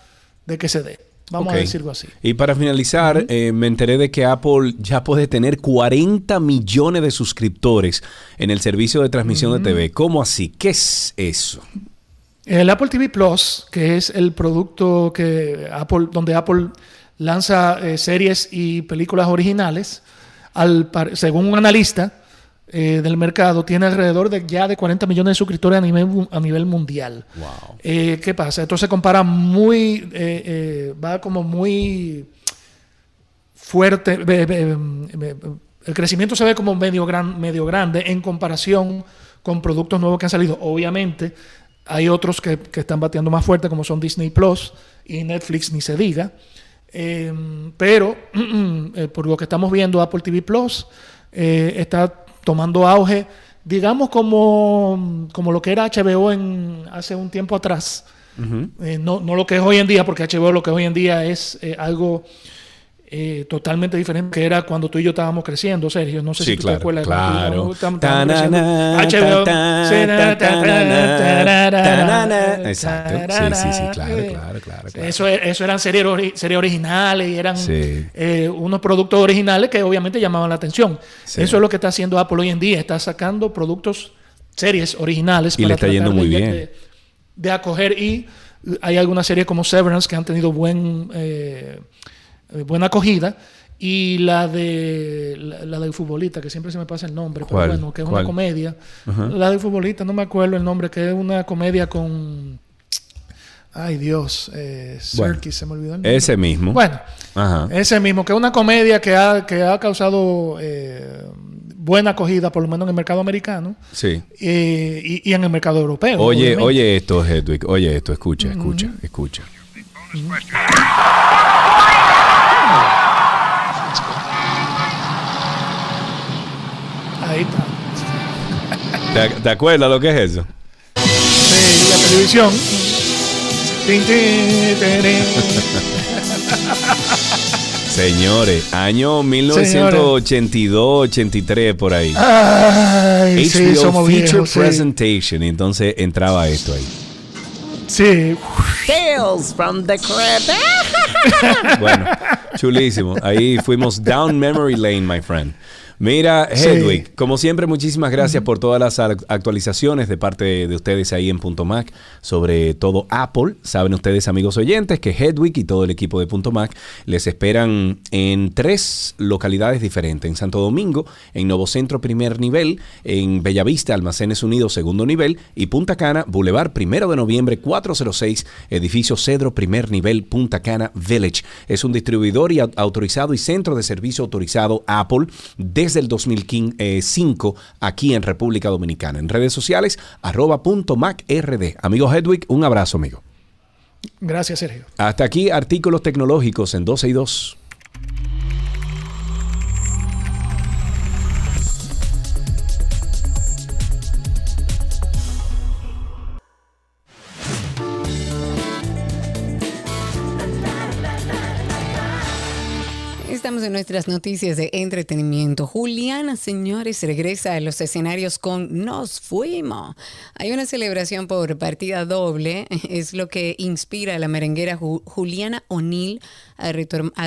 de que se dé. Vamos a decirlo así. Y para finalizar, eh, me enteré de que Apple ya puede tener 40 millones de suscriptores en el servicio de transmisión de TV. ¿Cómo así? ¿Qué es eso? El Apple TV Plus, que es el producto que Apple, donde Apple lanza eh, series y películas originales, al según un analista eh, del mercado, tiene alrededor de ya de 40 millones de suscriptores a nivel, mu- a nivel mundial. Eh, ¿Qué pasa? Esto se compara muy, va como muy fuerte. el crecimiento se ve como medio, gran, medio grande en comparación con productos nuevos que han salido. Obviamente, hay otros que, que están bateando más fuerte, como son Disney Plus y Netflix, ni se diga. Eh, pero eh, por lo que estamos viendo, Apple TV Plus eh, está tomando auge, digamos, como, como lo que era HBO en, hace un tiempo atrás. Eh, no, no lo que es hoy en día, porque HBO lo que hoy en día es algo eh, totalmente diferente que era cuando tú y yo estábamos creciendo, Sergio. No sé Sí, si tú claro, te acuerdas. claro. Exacto. Sí, sí, sí, claro, eh, claro, claro. claro. Eso, eso eran series, ori- series originales y eran Sí. eh, unos productos originales que obviamente llamaban la atención. Sí. Eso es lo que está haciendo Apple hoy en día. Está sacando productos, series originales. Y le está yendo muy bien. De, de acoger y hay algunas series como Severance que han tenido buen, eh, buena acogida y la de la, la del futbolista, que siempre se me pasa el nombre, pero bueno, que es ¿Cuál? una comedia. La del futbolista, no me acuerdo el nombre, que es una comedia con... Ay Dios, eh, Bueno, Serkis, se me olvidó el nombre. ese mismo. Bueno, Ajá. ese mismo, que es una comedia que ha, que ha causado eh, buena acogida, por lo menos en el mercado americano Sí. eh, y, y en el mercado europeo. Oye, obviamente. oye esto, Hedwig. Oye esto, escucha, escucha, escucha. ¿Te, te acuerdas lo que es eso? Sí, la televisión. Señores, año 1982, 83 por ahí. Ay, sí, HBO somos Feature viejos, sí. Presentation. Y entonces entraba esto ahí. Sí. Tales from the Crypt. bueno, chulísimo. Ahí fuimos down memory lane, my friend. Mira, Sí. Hedwig, como siempre, muchísimas gracias por todas las ac- actualizaciones de parte de ustedes ahí en Punto Mac sobre todo Apple. Saben ustedes, amigos oyentes, que Hedwig y todo el equipo de Punto Mac les esperan en tres localidades diferentes. En Santo Domingo, en Nuevo Centro primer nivel, en Bellavista, Almacenes Unidos segundo nivel y Punta Cana, Boulevard primero de noviembre 406, edificio Cedro primer nivel, Punta Cana Village. Es un distribuidor y au- autorizado y centro de servicio autorizado Apple desde el 2005 aquí en República Dominicana. En redes sociales, arroba punto Mac RD. Amigo Hedwig, un abrazo, amigo. Gracias, Sergio. Hasta aquí, artículos tecnológicos en 12 y 2. Estamos en nuestras noticias de entretenimiento. Juliana, señores, regresa a los escenarios con Nos Fuimos. Hay una celebración por partida doble. Es lo que inspira a la merenguera Ju- Juliana O'Neill a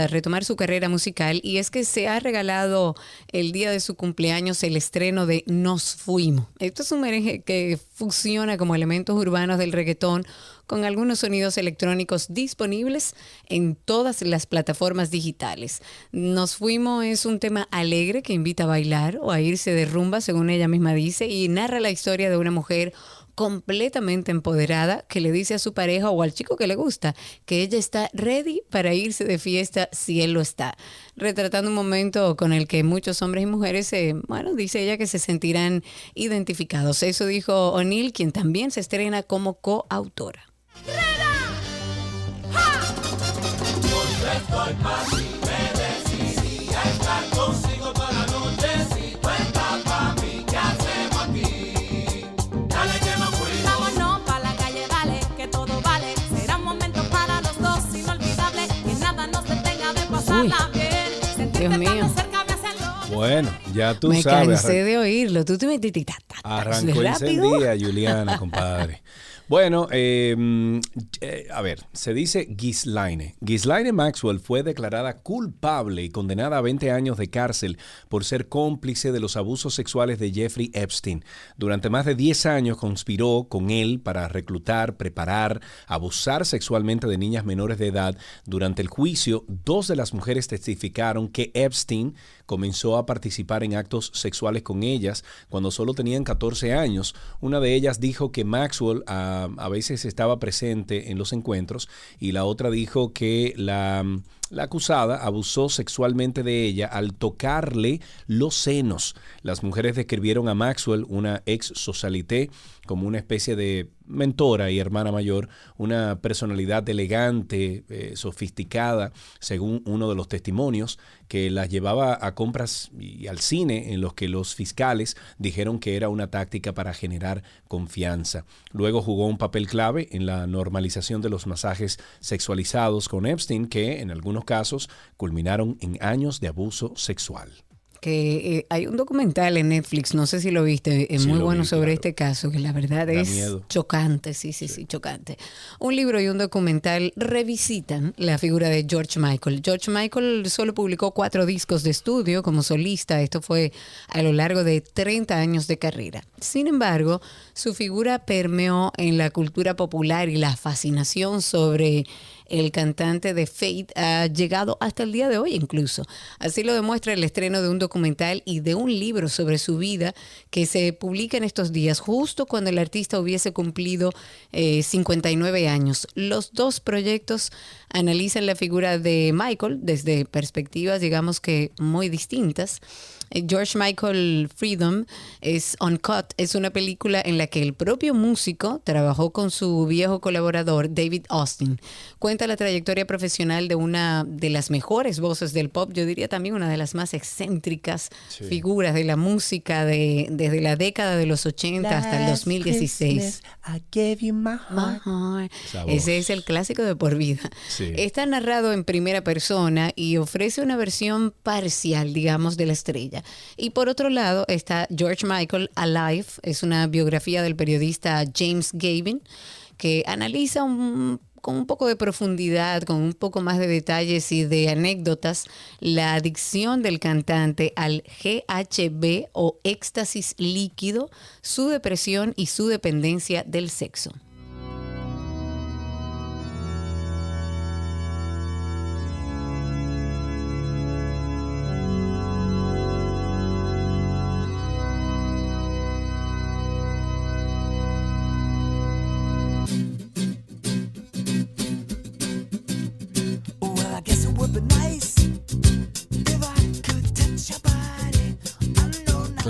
retomar su carrera musical. Y es que se ha regalado el día de su cumpleaños el estreno de Nos Fuimos. Esto es un merengue que fusiona como elementos urbanos del reggaetón con algunos sonidos electrónicos disponibles en todas las plataformas digitales. Nos fuimos es un tema alegre que invita a bailar o a irse de rumba, según ella misma dice, y narra la historia de una mujer completamente empoderada que le dice a su pareja o al chico que le gusta que ella está ready para irse de fiesta si él lo está, retratando un momento con el que muchos hombres y mujeres, eh, bueno, dice ella que se sentirán identificados. Eso dijo O'Neill, quien también se estrena como coautora. Me Dios mío. me. Bueno, ya tú Me sabes. cansé de oírlo. Tú te metiste ta, ta, ta, Arrancó rápido. encendida, Juliana, compadre. Bueno, eh, eh, a ver, se dice Ghislaine. Ghislaine Maxwell fue declarada culpable y condenada a 20 años de cárcel por ser cómplice de los abusos sexuales de Jeffrey Epstein. Durante más de 10 años conspiró con él para reclutar, preparar, abusar sexualmente de niñas menores de edad. Durante el juicio, dos de las mujeres testificaron que Epstein comenzó a participar en actos sexuales con ellas cuando solo tenían 14 años. Una de ellas dijo que Maxwell ah, a veces estaba presente en los encuentros y la otra dijo que la, la acusada abusó sexualmente de ella al tocarle los senos. Las mujeres describieron a Maxwell, una ex socialité, como una especie de mentora y hermana mayor, una personalidad elegante, eh, sofisticada, según uno de los testimonios, que las llevaba a compras y al cine en los que los fiscales dijeron que era una táctica para generar confianza. Luego jugó un papel clave en la normalización de los masajes sexualizados con Epstein, que en algunos casos culminaron en años de abuso sexual. Que eh, hay un documental en Netflix, no sé si lo viste, es Sí, muy bueno vi, sobre este caso, que la verdad Da es miedo. chocante, sí, sí, sí, chocante. Un libro y un documental revisitan la figura de George Michael. George Michael solo publicó cuatro discos de estudio como solista, esto fue a lo largo de 30 años de carrera. Sin embargo, su figura permeó en la cultura popular y la fascinación sobre el cantante de Fate ha llegado hasta el día de hoy incluso. Así lo demuestra el estreno de un documental y de un libro sobre su vida que se publica en estos días, justo cuando el artista hubiese cumplido eh, 59 años. Los dos proyectos analizan la figura de Michael desde perspectivas, digamos que muy distintas. George Michael Freedom es Uncut, es una película en la que el propio músico trabajó con su viejo colaborador David Austin. Cuenta la trayectoria profesional de una de las mejores voces del pop, yo diría también una de las más excéntricas Sí. figuras de la música de, desde la década de los 80 hasta el 2016. I gave you my heart. Ese es el clásico de por vida. Sí. Está narrado en primera persona y ofrece una versión parcial, digamos, de la estrella. Y por otro lado está George Michael Alive, es una biografía del periodista James Gavin que analiza con un poco de profundidad, con un poco más de detalles y de anécdotas, la adicción del cantante al GHB o éxtasis líquido, su depresión y su dependencia del sexo.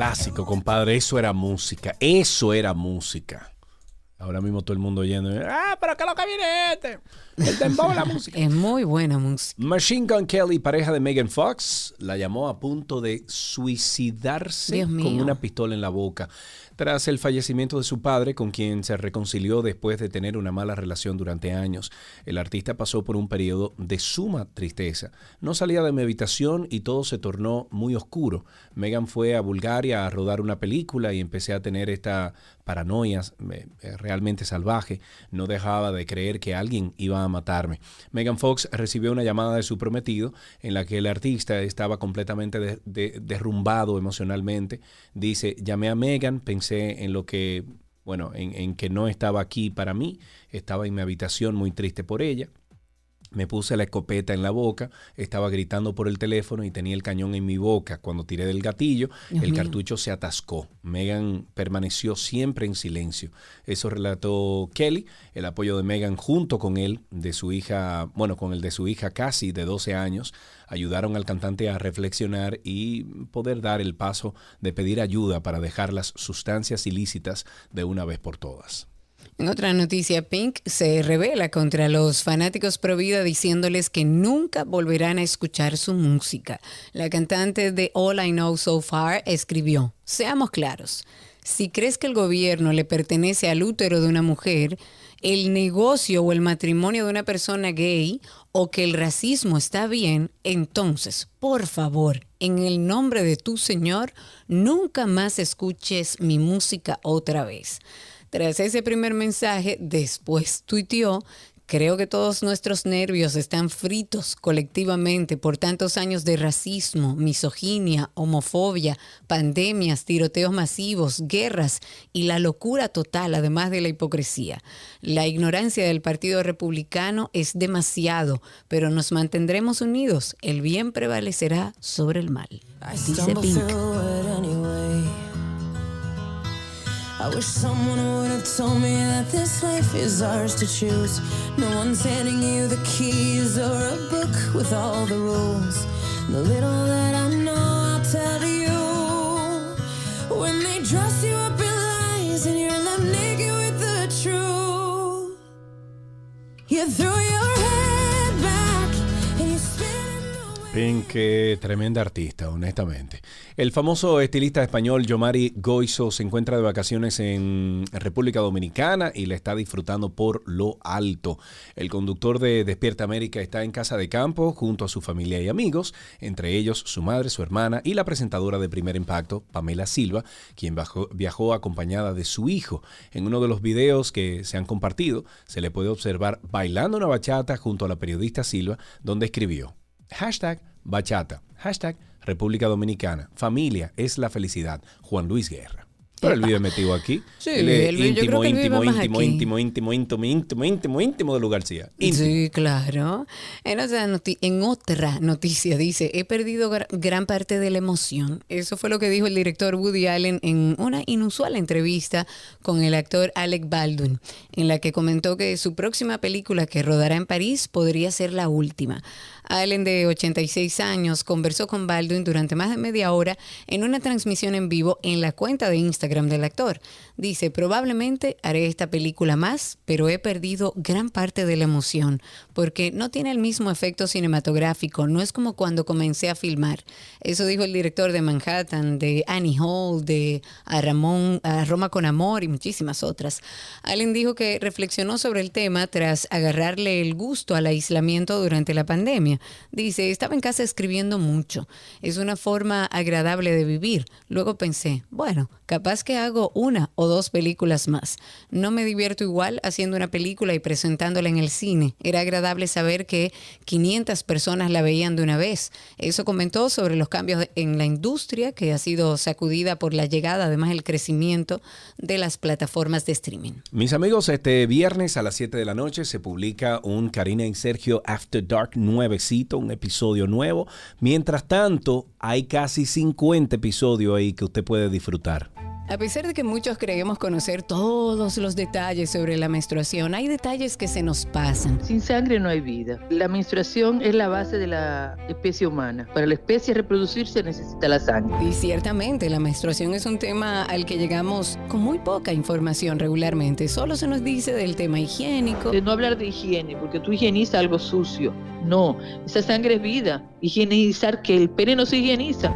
Clásico, compadre. Eso era música. Eso era música. Ahora mismo todo el mundo yendo. Ah, pero ¿qué es lo que viene este? El dembow de la música. Es muy buena música. Machine Gun Kelly, pareja de Megan Fox, la llamó a punto de suicidarse con una pistola en la boca tras el fallecimiento de su padre, con quien se reconcilió después de tener una mala relación durante años. El artista pasó por un periodo de suma tristeza. No salía de mi habitación y todo se tornó muy oscuro. Megan fue a Bulgaria a rodar una película y empecé a tener esta paranoia eh, realmente salvaje. No dejaba de creer que alguien iba a matarme. Megan Fox recibió una llamada de su prometido en la que el artista estaba completamente de- de- derrumbado emocionalmente. Dice, llamé a Megan, pensé en lo que, bueno, en, en que no estaba aquí para mí, estaba en mi habitación muy triste por ella. Me puse la escopeta en la boca, estaba gritando por el teléfono y tenía el cañón en mi boca. Cuando tiré del gatillo, Dios el mío. cartucho se atascó. Megan permaneció siempre en silencio. Eso relató Kelly, el apoyo de Megan junto con él, de su hija, bueno, con el de su hija casi de 12 años, ayudaron al cantante a reflexionar y poder dar el paso de pedir ayuda para dejar las sustancias ilícitas de una vez por todas. En otra noticia, Pink se revela contra los fanáticos pro vida diciéndoles que nunca volverán a escuchar su música. La cantante de All I Know So Far escribió, seamos claros, si crees que el gobierno le pertenece al útero de una mujer, el negocio o el matrimonio de una persona gay o que el racismo está bien, entonces, por favor, en el nombre de tu Señor, nunca más escuches mi música otra vez. Tras ese primer mensaje, después tuiteó, creo que todos nuestros nervios están fritos colectivamente por tantos años de racismo, misoginia, homofobia, pandemias, tiroteos masivos, guerras y la locura total, además de la hipocresía. La ignorancia del Partido Republicano es demasiado, pero nos mantendremos unidos. El bien prevalecerá sobre el mal. Dice Pink. I wish someone would have told me that this life is ours to choose. No one's handing you the keys or a book with all the rules. The little that I know, I'll tell you. When they dress you up in lies and you're left naked with the truth, you throw your head Pink, tremenda artista, honestamente. El famoso estilista español Yomari Goizo se encuentra de vacaciones en República Dominicana y la está disfrutando por lo alto. El conductor de Despierta América está en casa de campo junto a su familia y amigos, entre ellos su madre, su hermana y la presentadora de Primer Impacto, Pamela Silva, quien viajó acompañada de su hijo. En uno de los videos que se han compartido, se le puede observar bailando una bachata junto a la periodista Silva, donde escribió Hashtag bachata. Hashtag República Dominicana. Familia es la felicidad. Juan Luis Guerra. Pero él vive metido aquí. Sí, él es él íntimo, íntimo, íntimo, íntimo, íntimo, íntimo, íntimo, íntimo, íntimo de Lu García. Sí, claro. En otra, noti- en otra noticia dice, he perdido gra- gran parte de la emoción. Eso fue lo que dijo el director Woody Allen en una inusual entrevista con el actor Alec Baldwin, en la que comentó que su próxima película que rodará en París podría ser la última. Allen, de 86 años, conversó con Baldwin durante más de media hora en una transmisión en vivo en la cuenta de Instagram del actor. Dice, probablemente haré esta película más, pero he perdido gran parte de la emoción, porque no tiene el mismo efecto cinematográfico, no es como cuando comencé a filmar. Eso dijo el director de Manhattan, de Annie Hall, de A, Ramón, a Roma con Amor y muchísimas otras. Allen dijo que reflexionó sobre el tema tras agarrarle el gusto al aislamiento durante la pandemia. Dice, estaba en casa escribiendo mucho. Es una forma agradable de vivir. Luego pensé, bueno, capaz que hago una o dos películas más. No me divierto igual haciendo una película y presentándola en el cine. Era agradable saber que 500 personas la veían de una vez. Eso comentó sobre los cambios en la industria que ha sido sacudida por la llegada, además el crecimiento de las plataformas de streaming. Mis amigos, este viernes a las 7 de la noche se publica un Karina y Sergio After Dark un episodio nuevo. Mientras tanto, hay casi 50 episodios ahí que usted puede disfrutar. A pesar de que muchos creemos conocer todos los detalles sobre la menstruación, hay detalles que se nos pasan. Sin sangre no hay vida. La menstruación es la base de la especie humana. Para la especie reproducirse necesita la sangre. Y ciertamente la menstruación es un tema al que llegamos con muy poca información regularmente. Solo se nos dice del tema higiénico. De no hablar de higiene, porque tú higienizas algo sucio. No, esa sangre es vida. Higienizar que el pene no se higieniza.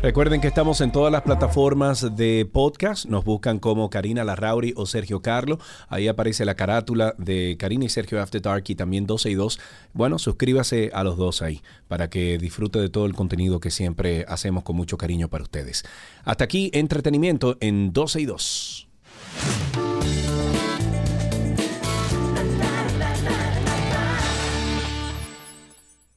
Recuerden que estamos en todas las plataformas de podcast. Nos buscan como Karina Larrauri o Sergio Carlo. Ahí aparece la carátula de Karina y Sergio After Dark y también 12 y 2. Bueno, suscríbase a los dos ahí para que disfrute de todo el contenido que siempre hacemos con mucho cariño para ustedes. Hasta aquí, entretenimiento en 12 y 2.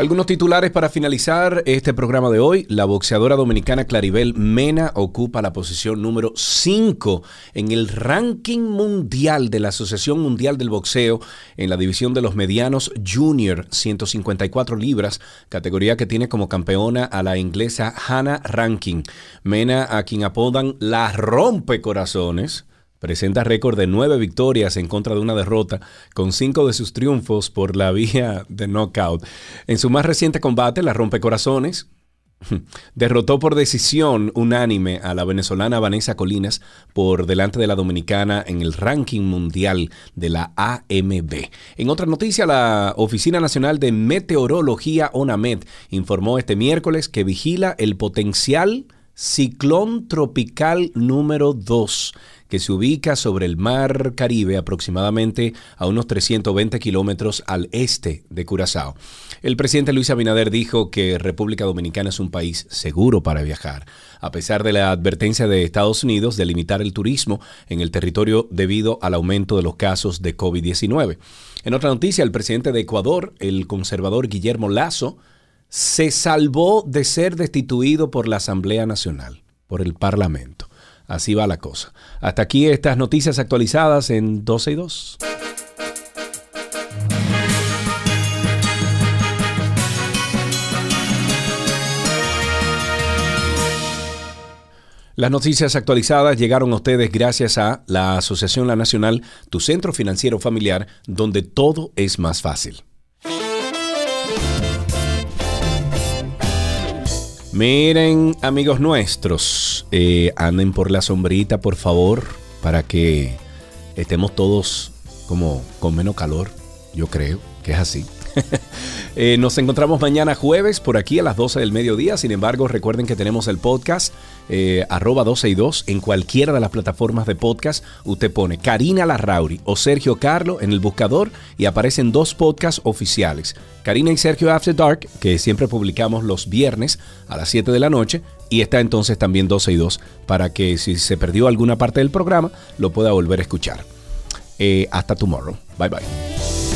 Algunos titulares para finalizar este programa de hoy. La boxeadora dominicana Claribel Mena ocupa la posición número 5 en el ranking mundial de la Asociación Mundial del Boxeo en la división de los medianos junior 154 libras, categoría que tiene como campeona a la inglesa Hannah Rankin. Mena, a quien apodan la rompecorazones, Presenta récord de nueve victorias en contra de una derrota, con cinco de sus triunfos por la vía de knockout. En su más reciente combate, la rompecorazones derrotó por decisión unánime a la venezolana Vanessa Colinas por delante de la dominicana en el ranking mundial de la AMB. En otra noticia, la Oficina Nacional de Meteorología ONAMED informó este miércoles que vigila el potencial ciclón tropical número 2 que se ubica sobre el mar Caribe aproximadamente a unos 320 kilómetros al este de Curazao. El presidente Luis Abinader dijo que República Dominicana es un país seguro para viajar, a pesar de la advertencia de Estados Unidos de limitar el turismo en el territorio debido al aumento de los casos de COVID-19. En otra noticia, el presidente de Ecuador, el conservador Guillermo Lazo, se salvó de ser destituido por la Asamblea Nacional. por el Parlamento. Así va la cosa. Hasta aquí estas noticias actualizadas en 12 y 2. Las noticias actualizadas llegaron a ustedes gracias a la Asociación La Nacional, tu centro financiero familiar, donde todo es más fácil. Miren, amigos nuestros, eh, anden por la sombrita, por favor, para que estemos todos como con menos calor. Yo creo que es así. Eh, nos encontramos mañana jueves por aquí a las 12 del mediodía. Sin embargo, recuerden que tenemos el podcast eh, arroba 12 y 2 en cualquiera de las plataformas de podcast. Usted pone Karina Larrauri o Sergio Carlo en el buscador y aparecen dos podcasts oficiales. Karina y Sergio After Dark, que siempre publicamos los viernes a las 7 de la noche. Y está entonces también 12 y 2 para que si se perdió alguna parte del programa lo pueda volver a escuchar. Eh, hasta tomorrow. Bye bye.